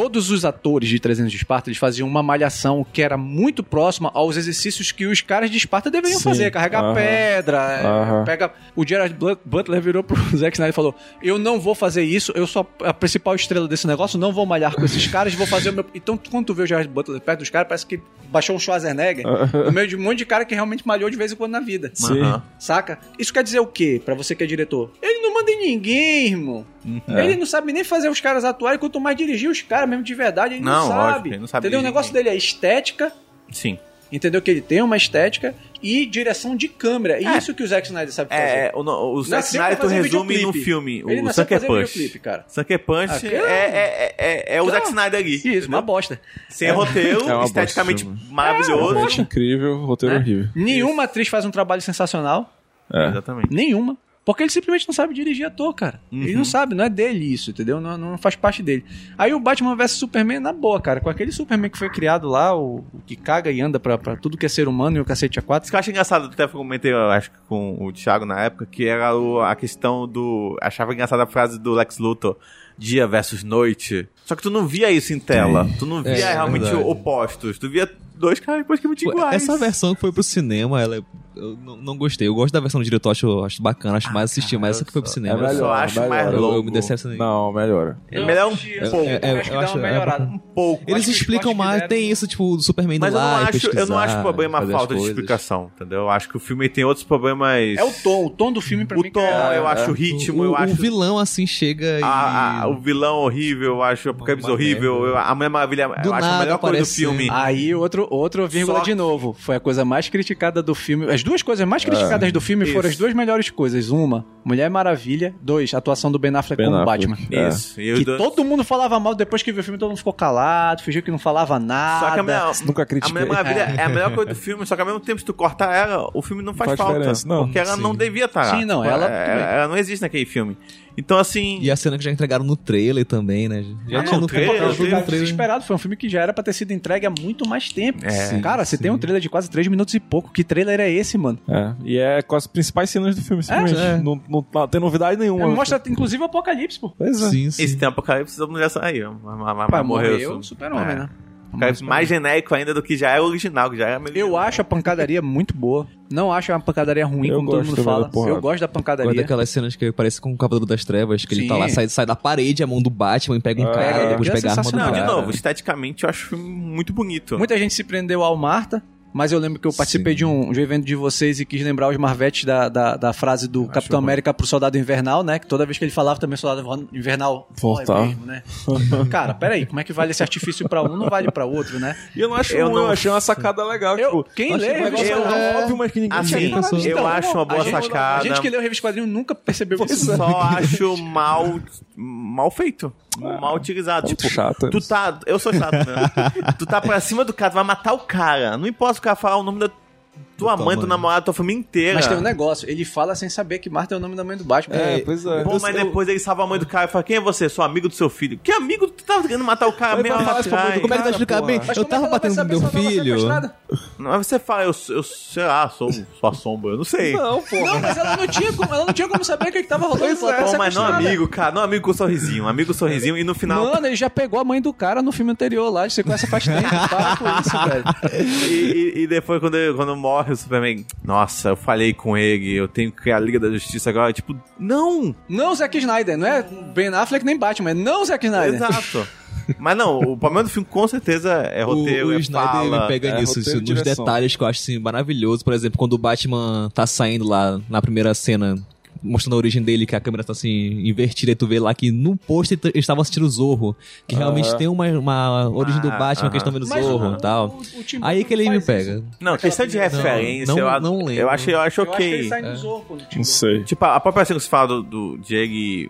Todos os atores de 300 de Esparta, eles faziam uma malhação que era muito próxima aos exercícios que os caras de Esparta deveriam Sim. fazer. Carregar Aham. pedra, é, Aham. pega... O Gerard Butler virou pro Zack Snyder e falou, eu não vou fazer isso, eu sou a principal estrela desse negócio, não vou malhar com esses caras, vou fazer o meu... Então, quando tu vê o Gerard Butler perto dos caras, parece que baixou um Schwarzenegger no meio de um monte de cara que realmente malhou de vez em quando na vida. Sim. Saca? Isso quer dizer o quê pra você que é diretor? Ele não manda em ninguém, irmão. Ele não sabe nem fazer os caras atuarem, quanto mais dirigir os caras mesmo de verdade, ele não, Não, lógico, sabe. ele não sabe entendeu? O negócio dele é estética, Sim. entendeu? Que ele tem uma estética e direção de câmera. E isso que o Zack Snyder sabe fazer. É, o, o Zack Snyder tu resume videoclipe. no filme, Ele o Sucker Punch. cara. Sucker Punch Aquilo- é, é, é, é o Zack Snyder ali. Isso, entendeu? uma bosta. Sem roteiro, É bosta esteticamente maravilhoso. Incrível, roteiro né? horrível. Nenhuma atriz faz um trabalho sensacional. É. Exatamente. Nenhuma. Porque ele simplesmente não sabe dirigir ator, cara. Ele não sabe, não é dele isso, entendeu? Não, não faz parte dele. Aí o Batman vs Superman, na boa, cara. Com aquele Superman que foi criado lá, o, o que caga e anda pra, pra tudo que é ser humano e o cacete a quatro. Isso que eu acho engraçado, até comentei, eu acho que com o Thiago na época, que era o- a questão do. Achava engraçada a frase do Lex Luthor, dia versus noite. Só que tu não via isso em tela. Tu não via É, realmente verdade. opostos. Tu via dois caras praticamente iguais. Essa versão que foi pro cinema, ela é- eu não, não gostei. Eu gosto da versão do diretor, acho, acho bacana, acho mais assistir, mas essa que foi pro cinema. é Eu só melhor, acho melhor. mais eu, eu longo. me decepcionei. Não, melhora. É melhor um Eu- pouco. é, é, acho que eu dá acho- uma é melhorada. Um pouco. Eles acho explicam mais, tem isso, tipo, do Superman Mas do eu não, lá acho, eu não acho problema a falta de explicação, entendeu? Eu acho que o filme tem outros problemas. É o tom, o tom do filme pra O mim. tom, que é- eu acho é. o ritmo, o, eu o acho. vilão, assim, chega e... o vilão horrível, eu acho o Apocalipse horrível, eu- a Mulher Maravilha, eu Do acho a melhor coisa do filme. Aí, outro, outro vírgula de novo. Foi a coisa mais criticada do filme. As duas coisas mais É. criticadas do filme foram Isso. as duas melhores coisas. Uma, Mulher Maravilha. Dois, atuação do Ben Affleck Ben como Affleck. Batman. É. Isso. E os Que dois- todo mundo falava mal depois que viu o filme, todo mundo ficou calado, fingiu que não falava nada. Só que a Mulher, Nunca a critiquei. Mulher Maravilha é. a melhor coisa do filme, só que ao mesmo tempo, se tu cortar ela, o filme não faz, Faz falta. não. Porque ela Sim. não devia estar. Sim, não, Tipo, ela- é- ela não existe naquele filme. Então, assim. E a cena que já entregaram no trailer também, né? Já Ah, tinha no trailer, tudo trailer trailer. Desesperado, foi um filme que já era pra ter sido entregue há muito mais tempo. É. Sim, Cara, você sim. tem um trailer de quase 3 minutos e pouco. Que trailer é esse, mano? É, e é com as principais cenas do filme, simplesmente. é. Não, não, não tem novidade nenhuma. Mostra, inclusive, o Apocalipse, pô. Pois é. Sim, sim. Esse tem Apocalipse, saiu. Mas, mas, mas Pai, morreu. morreu o su- super-homem, é. né? Apocalipse mais genérico ainda do que já é o original, que já é melhor. Eu acho a pancadaria muito boa. Não acho a pancadaria ruim, Eu como todo gosto mundo fala. Eu gosto da Gosto pancadaria. daquelas cenas que parece com o Cavaleiro das Trevas, que ele tá Sim. lá, sai, sai da parede, a mão do Batman, e pega um É, cara, depois aquilo é pega a arma do Não, cara. de novo, esteticamente eu acho o filme muito bonito. Muita gente se prendeu ao Marta, mas eu lembro que eu participei Sim. de um, de um evento de vocês e quis lembrar os Marvetes da, da, da frase do Capitão América pro Soldado Invernal, né? Que toda vez que ele falava também Soldado Invernal Voltava. "Ó, é mesmo, né? Cara, peraí, como é que vale esse artifício pra um, não vale pra outro, né? E eu não acho Eu ruim, não- eu achei uma sacada legal. Eu- tipo, quem lê um negócio eu- óbvio, mas que ninguém Assim, eu Então, acho uma boa a gente, sacada. A gente que leu o Revista Quadrinho nunca percebeu isso. Só acho mal, mal feito. Mal utilizado. Muito tipo, chato tu isso. tá. Eu sou chato tu tá pra cima do cara, tu vai matar o cara. Não importa o cara falar o nome da tua mãe, do namorado, tua família inteira. Mas tem um negócio, ele fala sem saber que Marta é o nome da mãe do Batman. É, pois é. Pô, mas Eu- depois ele salva a mãe do cara e fala: Quem é você? Sou amigo do seu filho. Que amigo? Tu tava querendo matar o cara Mas mesmo do Como é que Cara, explicar bem? Mas Eu é tava batendo no meu filho. Não, aí você fala, eu, eu sei lá, sou sua sombra, eu não sei. Não, porra. Não, mas ela não tinha como, ela não tinha como saber o que, que tava rolando. Pois é. Pô, mas não amigo, cara, não amigo com sorrisinho, amigo com sorrisinho e no final. Mano, ele já pegou a mãe do cara no filme anterior lá, de sequência faz tempo. Para com isso, velho. E, e- e depois, quando, quando morre o Superman, nossa, eu falei com ele, eu tenho que criar a Liga da Justiça agora. Tipo, não! Não Zack Snyder, não é Ben Affleck nem Batman, é não Zack Snyder. Exato. Mas não, o problema do filme com certeza é O, roteiro, o é Snyder fala. me pega é nisso, roteiro nos direção. detalhes que eu acho assim, maravilhoso. Por exemplo, quando o Batman tá saindo lá na primeira cena, mostrando a origem dele, que a câmera tá assim, invertida, e tu vê lá que no pôster eles estavam assistindo o Zorro, que realmente tem uma, uma origem do Ah, Batman que eles estão vendo Mas Zorro o- e tal. o- o Aí que ele me pega. isso. Não, questão de referência, não- eu, a- não lembro. eu acho, eu acho Eu acho que ele ok. do Zorro. o Tim Não sei. Tipo, a própria cena que você fala do, do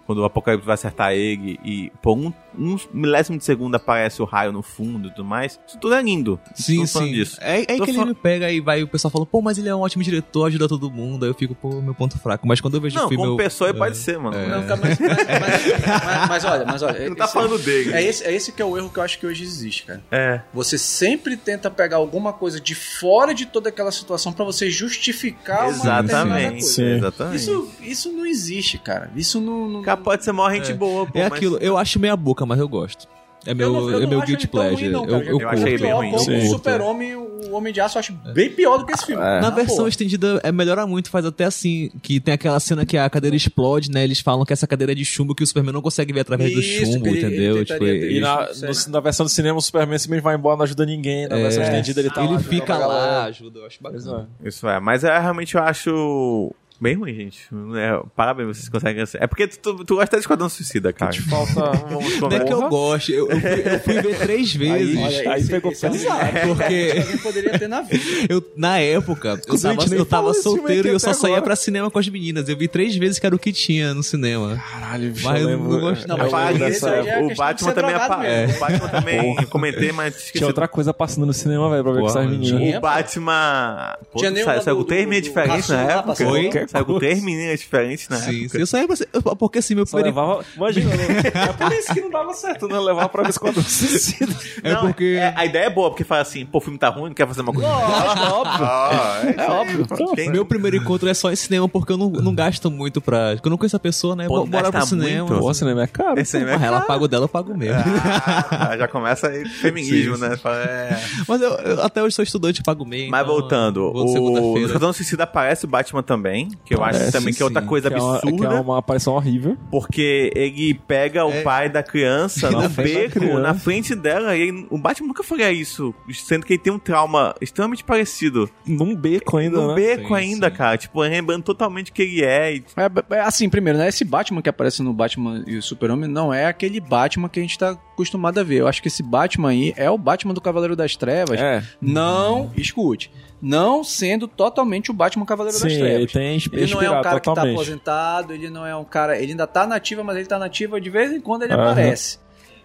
quando o Apocalipse vai acertar Egg e por um, um milésimo de segundo aparece o raio no fundo e tudo mais, isso tudo é lindo. Sim, sim. disso. É, é Tô que ele me pega e vai o pessoal fala, pô, mas ele é um ótimo diretor, ajuda todo mundo. Aí eu fico, pô, meu ponto fraco. Mas quando eu vejo Não, filme. como eu- pessoa é, pode ser, mano. Não, cara, mas, mas, mas- mas- olha, mas olha. Não tá esse- falando dele. É esse, é esse que é o erro que eu acho que hoje existe, cara. É. Você sempre tenta pegar alguma coisa de fora de toda aquela situação pra você justificar uma determinada Exatamente. coisa. Sim. Exatamente. Isso, isso não existe, cara. Isso não. não Cara, pode ser maior gente boa, pô. É mas- aquilo, eu acho meia boca, mas eu gosto. É meu, eu não, eu é não meu guilty ele tão ruim, pleasure. não, eu, eu, Eu achei curto. bem ruim. Como Sim. o Super-Homem, o Homem de Aço, eu acho bem pior do que esse filme. É. Na Ah, versão pô. estendida é melhora muito, faz até assim, que tem aquela cena que a cadeira explode, né? Eles falam que essa cadeira é de chumbo que o Superman não consegue ver através do Isso, chumbo, ele- ele entendeu? Tipo, ele, E na, no- na versão do cinema, o Superman simplesmente vai embora, não ajuda ninguém. Na versão estendida, ele tá ele lá, fica lá, ajuda, eu acho bacana. é. Isso é, mas é, realmente eu acho bem ruim, gente. É, parabéns, vocês conseguem. É porque tu, tu gosta de Esquadrão Suicida, cara. Te falta. Vamos Não é que eu gosto, eu, eu fui, eu fui ver três vezes. Olha, aí pegou esse é um pesado. milagre Porque- poderia ter na vida. Eu, na época, eu tava, eu tava esse solteiro e eu só saía agora. pra cinema com as meninas. Eu vi três vezes que era o que tinha no cinema. Caralho, bicho, Mas eu eu lembro. não gosto, não, eu mas esse dessa aí é época. o Batman ser também mesmo. O Batman também eu comentei, mas esqueci. Tinha outra coisa passando no cinema, velho, pra ver com essas meninas. O Batman. Tinha nem saiu, com três diferentes na época. passou. Saiu com três meninas diferentes na Sim, época. sim, eu saía pra. eu- Porque assim, meu primeiro. levava. Imagina, né? é por isso que não dava certo, né? Levar pra ver Suicida. É Não, porque. é- a ideia é boa, porque fala assim, pô, o filme tá ruim, não quer fazer uma coisa. óbvio. Ah, é, É óbvio. Quem- Meu primeiro encontro é só em cinema, porque eu não, não gasto muito pra. Porque eu não conheço a pessoa, né? Pô, Bo- Bora pro cinema. muito? Pô, cinema é caro. Esse Ah, é ela paga o dela, eu pago o meu. Ah, já começa aí feminismo, né? Fala, é. Mas eu, eu- até hoje sou estudante, pago meio. Mas então, voltando, o. Esquadrão Suicida aparece o Batman também, que eu acho Parece, também que é outra sim. coisa Que é uma- absurda. Que é uma aparição horrível. Porque ele pega o pai da criança no beco, criança. na frente dela, e ele- o Batman nunca faria isso, sendo que ele tem um trauma extremamente parecido. Num beco ainda, no né? beco Sim, ainda, sim. cara. Tipo, lembrando totalmente que ele é. e- É, é, assim, primeiro, né? Esse Batman que aparece no Batman e o Super-Homem não é aquele Batman que a gente tá acostumado a ver. Eu acho que esse Batman aí é o Batman do Cavaleiro das Trevas. É. Não, escute, não sendo totalmente o Batman Cavaleiro das Sim, Trevas. ele tem Ele não é um cara que tá totalmente. aposentado, ele não é um cara. Ele ainda tá nativa, mas ele tá nativa de vez em quando ele Aham. aparece.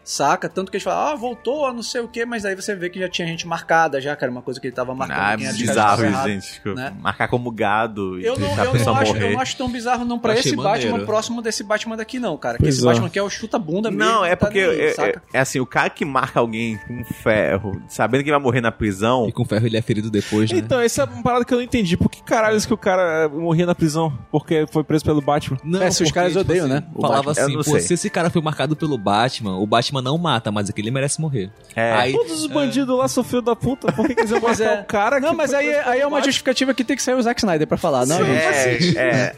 Saca? Tanto que eles falam, ah, voltou, não sei o quê, mas aí você vê que já tinha gente marcada, já, cara, uma coisa que ele tava marcando. Ah, de bizarro isso, errado. gente. Tipo, né? Marcar como gado e Eu não, deixar a eu, pessoa não acho, morrer. eu não acho tão bizarro não pra Achei esse maneiro. Batman próximo desse Batman daqui não, cara. Que esse é. Batman aqui é o chuta-bunda mesmo. Não, é tá porque é, saca? é- é assim, o cara que marca alguém com ferro, sabendo que vai morrer na prisão, E com ferro ele é ferido depois, né? Então, essa é uma parada que eu não entendi. Por que caralho que o cara morria na prisão? Porque foi preso pelo Batman? Não, É, se os caras odeiam, assim, né, Falava Batman. Assim, não pô, sei. se esse cara foi marcado pelo Batman, o Batman não mata, mas aquele merece morrer. É. Aí, Todos os bandidos lá sofreram da puta. Por que Mas matar é- o cara Não, que mas aí, preso aí é uma Batman? justificativa que tem que sair o Zack Snyder pra falar, não? gente? É,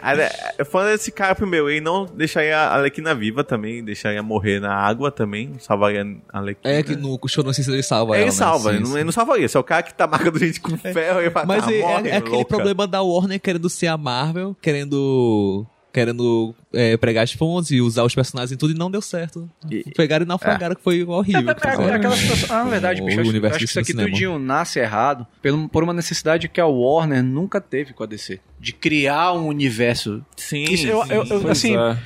é, falando desse cara primeiro, ele não deixaria a Alequina viva também, deixaria morrer na água também, salvaria a Alequina. é que no Show não sei se ele salva Ele ela, né? salva, Sim, ele, sim. ele não salvaria. Se é o cara que tá marcando gente com ferro, ele fala, Mas ah, é, morre, é aquele louca. problema da Warner querendo ser a Marvel, querendo querendo é, pregar as fontes e usar os personagens em tudo e não deu certo. Pegaram e naufragaram, que foi horrível. É, é, é aquela situação. Ah, na verdade, O bicho, acho, acho que isso aqui cinema. tudinho nasce errado pelo, por uma necessidade que a Warner nunca teve com a DC. De criar um universo. Sim, Isso, eu, sim. eu- eu- assim, é.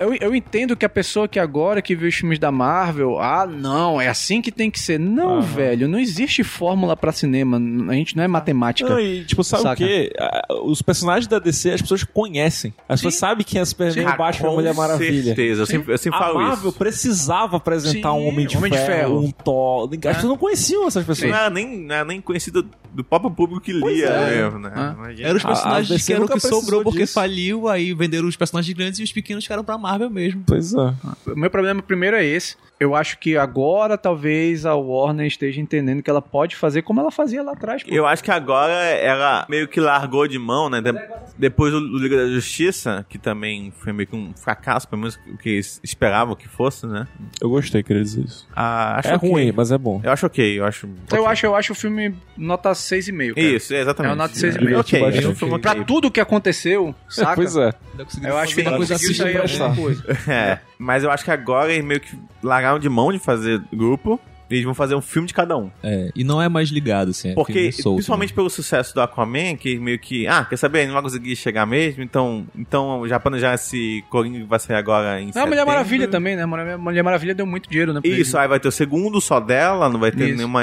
Eu, eu entendo que a pessoa que agora que viu os filmes da Marvel, ah, não, é assim que tem que ser. Não, Aham. velho, não existe fórmula pra cinema. A gente não é matemática. Não, e, tipo, sabe Saca. o quê? Ah, Os personagens da DC, as pessoas conhecem. As pessoas sabem quem é Superman, o Batman, a Mulher Maravilha. certeza, eu sempre, eu sempre A falo Marvel isso. precisava apresentar Sim, um Homem de, Homem de ferro, Ferro. um Thor. As pessoas não conheciam essas Não pessoas. era nem, não era nem conhecido do próprio público que lia é. mesmo, né? Ah. Eram os personagens que eram que sobrou porque disso. faliu, aí venderam os personagens grandes e os pequenos ficaram pra Marvel mesmo. Pois é. O meu problema primeiro é esse. Eu acho que agora talvez a Warner esteja entendendo que ela pode fazer como ela fazia lá atrás. pô. Eu acho que agora ela meio que largou de mão, né? De- depois do Liga da Justiça, que também foi meio que um fracasso, pelo menos o que eles esperavam que fosse, né? Eu gostei, queria dizer isso. Ah, acho é ok. ruim, mas é bom. Eu acho ok, eu acho. Eu acho, eu acho o filme nota 6,5. cara. Isso, exatamente. É o nota seis e É, meio. Ok, que foi uma Pra tudo o que aconteceu, saca? Pois é. Eu acho que coisa conseguiu assim sair prestar. alguma coisa. É, mas eu acho que agora eles meio que largaram de mão de fazer grupo. Eles vão fazer um filme de cada um. É, e não é mais ligado, assim. é Porque, solto, principalmente pelo sucesso do Aquaman, que meio que, ah, quer saber, não vai conseguir chegar mesmo, então, então já planejar esse Coringa que vai sair agora em Não, a Mulher. Maravilha também, né? Mulher Mulher Maravilha deu muito dinheiro, né? Isso, aí vai ter o segundo só dela, não vai ter Isso. nenhuma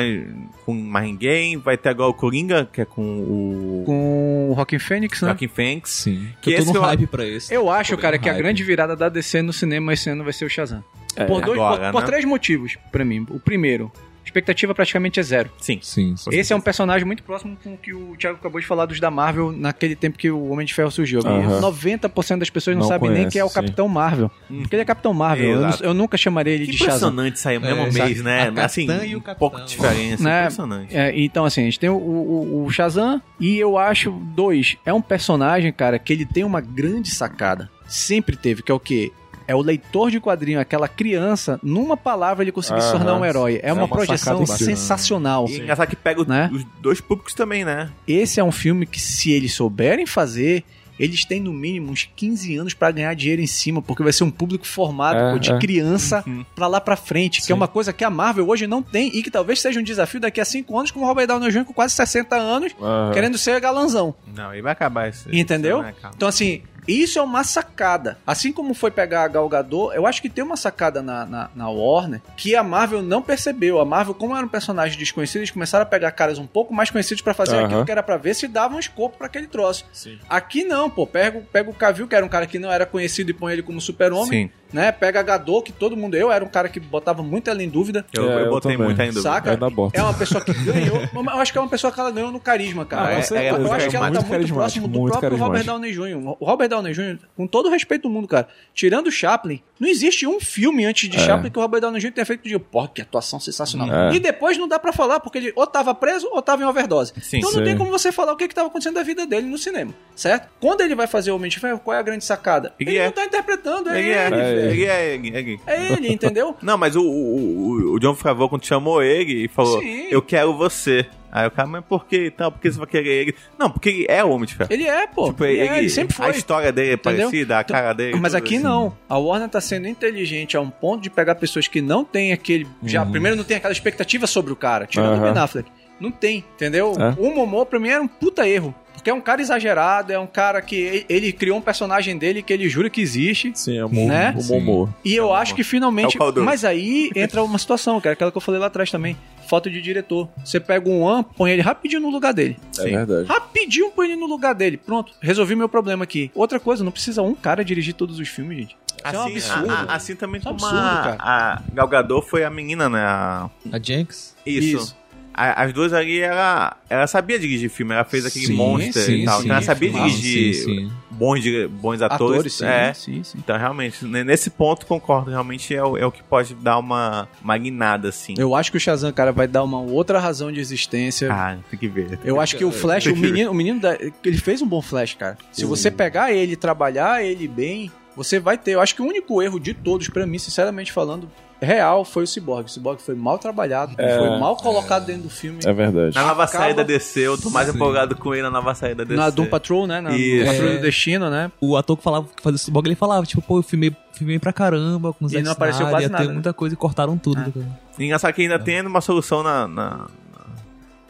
com mais ninguém. Vai ter agora o Coringa, que é com o Com o Rockin' Phoenix, né? Joaquin Phoenix. Sim. Que eu tô esse no que eu- hype pra esse. Eu acho, cara, que a hype. grande virada da DC no cinema esse ano vai ser o Shazam. É, por, dois, agora, por, por né? três motivos, pra mim. O primeiro, expectativa praticamente é zero. Sim. Sim, sim. Esse é um personagem muito próximo com o que o Thiago acabou de falar dos da Marvel naquele tempo que o Homem de Ferro surgiu. Aham. 90% das pessoas não, Não sabem nem quem é o sim. Capitão Marvel. Porque ele é Capitão Marvel. Eu, eu nunca chamaria ele Que de Shazam. impressionante sair no mesmo É, mês, né? a Assim, e o um Capitão. pouco de diferença. Né? Impressionante. É, então, assim, a gente tem o, o, o Shazam e eu acho, dois, é um personagem, cara, que ele tem uma grande sacada. Sempre teve, que é o quê? É o leitor de quadrinho, aquela criança, numa palavra ele conseguir se tornar um herói. É, É uma, uma projeção sensacional. E é engraçado que pega Né? os dois públicos também, né? Esse é um filme que, se eles souberem fazer, eles têm no mínimo uns 15 anos pra ganhar dinheiro em cima, porque vai ser um público formado É, pô, de é. criança Uhum. pra lá pra frente, que Sim. é uma coisa que a Marvel hoje não tem e que talvez seja um desafio daqui a 5 anos com o Robert Downey Jr. com quase 60 anos, Aham. querendo ser galanzão. Não, aí vai acabar isso. Entendeu? isso vai acabar. Então, assim, isso é uma sacada. Assim como foi pegar a Gal Gadot, eu acho que tem uma sacada na, na, na Warner que a Marvel não percebeu. A Marvel, como era um personagem desconhecido, eles começaram a pegar caras um pouco mais conhecidos pra fazer Aham. aquilo que era pra ver se dava um escopo pra aquele troço. Sim. Aqui não, pô. Pega, o- pega o Cavill, que era um cara que não era conhecido, e põe ele como super-homem. Né? Pega a Gadot, que todo mundo... Eu era um cara que botava muito ela em dúvida. Eu, É, eu eu botei muito ainda. Saca? Eu. É uma pessoa que ganhou. eu acho que é uma pessoa que ela ganhou no carisma, cara. Ah, com É- certeza, eu acho é que ela tá muito próximo do muito próprio Robert. Downey Jr. O Robert Downey Jr., com todo o respeito do mundo, cara, tirando o Chaplin, não existe um filme antes de É. Chaplin que o Robert Downey Jr. tenha feito de porra, que atuação sensacional. É. E depois não dá pra falar, porque ele ou tava preso ou tava em overdose. Sim, então não sim. tem como você falar o que que tava acontecendo da vida dele no cinema, certo? Quando ele vai fazer o Homem de Ferro, qual é a grande sacada? Ele Ele, é. não tá interpretando, é Ele ele, é. Ele é, ele é, ele ele, entendeu? Não, mas o, o, o- o John Favreau, quando chamou ele e falou, Sim. eu quero você. Aí o cara, mas por que e tal? Por que você vai querer ele? Não, porque ele é o Homem de Ferro. Ele é, pô. Tipo, ele, ele, é, ele sempre foi. A história dele é Entendeu? parecida, a Então, cara dele. Mas aqui assim. não. A Warner tá sendo inteligente a um ponto de pegar pessoas que não têm aquele. Já, primeiro, não tem aquela expectativa sobre o cara, tirando o Uhum. Ben Affleck. Não tem, entendeu? É. O Momô, pra mim, era um puta erro. Porque é um cara exagerado, é um cara que. ele- criou um personagem dele que ele jura que existe. Sim, é o Momo. Né? O Momo. E eu acho que finalmente. É mas aí entra uma situação, que é aquela que eu falei lá atrás também. Falta de diretor. Você pega um One, põe ele rapidinho no lugar dele. É Sim. verdade. Rapidinho põe ele no lugar dele. Pronto, resolvi meu problema aqui. Outra coisa, não precisa um cara dirigir todos os filmes, gente. Isso é um Assim, absurdo. a- a- assim também é um como absurdo, a, cara. a Gal Gadot foi a menina, né? A- A Jenks? Isso. Isso. A- as duas ali, ela, ela sabia dirigir filme. Ela fez aquele Sim, monster sim, e tal. sim. então ela sabia dirigir. Bons, bons atores. Atores, sim, é. sim, sim. Então, realmente, ne- nesse ponto, concordo. Realmente é o, é o que pode dar uma magnada, assim. Eu acho que o Shazam, cara, vai dar uma outra razão de existência. Ah, tem que ver. Eu acho que o Flash, o menino, o menino da- ele fez um bom Flash, cara. Se você pegar ele, e trabalhar ele bem, você vai ter. Eu acho que o único erro de todos, pra mim, sinceramente falando, real, foi o Cyborg. O Cyborg foi mal trabalhado, É. foi mal colocado dentro do filme. É verdade. Na nova Acaba- saída DC, eu tô mais Sim. empolgado com ele na nova saída DC. Na Doom Patrol, né? Na Isso. Patrulha É. do Destino, né? O ator que falava que fazia esse blog, ele falava, tipo, pô, eu filmei, filmei pra caramba com os E não apareceu quase ia nada, ter né? muita coisa e cortaram tudo. E engraçado que ainda tem uma solução na, na- na-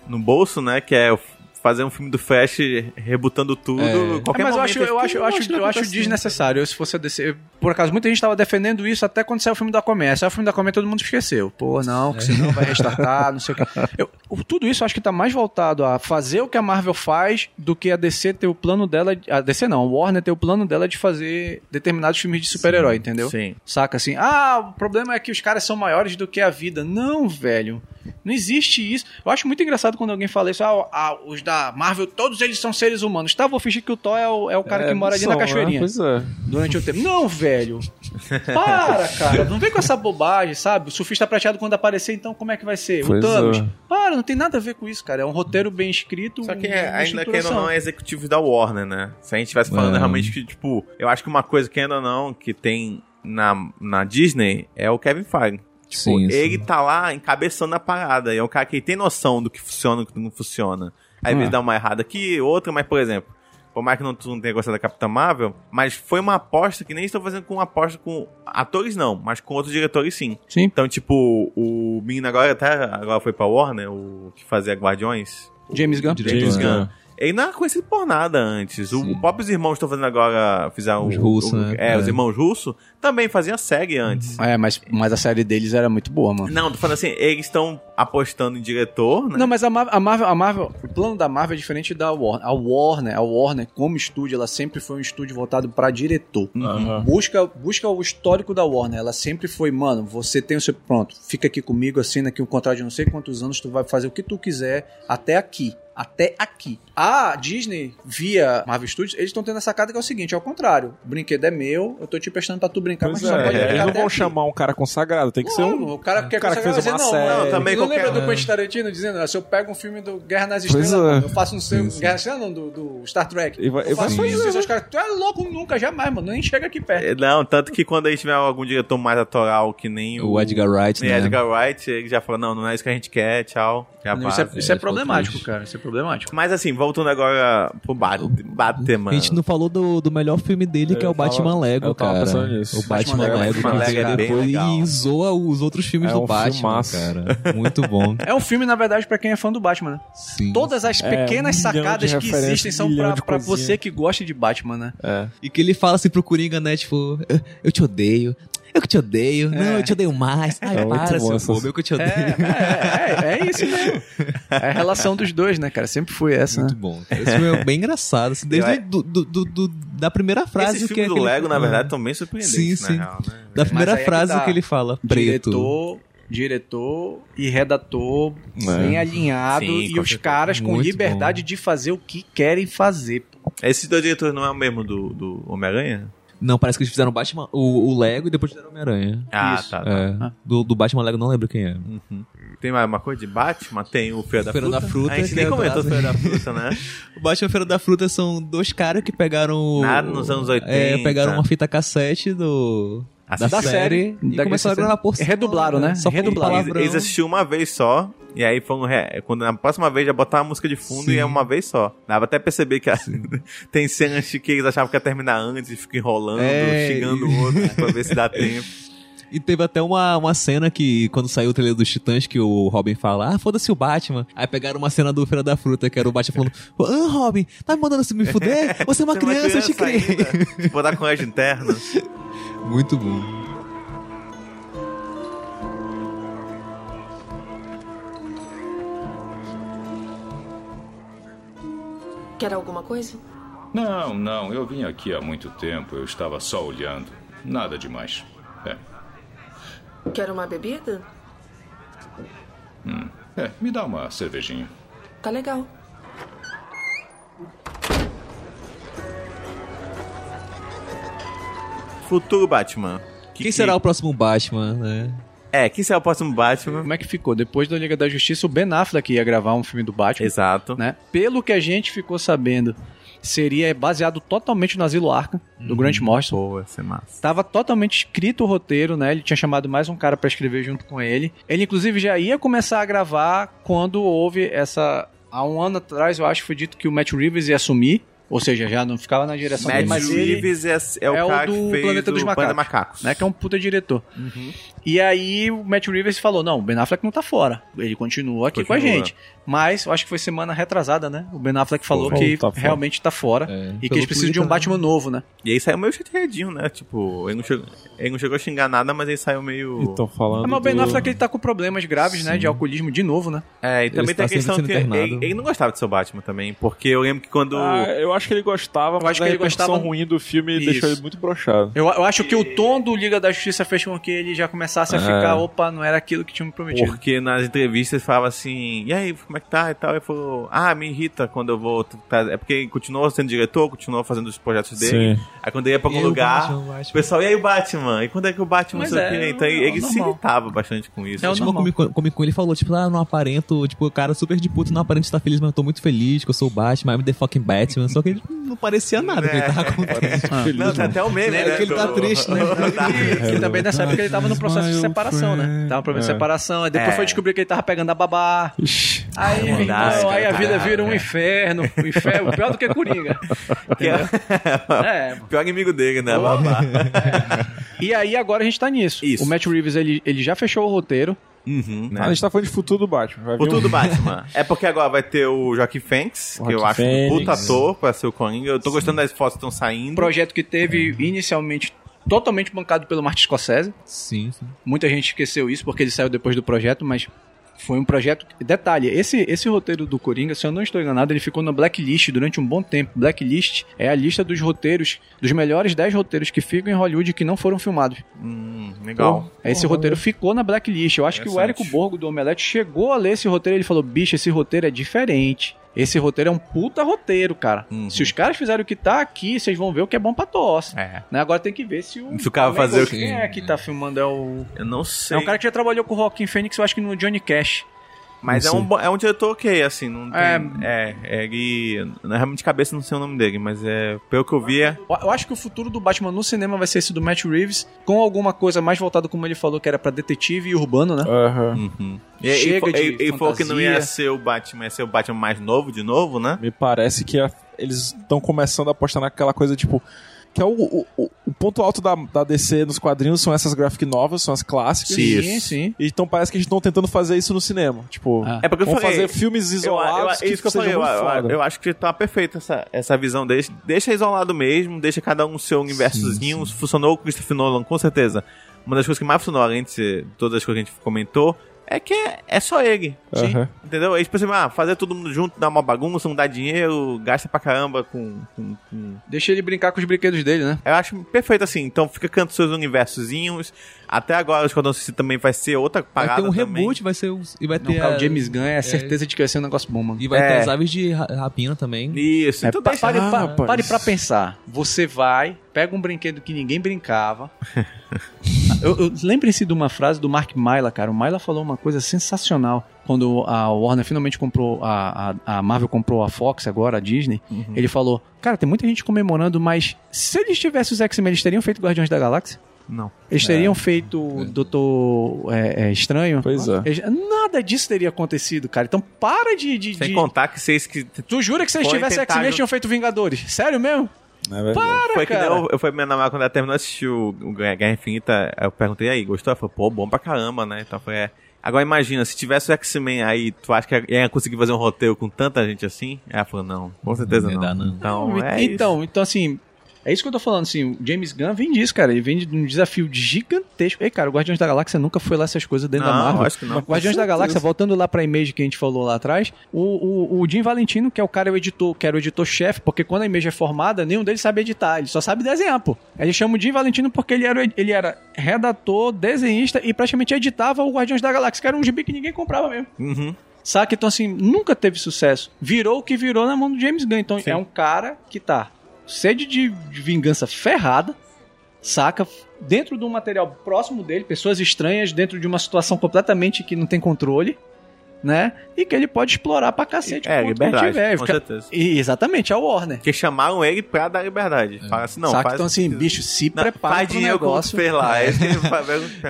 no bolso, né? Que é o- fazer um filme do Flash rebutando tudo. É. Qualquer É, mas eu momento, acho, eu acho, eu acho, que eu acho acontece desnecessário. Eu, se fosse a DC, por acaso, muita gente tava defendendo isso até quando saiu o filme da Aquaman. Saiu o filme da Aquaman todo mundo esqueceu. Pô, não, que senão vai restartar, não sei o quê. Eu- tudo isso eu acho que tá mais voltado a fazer o que a Marvel faz do que a DC ter o plano dela. A DC não, a Warner ter o plano dela de fazer determinados filmes de super-herói, entendeu? Sim. Saca assim, ah, o problema é que os caras são maiores do que a vida. Não, velho. Não existe isso. Eu acho muito engraçado quando alguém fala isso. Ah, ah, os da Marvel, todos eles são seres humanos. Tá, vou fingir que o Thor é o, é o cara É, que mora ali são, na né? cachoeirinha Pois é. durante o tempo. Não, velho. Para, cara. Não vem com essa bobagem, sabe? O surfista prateado quando aparecer, então como é que vai ser? Pois o Thanos. é. Para, não tem nada a ver com isso, cara. É um roteiro bem escrito. Só que é, ainda que estruturação. não é executivo da Warner, né? Se a gente estivesse falando É. realmente que, tipo, eu acho que uma coisa que ainda não, que tem na, na Disney é o Kevin Feige. Tipo, Sim, sim. ele tá lá encabeçando a parada. E é um cara que tem noção do que funciona e do que não funciona. Às vezes dá uma errada aqui, outra, mas, por exemplo, por mais que não, tu não tenha gostado da Capitã Marvel, mas foi uma aposta que nem estou fazendo com uma aposta com atores, não, mas com outros diretores, sim. Sim. Então, tipo, o menino agora até agora foi pra Warner, o que fazia Guardiões. James Gunn. James Gunn. Gunn. Ele não era conhecido por nada antes. O, o próprio irmãos estão fazendo agora, fizeram Os o- russos, o- né? É, É. os irmãos russos também faziam série antes. É, mas, mas a série deles era muito boa, mano. Não, tô falando assim, eles estão apostando em diretor, né? Não, mas a Marvel, a Marvel, a Marvel- o plano da Marvel é diferente da Warner. A Warner, a Warner como estúdio, ela sempre foi um estúdio voltado pra diretor. Aham. Busca, busca o histórico da Warner. Ela sempre foi, mano, você tem o seu pronto, fica aqui comigo, assina aqui um contrato de não sei quantos anos, tu vai fazer o que tu quiser até aqui. Até aqui. A Disney, via Marvel Studios, eles estão tendo essa sacada que é o seguinte: é o contrário. O brinquedo é meu, eu tô te prestando pra tu brincar, Pois mas tu só é, pode brincar eles não até vão aqui. chamar um cara consagrado, tem que ser um. o cara que quer cara que consagrar fez uma dizer, série. não, Não, também não qualquer- lembra do Quentin Tarantino dizendo, "Ah, se eu pego um filme do Guerra nas Estrelas, é. eu faço um seu, Guerra nas Estrelas não, do, do Star Trek. E eu faço isso, os caras, tu é louco nunca, jamais, mano, nem chega aqui perto. É, Não, tanto que quando eles tiver algum diretor mais atoral que nem o, O Edgar Wright, o né? Edgar Wright, ele já falou, não, não é isso que a gente quer, tchau. Já Não, isso é, isso é É, problemático, cara, isso é problemático. Mas assim, voltando agora pro Bat- Batman. A gente não falou do, do melhor filme dele, que é o Batman tava- Lego, cara. O Batman, Batman Lego, Lego que é veio bem depois legal. e zoa os outros filmes É do um Batman, filmaço. cara. Muito bom. É um filme, na verdade, pra quem é fã do Batman, né? Sim. Todas as É, pequenas um milhão sacadas que existem são pra, você que gosta de Batman, né? É. E que ele fala assim pro Coringa, né? Tipo, "Eu- te odeio. Eu que te odeio. Não, eu te odeio mais. Ai, É muito para, seu essas- bobo. Eu que te odeio. É, é, é isso mesmo. É a relação dos dois, né, cara? Sempre foi essa, né? Muito bom. Esse filme é bem engraçado. assim, desde Eu- do, do, do- do- da primeira frase Esses que filmes é do aquele- Lego, na verdade, estão bem surpreendentes, Sim, na sim. real, né? Da primeira é que frase tá. que ele fala, preto. Diretor, diretor e redator É. bem alinhado Sim, e os certeza. caras com Muito liberdade de fazer o que querem fazer. pô. Esses dois diretores não é o mesmo do, do Homem-Aranha? Não, parece que eles fizeram Batman, o, o Lego e depois fizeram Homem-Aranha. Ah, Isso. tá. tá. É. Do, do Batman Lego não lembro quem é. Tem mais uma coisa de Batman? Tem o Feira da Feira Fruta. da Fruta, A gente nem é comentou o do- Feira da Fruta, né? O Batman Feira da Fruta são dois caras que pegaram. o- Nada nos anos 80. É, pegaram uma fita cassete do. A da, da série, e da começaram a série. gravar por cima, Redublaram, né? Só com Redublaram. Eles, eles assistiram uma vez só, e aí foram. Re... Quando na próxima vez já botaram a música de fundo Sim. e é uma vez só. Dava até perceber que a- tem cenas que eles achavam que ia terminar antes e ficam enrolando, É, xingando e- o outro pra ver se dá tempo. E teve até uma, uma cena que, quando saiu o trailer dos Titãs, que o Robin fala, ah, foda-se o Batman. Aí pegaram uma cena do Feira da Fruta, que era o Batman falando, ah, Robin, tá me mandando se me fuder? Você é uma Você criança, eu te criei. ainda. Botar colégio interno. Muito bom. Quer alguma coisa? Não, não, eu vim aqui há muito tempo, eu estava só olhando. Nada demais. É, Quer uma bebida? é me dá uma cervejinha. Tá legal. Futuro Batman. Que- Quem que- será o próximo Batman, né? É, quem será o próximo Batman? Como é que ficou? Depois da Liga da Justiça, o Ben Affleck ia gravar um filme do Batman. Exato. né? Pelo que a gente ficou sabendo, seria baseado totalmente no Asilo Arkham, do Grant Morrison. Pô, ia ser massa. Tava totalmente escrito o roteiro, né? Ele tinha chamado mais um cara pra escrever junto com ele. Ele, inclusive, já ia começar a gravar quando houve essa. Há um ano atrás, eu acho que foi dito que o Matt Reeves ia assumir. Ou seja, já não ficava na direção dele, Matt mas ele. Reeves é, é o é o cara do que fez Planeta dos o Planeta Macacos, Macacos. né, que é um puta diretor. E aí o Matt Reeves falou: não, o Ben Affleck não tá fora. Ele continua aqui com a Continua. gente. Mas eu acho que foi semana retrasada, né? O Ben Affleck falou Pô, que tá realmente tá fora. É, e que eles precisam de um Twitter, Batman novo, né? E aí saiu meio chateadinho, né? Tipo, ele não, chegou, ele não chegou a xingar nada, mas ele saiu meio... Estão falando. Mas o Ben do- Affleck ele tá com problemas graves, né? De alcoolismo de novo, né? É, e também Ele tem a está questão que ele, ele não gostava de ser o Batman também, porque eu lembro que quando... Ah, eu acho que ele gostava, mas acho a que ele repercussão gostava- ruim do filme Isso. deixou ele muito broxado. Eu, eu acho que o tom do Liga da Justiça fez com que ele já começasse a É. ficar, opa, não era aquilo que tinha me prometido. Porque nas entrevistas falava assim, e aí, como como é que tá e tal. Ele falou, ah, me irrita quando eu vou. tá- É porque continuou sendo diretor, continuou fazendo os projetos dele. Sim. Aí quando ele ia pra algum E aí o lugar, Batman, o pessoal, e aí o Batman? E quando é que o Batman Mas é, quê? Então é ele se normal. irritava bastante com isso. É Tipo, Con ele falou, tipo, ah, não aparento, tipo, o cara super de puto, não aparento estar feliz, mas eu tô muito feliz, que eu sou o Batman, I'm the fucking Batman, só que ele não parecia nada que ele tava contando. Não, tem até o meme, É né? que ele tá triste, né? E, e também nessa época ele tava no processo de separação, né? Tava no processo de separação. Aí depois É. foi descobrir que ele tava pegando a babá. Ixi. Aí, meu verdade, irmão, aí a cara. vida vira um inferno. Um inferno pior do que Coringa. Que é É. o pior inimigo dele, né? Babá. E aí agora a gente tá nisso. Isso. O Matt Reeves, ele, ele já fechou o roteiro. Uhum, né? Ah, a gente tá falando de futuro do Batman. Vai O vir tudo um- do Batman. É porque agora vai ter o Joaquim Phoenix, que eu Joaquin acho um puta ator pra ser o Coringa. Eu tô gostando das fotos que estão saindo. Um projeto que teve inicialmente totalmente bancado pelo Martin Scorsese. Sim, sim. Muita gente esqueceu isso porque ele saiu depois do projeto, mas foi um projeto. Detalhe, esse, esse roteiro do Coringa, se eu não estou enganado, ele ficou na Blacklist durante um bom tempo. Blacklist é a lista dos roteiros, dos melhores 10 roteiros que ficam em Hollywood e que não foram filmados. Hum, legal. Esse roteiro ficou na Blacklist. Eu acho que o. Érico Borgo do Omelete chegou a ler esse roteiro e ele falou: bicho, esse roteiro é diferente. Esse roteiro é um puta roteiro, cara. Uhum. Se os caras fizerem o que tá aqui, vocês vão ver o que é bom pra tosse. É. Né? Agora tem que ver se o. Se o cara que- fazer o Quem é que tá filmando? É o. Eu não sei. É um cara que já trabalhou com o Joaquin Phoenix, eu acho que no Johnny Cash. Mas é um, é um diretor ok, assim, não tem. É. É, ele. na- Realmente de cabeça não sei o nome dele, mas é. Pelo que eu vi, é. Eu acho que o futuro do Batman no cinema vai ser esse do Matt Reeves, com alguma coisa mais voltada, como ele falou, que era pra detetive e urbano, né? Aham. Uhum. E, Chega e, de e, e falou que não ia ser o Batman, ia ser o Batman mais novo de novo, né? Me parece que a- eles estão começando a apostar naquela coisa tipo. Que é o, o, o- ponto alto da, da DC nos quadrinhos são essas graphic novels, são as clássicas. Sim. sim, sim. Então parece que eles estão tentando fazer isso no cinema. Tipo, Ah. É porque eu vamos falei- fazer filmes Eu, isolados eu, isso que eu falei, eu, eu, eu acho que tá perfeito essa, essa visão deles. Deixa isolado mesmo, deixa cada um seu universozinho. Funcionou com o Christopher Nolan, com certeza. Uma das coisas que mais funcionou, além de ser todas as coisas que a gente comentou, é que é, é só ele. Aham. Entendeu? Eles pensam, ah, fazer todo mundo junto, dar uma bagunça, não dá dinheiro, gasta pra caramba com. com- com- Deixa ele brincar com os brinquedos dele, né? Eu acho perfeito assim. Então fica cantando seus universozinhos. Até agora o Esquadrão Suicida também vai ser outra Vai parada. ter um também. reboot, vai ser os- e vai Não, ter cara, a- o James Gunn é a certeza de que vai ser um negócio bom, mano. e vai ter É. as aves de ra- rapina também. Isso, É, então pa- deixa- pare, Ah, pa- pare pra pensar. Você vai, pega um brinquedo que ninguém brincava. eu, eu- Lembrem-se de uma frase do Mark Myla, cara. O Myla falou uma coisa sensacional. Quando a Warner finalmente comprou, a, a, a Marvel comprou a Fox, agora a Disney, ele falou: Cara, tem muita gente comemorando, mas se eles tivessem os X-Men, eles teriam feito Guardiões da Galáxia? Não. Eles teriam feito o Doutor é, é, Estranho? Pois é. Eles- nada disso teria acontecido, cara. Então para de. de, Sem de- contar que vocês que. Tu jura que se eles tivessem X-Men, eles tinham feito Vingadores? Sério mesmo? É. Para, Foi que cara. nem eu, eu fui minha namorada quando ela terminou de assistir o, o Guerra Infinita. Eu perguntei aí, gostou? Ela falou, pô, bom pra caramba, né? Então foi. É. Agora imagina, se tivesse o X-Men aí, tu acha que ia conseguir fazer um roteiro com tanta gente assim? Ela falou, não, com certeza Não não. não. Então, é então, então, assim, é isso que eu tô falando, assim, o James Gunn vem disso, cara, ele vem de um desafio gigantesco. Ei, cara, o Guardiões da Galáxia nunca foi lá essas coisas dentro Não, da Marvel. acho que não. Guardiões da Galáxia, voltando lá pra Image que a gente falou lá atrás, o, o, o Jim Valentino, que é o cara, o editor, que era o editor-chefe, porque quando a Image é formada, nenhum deles sabe editar, ele só sabe desenhar, pô. Ele chama o Jim Valentino porque ele era, o ele era redator, desenhista e praticamente editava o Guardiões da Galáxia, que era um gibi que ninguém comprava mesmo. Uhum. Saca? Então, assim, nunca teve sucesso. Virou o que virou na mão do James Gunn. Então, Sim. é um cara que tá sede de, de vingança ferrada, saca? Dentro de um material próximo dele, pessoas estranhas, dentro de uma situação completamente que não tem controle, né? E que ele pode explorar pra cacete. É, o que liberdade, tiver. com Fica- certeza. E, exatamente, é o Warner. Porque chamaram ele pra dar liberdade. Fala assim, não, saca? faz... Então, assim, bicho, se não, prepara faz pro negócio. fez lá. É que ele vai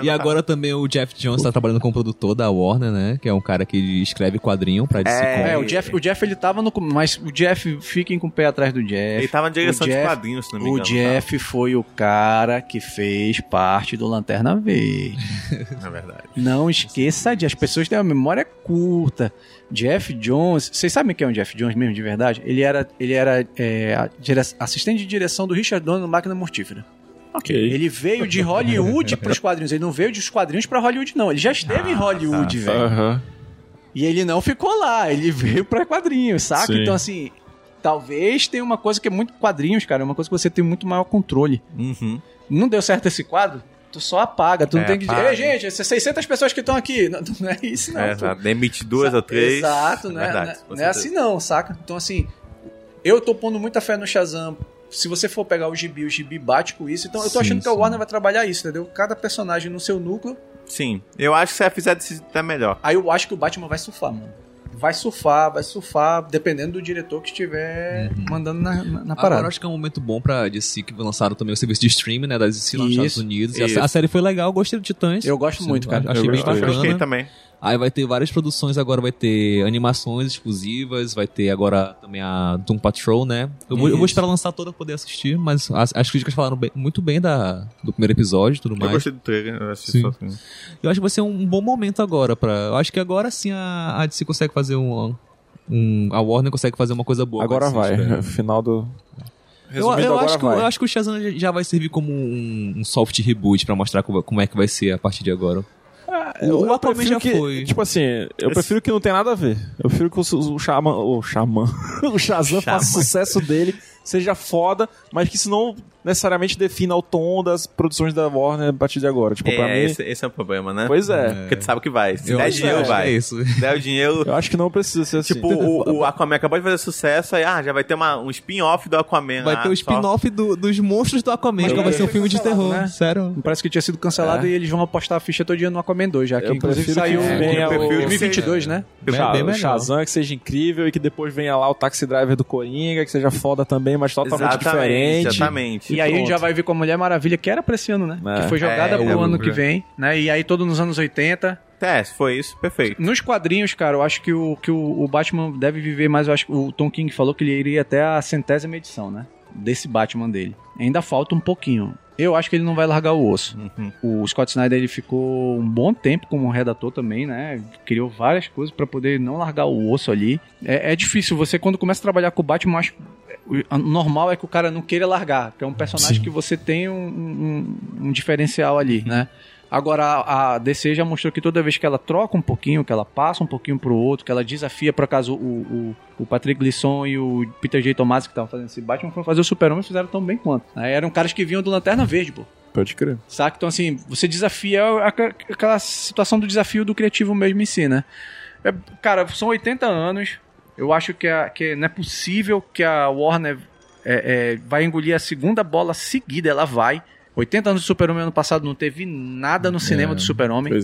E agora também o Jeff Jones tá trabalhando como produtor da Warner, né? Que é um cara que escreve quadrinho pra DC É. É, o Jeff, o Jeff ele tava no. Mas o Jeff, fiquem com o pé atrás do Jeff. Ele tava na direção O de Jeff- quadrinhos, se não me O engano. Jeff foi o cara que fez parte do Lanterna Verde. tá? Na verdade. Não esqueça de. As pessoas têm uma memória curta. Jeff Jones. Vocês sabem quem é o Jeff Jones mesmo, de verdade? Ele era, ele era é, assistente de direção do Richard Donner no Máquina Mortífera. Ok. Ele veio de Hollywood pros quadrinhos. Ele não veio dos quadrinhos pra Hollywood, não. Ele já esteve em Hollywood, velho. Aham. E ele não ficou lá, ele veio pra quadrinhos, saca? Sim. Então, assim, talvez tenha uma coisa que é muito quadrinhos, cara, é uma coisa que você tem muito maior controle. Uhum. Não deu certo esse quadro? Tu só apaga. Tu não É, tem que dizer, gente, essas 600 pessoas que estão aqui. Não, não é isso, não. É, exato. Demite duas ou três. Exato, né? Verdade, Não é- com não é assim não, saca? Então, assim, eu tô pondo muita fé no Shazam. Se você for pegar o gibi, o gibi bate com isso. Então, eu tô Sim, achando que a sim. Warner vai trabalhar isso, entendeu? Cada personagem no seu núcleo. Sim. Eu acho que se ela fizer desse tá melhor. Aí eu acho que o Batman vai surfar, mano. Vai surfar, vai surfar, dependendo do diretor que estiver mandando na, na, na Agora parada. eu acho que é um momento bom pra DC que lançaram também o serviço de streaming, né, da DC lá nos Estados Unidos. E a-. A, série foi legal, eu gostei do Titãs. Eu gosto Sim, muito, cara. Achei Eu bem gostei. bacana. Gostei também. Aí vai ter várias produções agora, vai ter animações exclusivas, vai ter agora também a Doom Patrol, né? Eu vou, eu vou esperar lançar toda pra poder assistir, mas as, as críticas falaram bem- muito bem da, do primeiro episódio e tudo Eu mais. gostei do trailer. Eu assisti Sim. só assim. Eu acho que vai ser um bom momento agora pra. Eu acho que agora sim a, a DC consegue fazer um, um. A Warner consegue fazer uma coisa boa. Agora DC, vai. Final do. Eu, eu acho que, eu acho que o Shazam já- vai servir como um, um soft reboot pra mostrar como, como é que vai ser a partir de agora. Eu, o Aquaman já que, foi. Tipo assim, eu prefiro que não tenha nada a ver. Eu prefiro que o, o Xamã. O Xamã. o Shazam faça Xamã. sucesso dele, seja foda, mas que isso não necessariamente defina o tom das produções da Warner a partir de agora. Tipo, pra É, mim. esse, esse é o problema, né? Pois é. Porque tu sabe que vai. Se Eu der dinheiro, que vai. É isso. Se der o dinheiro. Eu acho que não precisa ser assim. Tipo, o, o Aquaman acabou de fazer sucesso, aí ah, já vai ter uma, um spin-off do Aquaman. Vai lá, ter o só- spin-off do- dos monstros do Aquaman, que vai ser um filme de terror. né? Sério. Parece que tinha sido cancelado e eles vão apostar a ficha todo dia no Aquaman 2, já que Eu inclusive saiu em o- 2022, né? O o. Shazam que seja incrível e que depois venha lá o Taxi Driver do Coringa, que seja foda também, mas totalmente Exatamente, diferente. exatamente. E aí a gente já vai ver com a Mulher Maravilha, que era pra esse ano, né? É. Que foi jogada É, pro é, ano é. que vem, né? E aí todo nos anos 80. É, se foi isso, perfeito. Nos quadrinhos, cara, eu acho que o, que o, o Batman deve viver mais. Eu acho que o Tom King falou que ele iria até a centésima edição, né? Desse Batman dele. Ainda falta um pouquinho. Eu acho que ele não vai largar o osso. Uhum. O Scott Snyder ele ficou um bom tempo como redator também, né? Criou várias coisas pra poder não largar o osso ali. É, é difícil, você quando começa a trabalhar com o Batman, acho o normal é que o cara não queira largar, que é um personagem Sim. que você tem um, um- um diferencial ali, né? Agora, a a DC já mostrou que toda vez que ela troca um pouquinho, que ela passa um pouquinho pro outro, que ela desafia, por acaso, o, o, o Patrick Gleason e o Peter J. Tomasi que estavam fazendo esse Batman, foram fazer o Super-Homem e fizeram tão bem quanto. né? Eram caras que vinham do Lanterna Verde, pô. Pode crer. Saca? Então, assim, você desafia aquela situação do desafio do criativo mesmo em si, né? É, cara, são 80 anos. Eu acho que, a- que não é possível que a Warner é, é, vai engolir a segunda bola seguida. Ela vai. 80 anos do Super-Homem ano passado não teve nada no cinema do Super-Homem. É.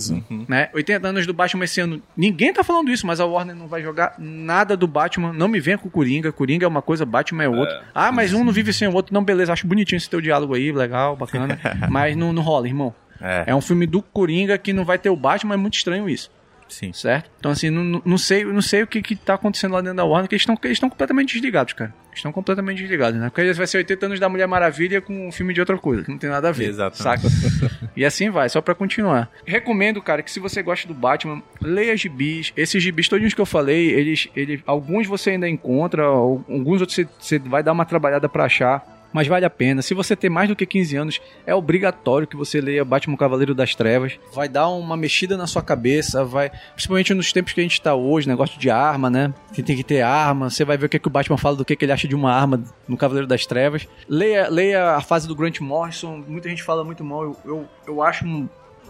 Né? 80 anos do Batman esse ano. Ninguém tá falando isso, mas a Warner não vai jogar nada do Batman. Não me venha com o Coringa. Coringa é uma coisa, Batman é outra. ah, mas um não vive sem o outro. Não, beleza, acho bonitinho esse teu diálogo aí, legal, bacana. mas não, não rola, irmão. É, É um filme do Coringa que não vai ter o Batman, é muito estranho isso, sim. certo? Então, assim, não, não sei, não sei o que, que tá acontecendo lá dentro da Warner, que eles estão completamente desligados, cara. Estão completamente desligados, né? Porque vai ser 80 anos da Mulher Maravilha com um filme de outra coisa, que não tem nada a ver. Exatamente. Saca? e assim vai, só pra continuar. Recomendo, cara, que se você gosta do Batman, leia gibis. Esses gibis, todos que eu falei, eles, eles, alguns você ainda encontra, alguns outros você, você vai dar uma trabalhada pra achar. Mas vale a pena. Se você tem mais do que 15 anos, é obrigatório que você leia Batman Cavaleiro das Trevas. Vai dar uma mexida na sua cabeça, vai. Principalmente nos tempos que a gente tá hoje, negócio de arma, né? Que tem que ter arma. Você vai ver o que, que o Batman fala do que, que ele acha de uma arma no Cavaleiro das Trevas. Leia, leia a fase do Grant Morrison. Muita gente fala muito mal. Eu, eu, eu acho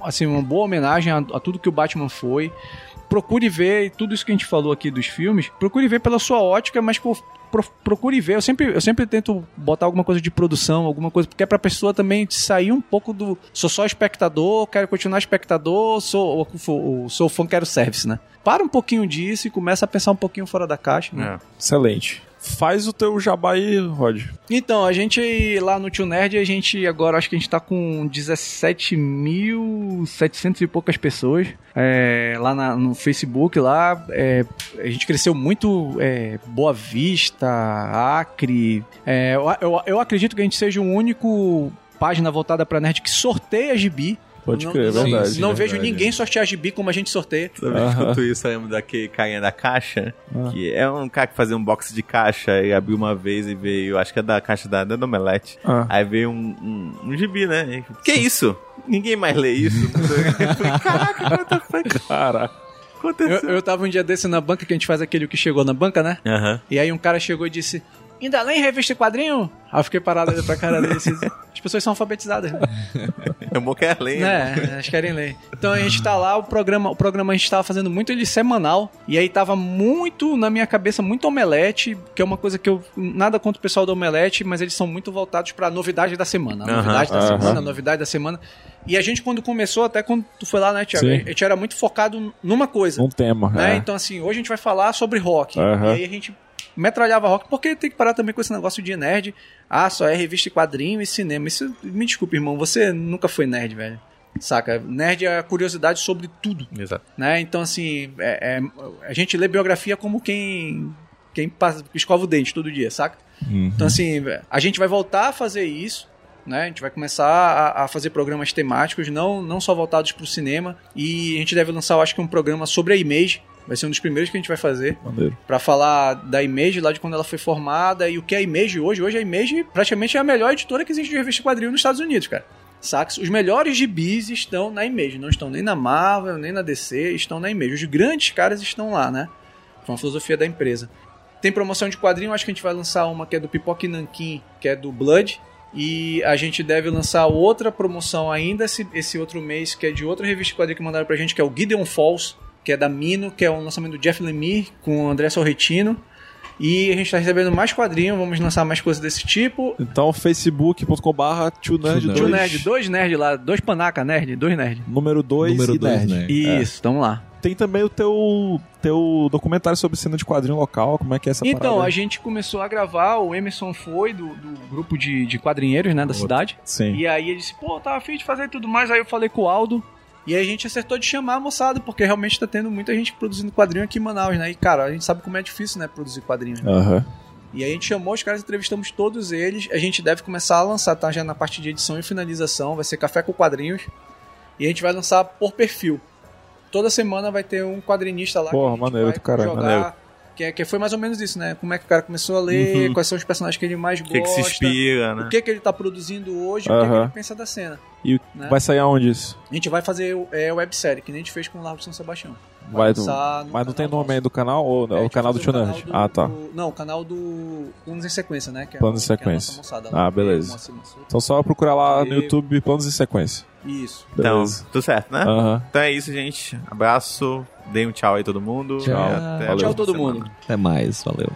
assim, uma boa homenagem a, a tudo que o Batman foi. Procure ver tudo isso que a gente falou aqui dos filmes. Procure ver pela sua ótica, mas pro- procure ver. Eu sempre, eu sempre tento botar alguma coisa de produção, alguma coisa, porque é pra pessoa também sair um pouco do. Sou só espectador, quero continuar espectador, sou, sou, sou fã, quero service, né? Para um pouquinho disso e começa a pensar um pouquinho fora da caixa. Né? É. Excelente. Faz o teu jabá aí, Rod. Então, a gente lá no Tio Nerd, a gente agora acho que a gente tá com 17.700 e poucas pessoas é, lá na- no Facebook. Lá é, a gente cresceu muito é, Boa Vista, Acre. É, eu, eu, eu acredito que a gente seja o único página voltada pra nerd que sorteia gibi. Pode não, crer, é não- verdade. Não é vejo verdade. ninguém sortear gibi como a gente sorteia. Sabe, eu escuto isso, eu lembro daquele carinha da caixa, que é um cara que fazia um box de caixa e abriu uma vez e veio, acho que é da caixa da, da Omelete. Ah. Aí veio um, um, um gibi, né? E, que isso? Ninguém mais lê isso. Eu falei, Caraca, what the fuck Caraca. Eu, aconteceu? eu tava um dia desse na banca, que a gente faz aquele que chegou na banca, né? E aí um cara chegou e disse: ainda lê em revista e quadrinho? Aí eu fiquei parado olhando pra cara dele. esses- As pessoas são alfabetizadas, né? É bom que é ler. É, elas querem ler. Então a gente tá lá, o programa, o programa a gente tava fazendo muito ele semanal, e aí tava muito na minha cabeça, muito omelete, que é uma coisa que eu. Nada contra o pessoal do omelete, mas eles são muito voltados pra novidade da semana. A novidade da aham. semana, a novidade da semana. E a gente, quando começou, até quando tu foi lá, né, Tiago? Sim. A gente era muito focado numa coisa. Um tema. né? é. Então, assim, hoje a gente vai falar sobre rock. Aham. E aí a gente metralhava rock, porque tem que parar também com esse negócio de nerd. Ah, só é revista e quadrinho e cinema. Isso, me desculpe, irmão, você nunca foi nerd, velho. Saca? Nerd é a curiosidade sobre tudo, Exato. né? Então, assim, é- é- a gente lê biografia como quem, quem passa, escova o dente todo dia, saca? Então, assim, a gente vai voltar a fazer isso, né? A gente vai começar a, a fazer programas temáticos, não, não só voltados para o cinema. E a gente deve lançar, eu acho que um programa sobre a Image. Vai ser um dos primeiros que a gente vai fazer. Maneiro. Pra falar da Image, lá de quando ela foi formada e o que é a Image hoje. Hoje a Image praticamente é a melhor editora que existe de revista de quadrinho nos Estados Unidos, cara. Saca? Os melhores gibis estão na Image, não estão nem na Marvel, nem na DC, estão na Image. Os grandes caras estão lá, né? Foi uma filosofia da empresa. Tem promoção de quadrinho, acho que a gente vai lançar uma que é do Pipoque Nankin, que é do Blood. E a gente deve lançar outra promoção ainda esse, esse outro mês, que é de outra revista de quadrinho que mandaram pra gente, que é o Gideon Falls, que é da Mino, que é um lançamento do Jeff Lemire com o André Sorretino. E a gente tá recebendo mais quadrinho, vamos lançar mais coisas desse tipo. Então, facebook.com/barra Tio nerd Nerd. Tio Nerd, dois nerd lá, dois panaca nerd, dois nerd. Número 2 Número e dois, nerd. né? Isso, tamo lá. Tem também o teu, teu documentário sobre cena de quadrinho local. Como é que é essa Então, parada? a gente começou a gravar, o Emerson foi do, do grupo de, de quadrinheiros, né, da cidade. Sim. E aí ele disse, pô, tava afim de fazer tudo mais. Aí eu falei com o Aldo. E aí a gente acertou de chamar a moçada, porque realmente tá tendo muita gente produzindo quadrinho aqui em Manaus, né? E, cara, a gente sabe como é difícil, né, produzir quadrinho. né? Aham. E aí a gente chamou os caras, entrevistamos todos eles. A gente deve começar a lançar, tá? Já na parte de edição e finalização. Vai ser Café com Quadrinhos. E a gente vai lançar por perfil. Toda semana vai ter um quadrinista lá Porra, maneiro do caralho, jogar. maneiro. Que, é- que foi mais ou menos isso, né? Como é que o cara começou a ler, quais são os personagens que ele mais O que, gosta. que se inspira, né? O que, que ele tá produzindo hoje, o que, que ele pensa da cena. E Né? vai sair aonde isso? A gente vai fazer é, websérie, que nem a gente fez com o Largo São Sebastião. Vai, lançar no mas não tem nome aí do canal? Ou É, é, o canal vai do Tio o Nerd? canal do- Ah, tá. do- não, o canal do Planos em Sequência, né? Que é Planos o- em que é a nossa Sequência. moçada Ah, é beleza. Então só procurar lá no E- YouTube planos em sequência. Isso. Então, Beleza. tudo certo, né? Então é isso, gente. Abraço. Dê um tchau aí todo mundo. Tchau. E. Tchau próxima todo semana. mundo. Até mais, valeu.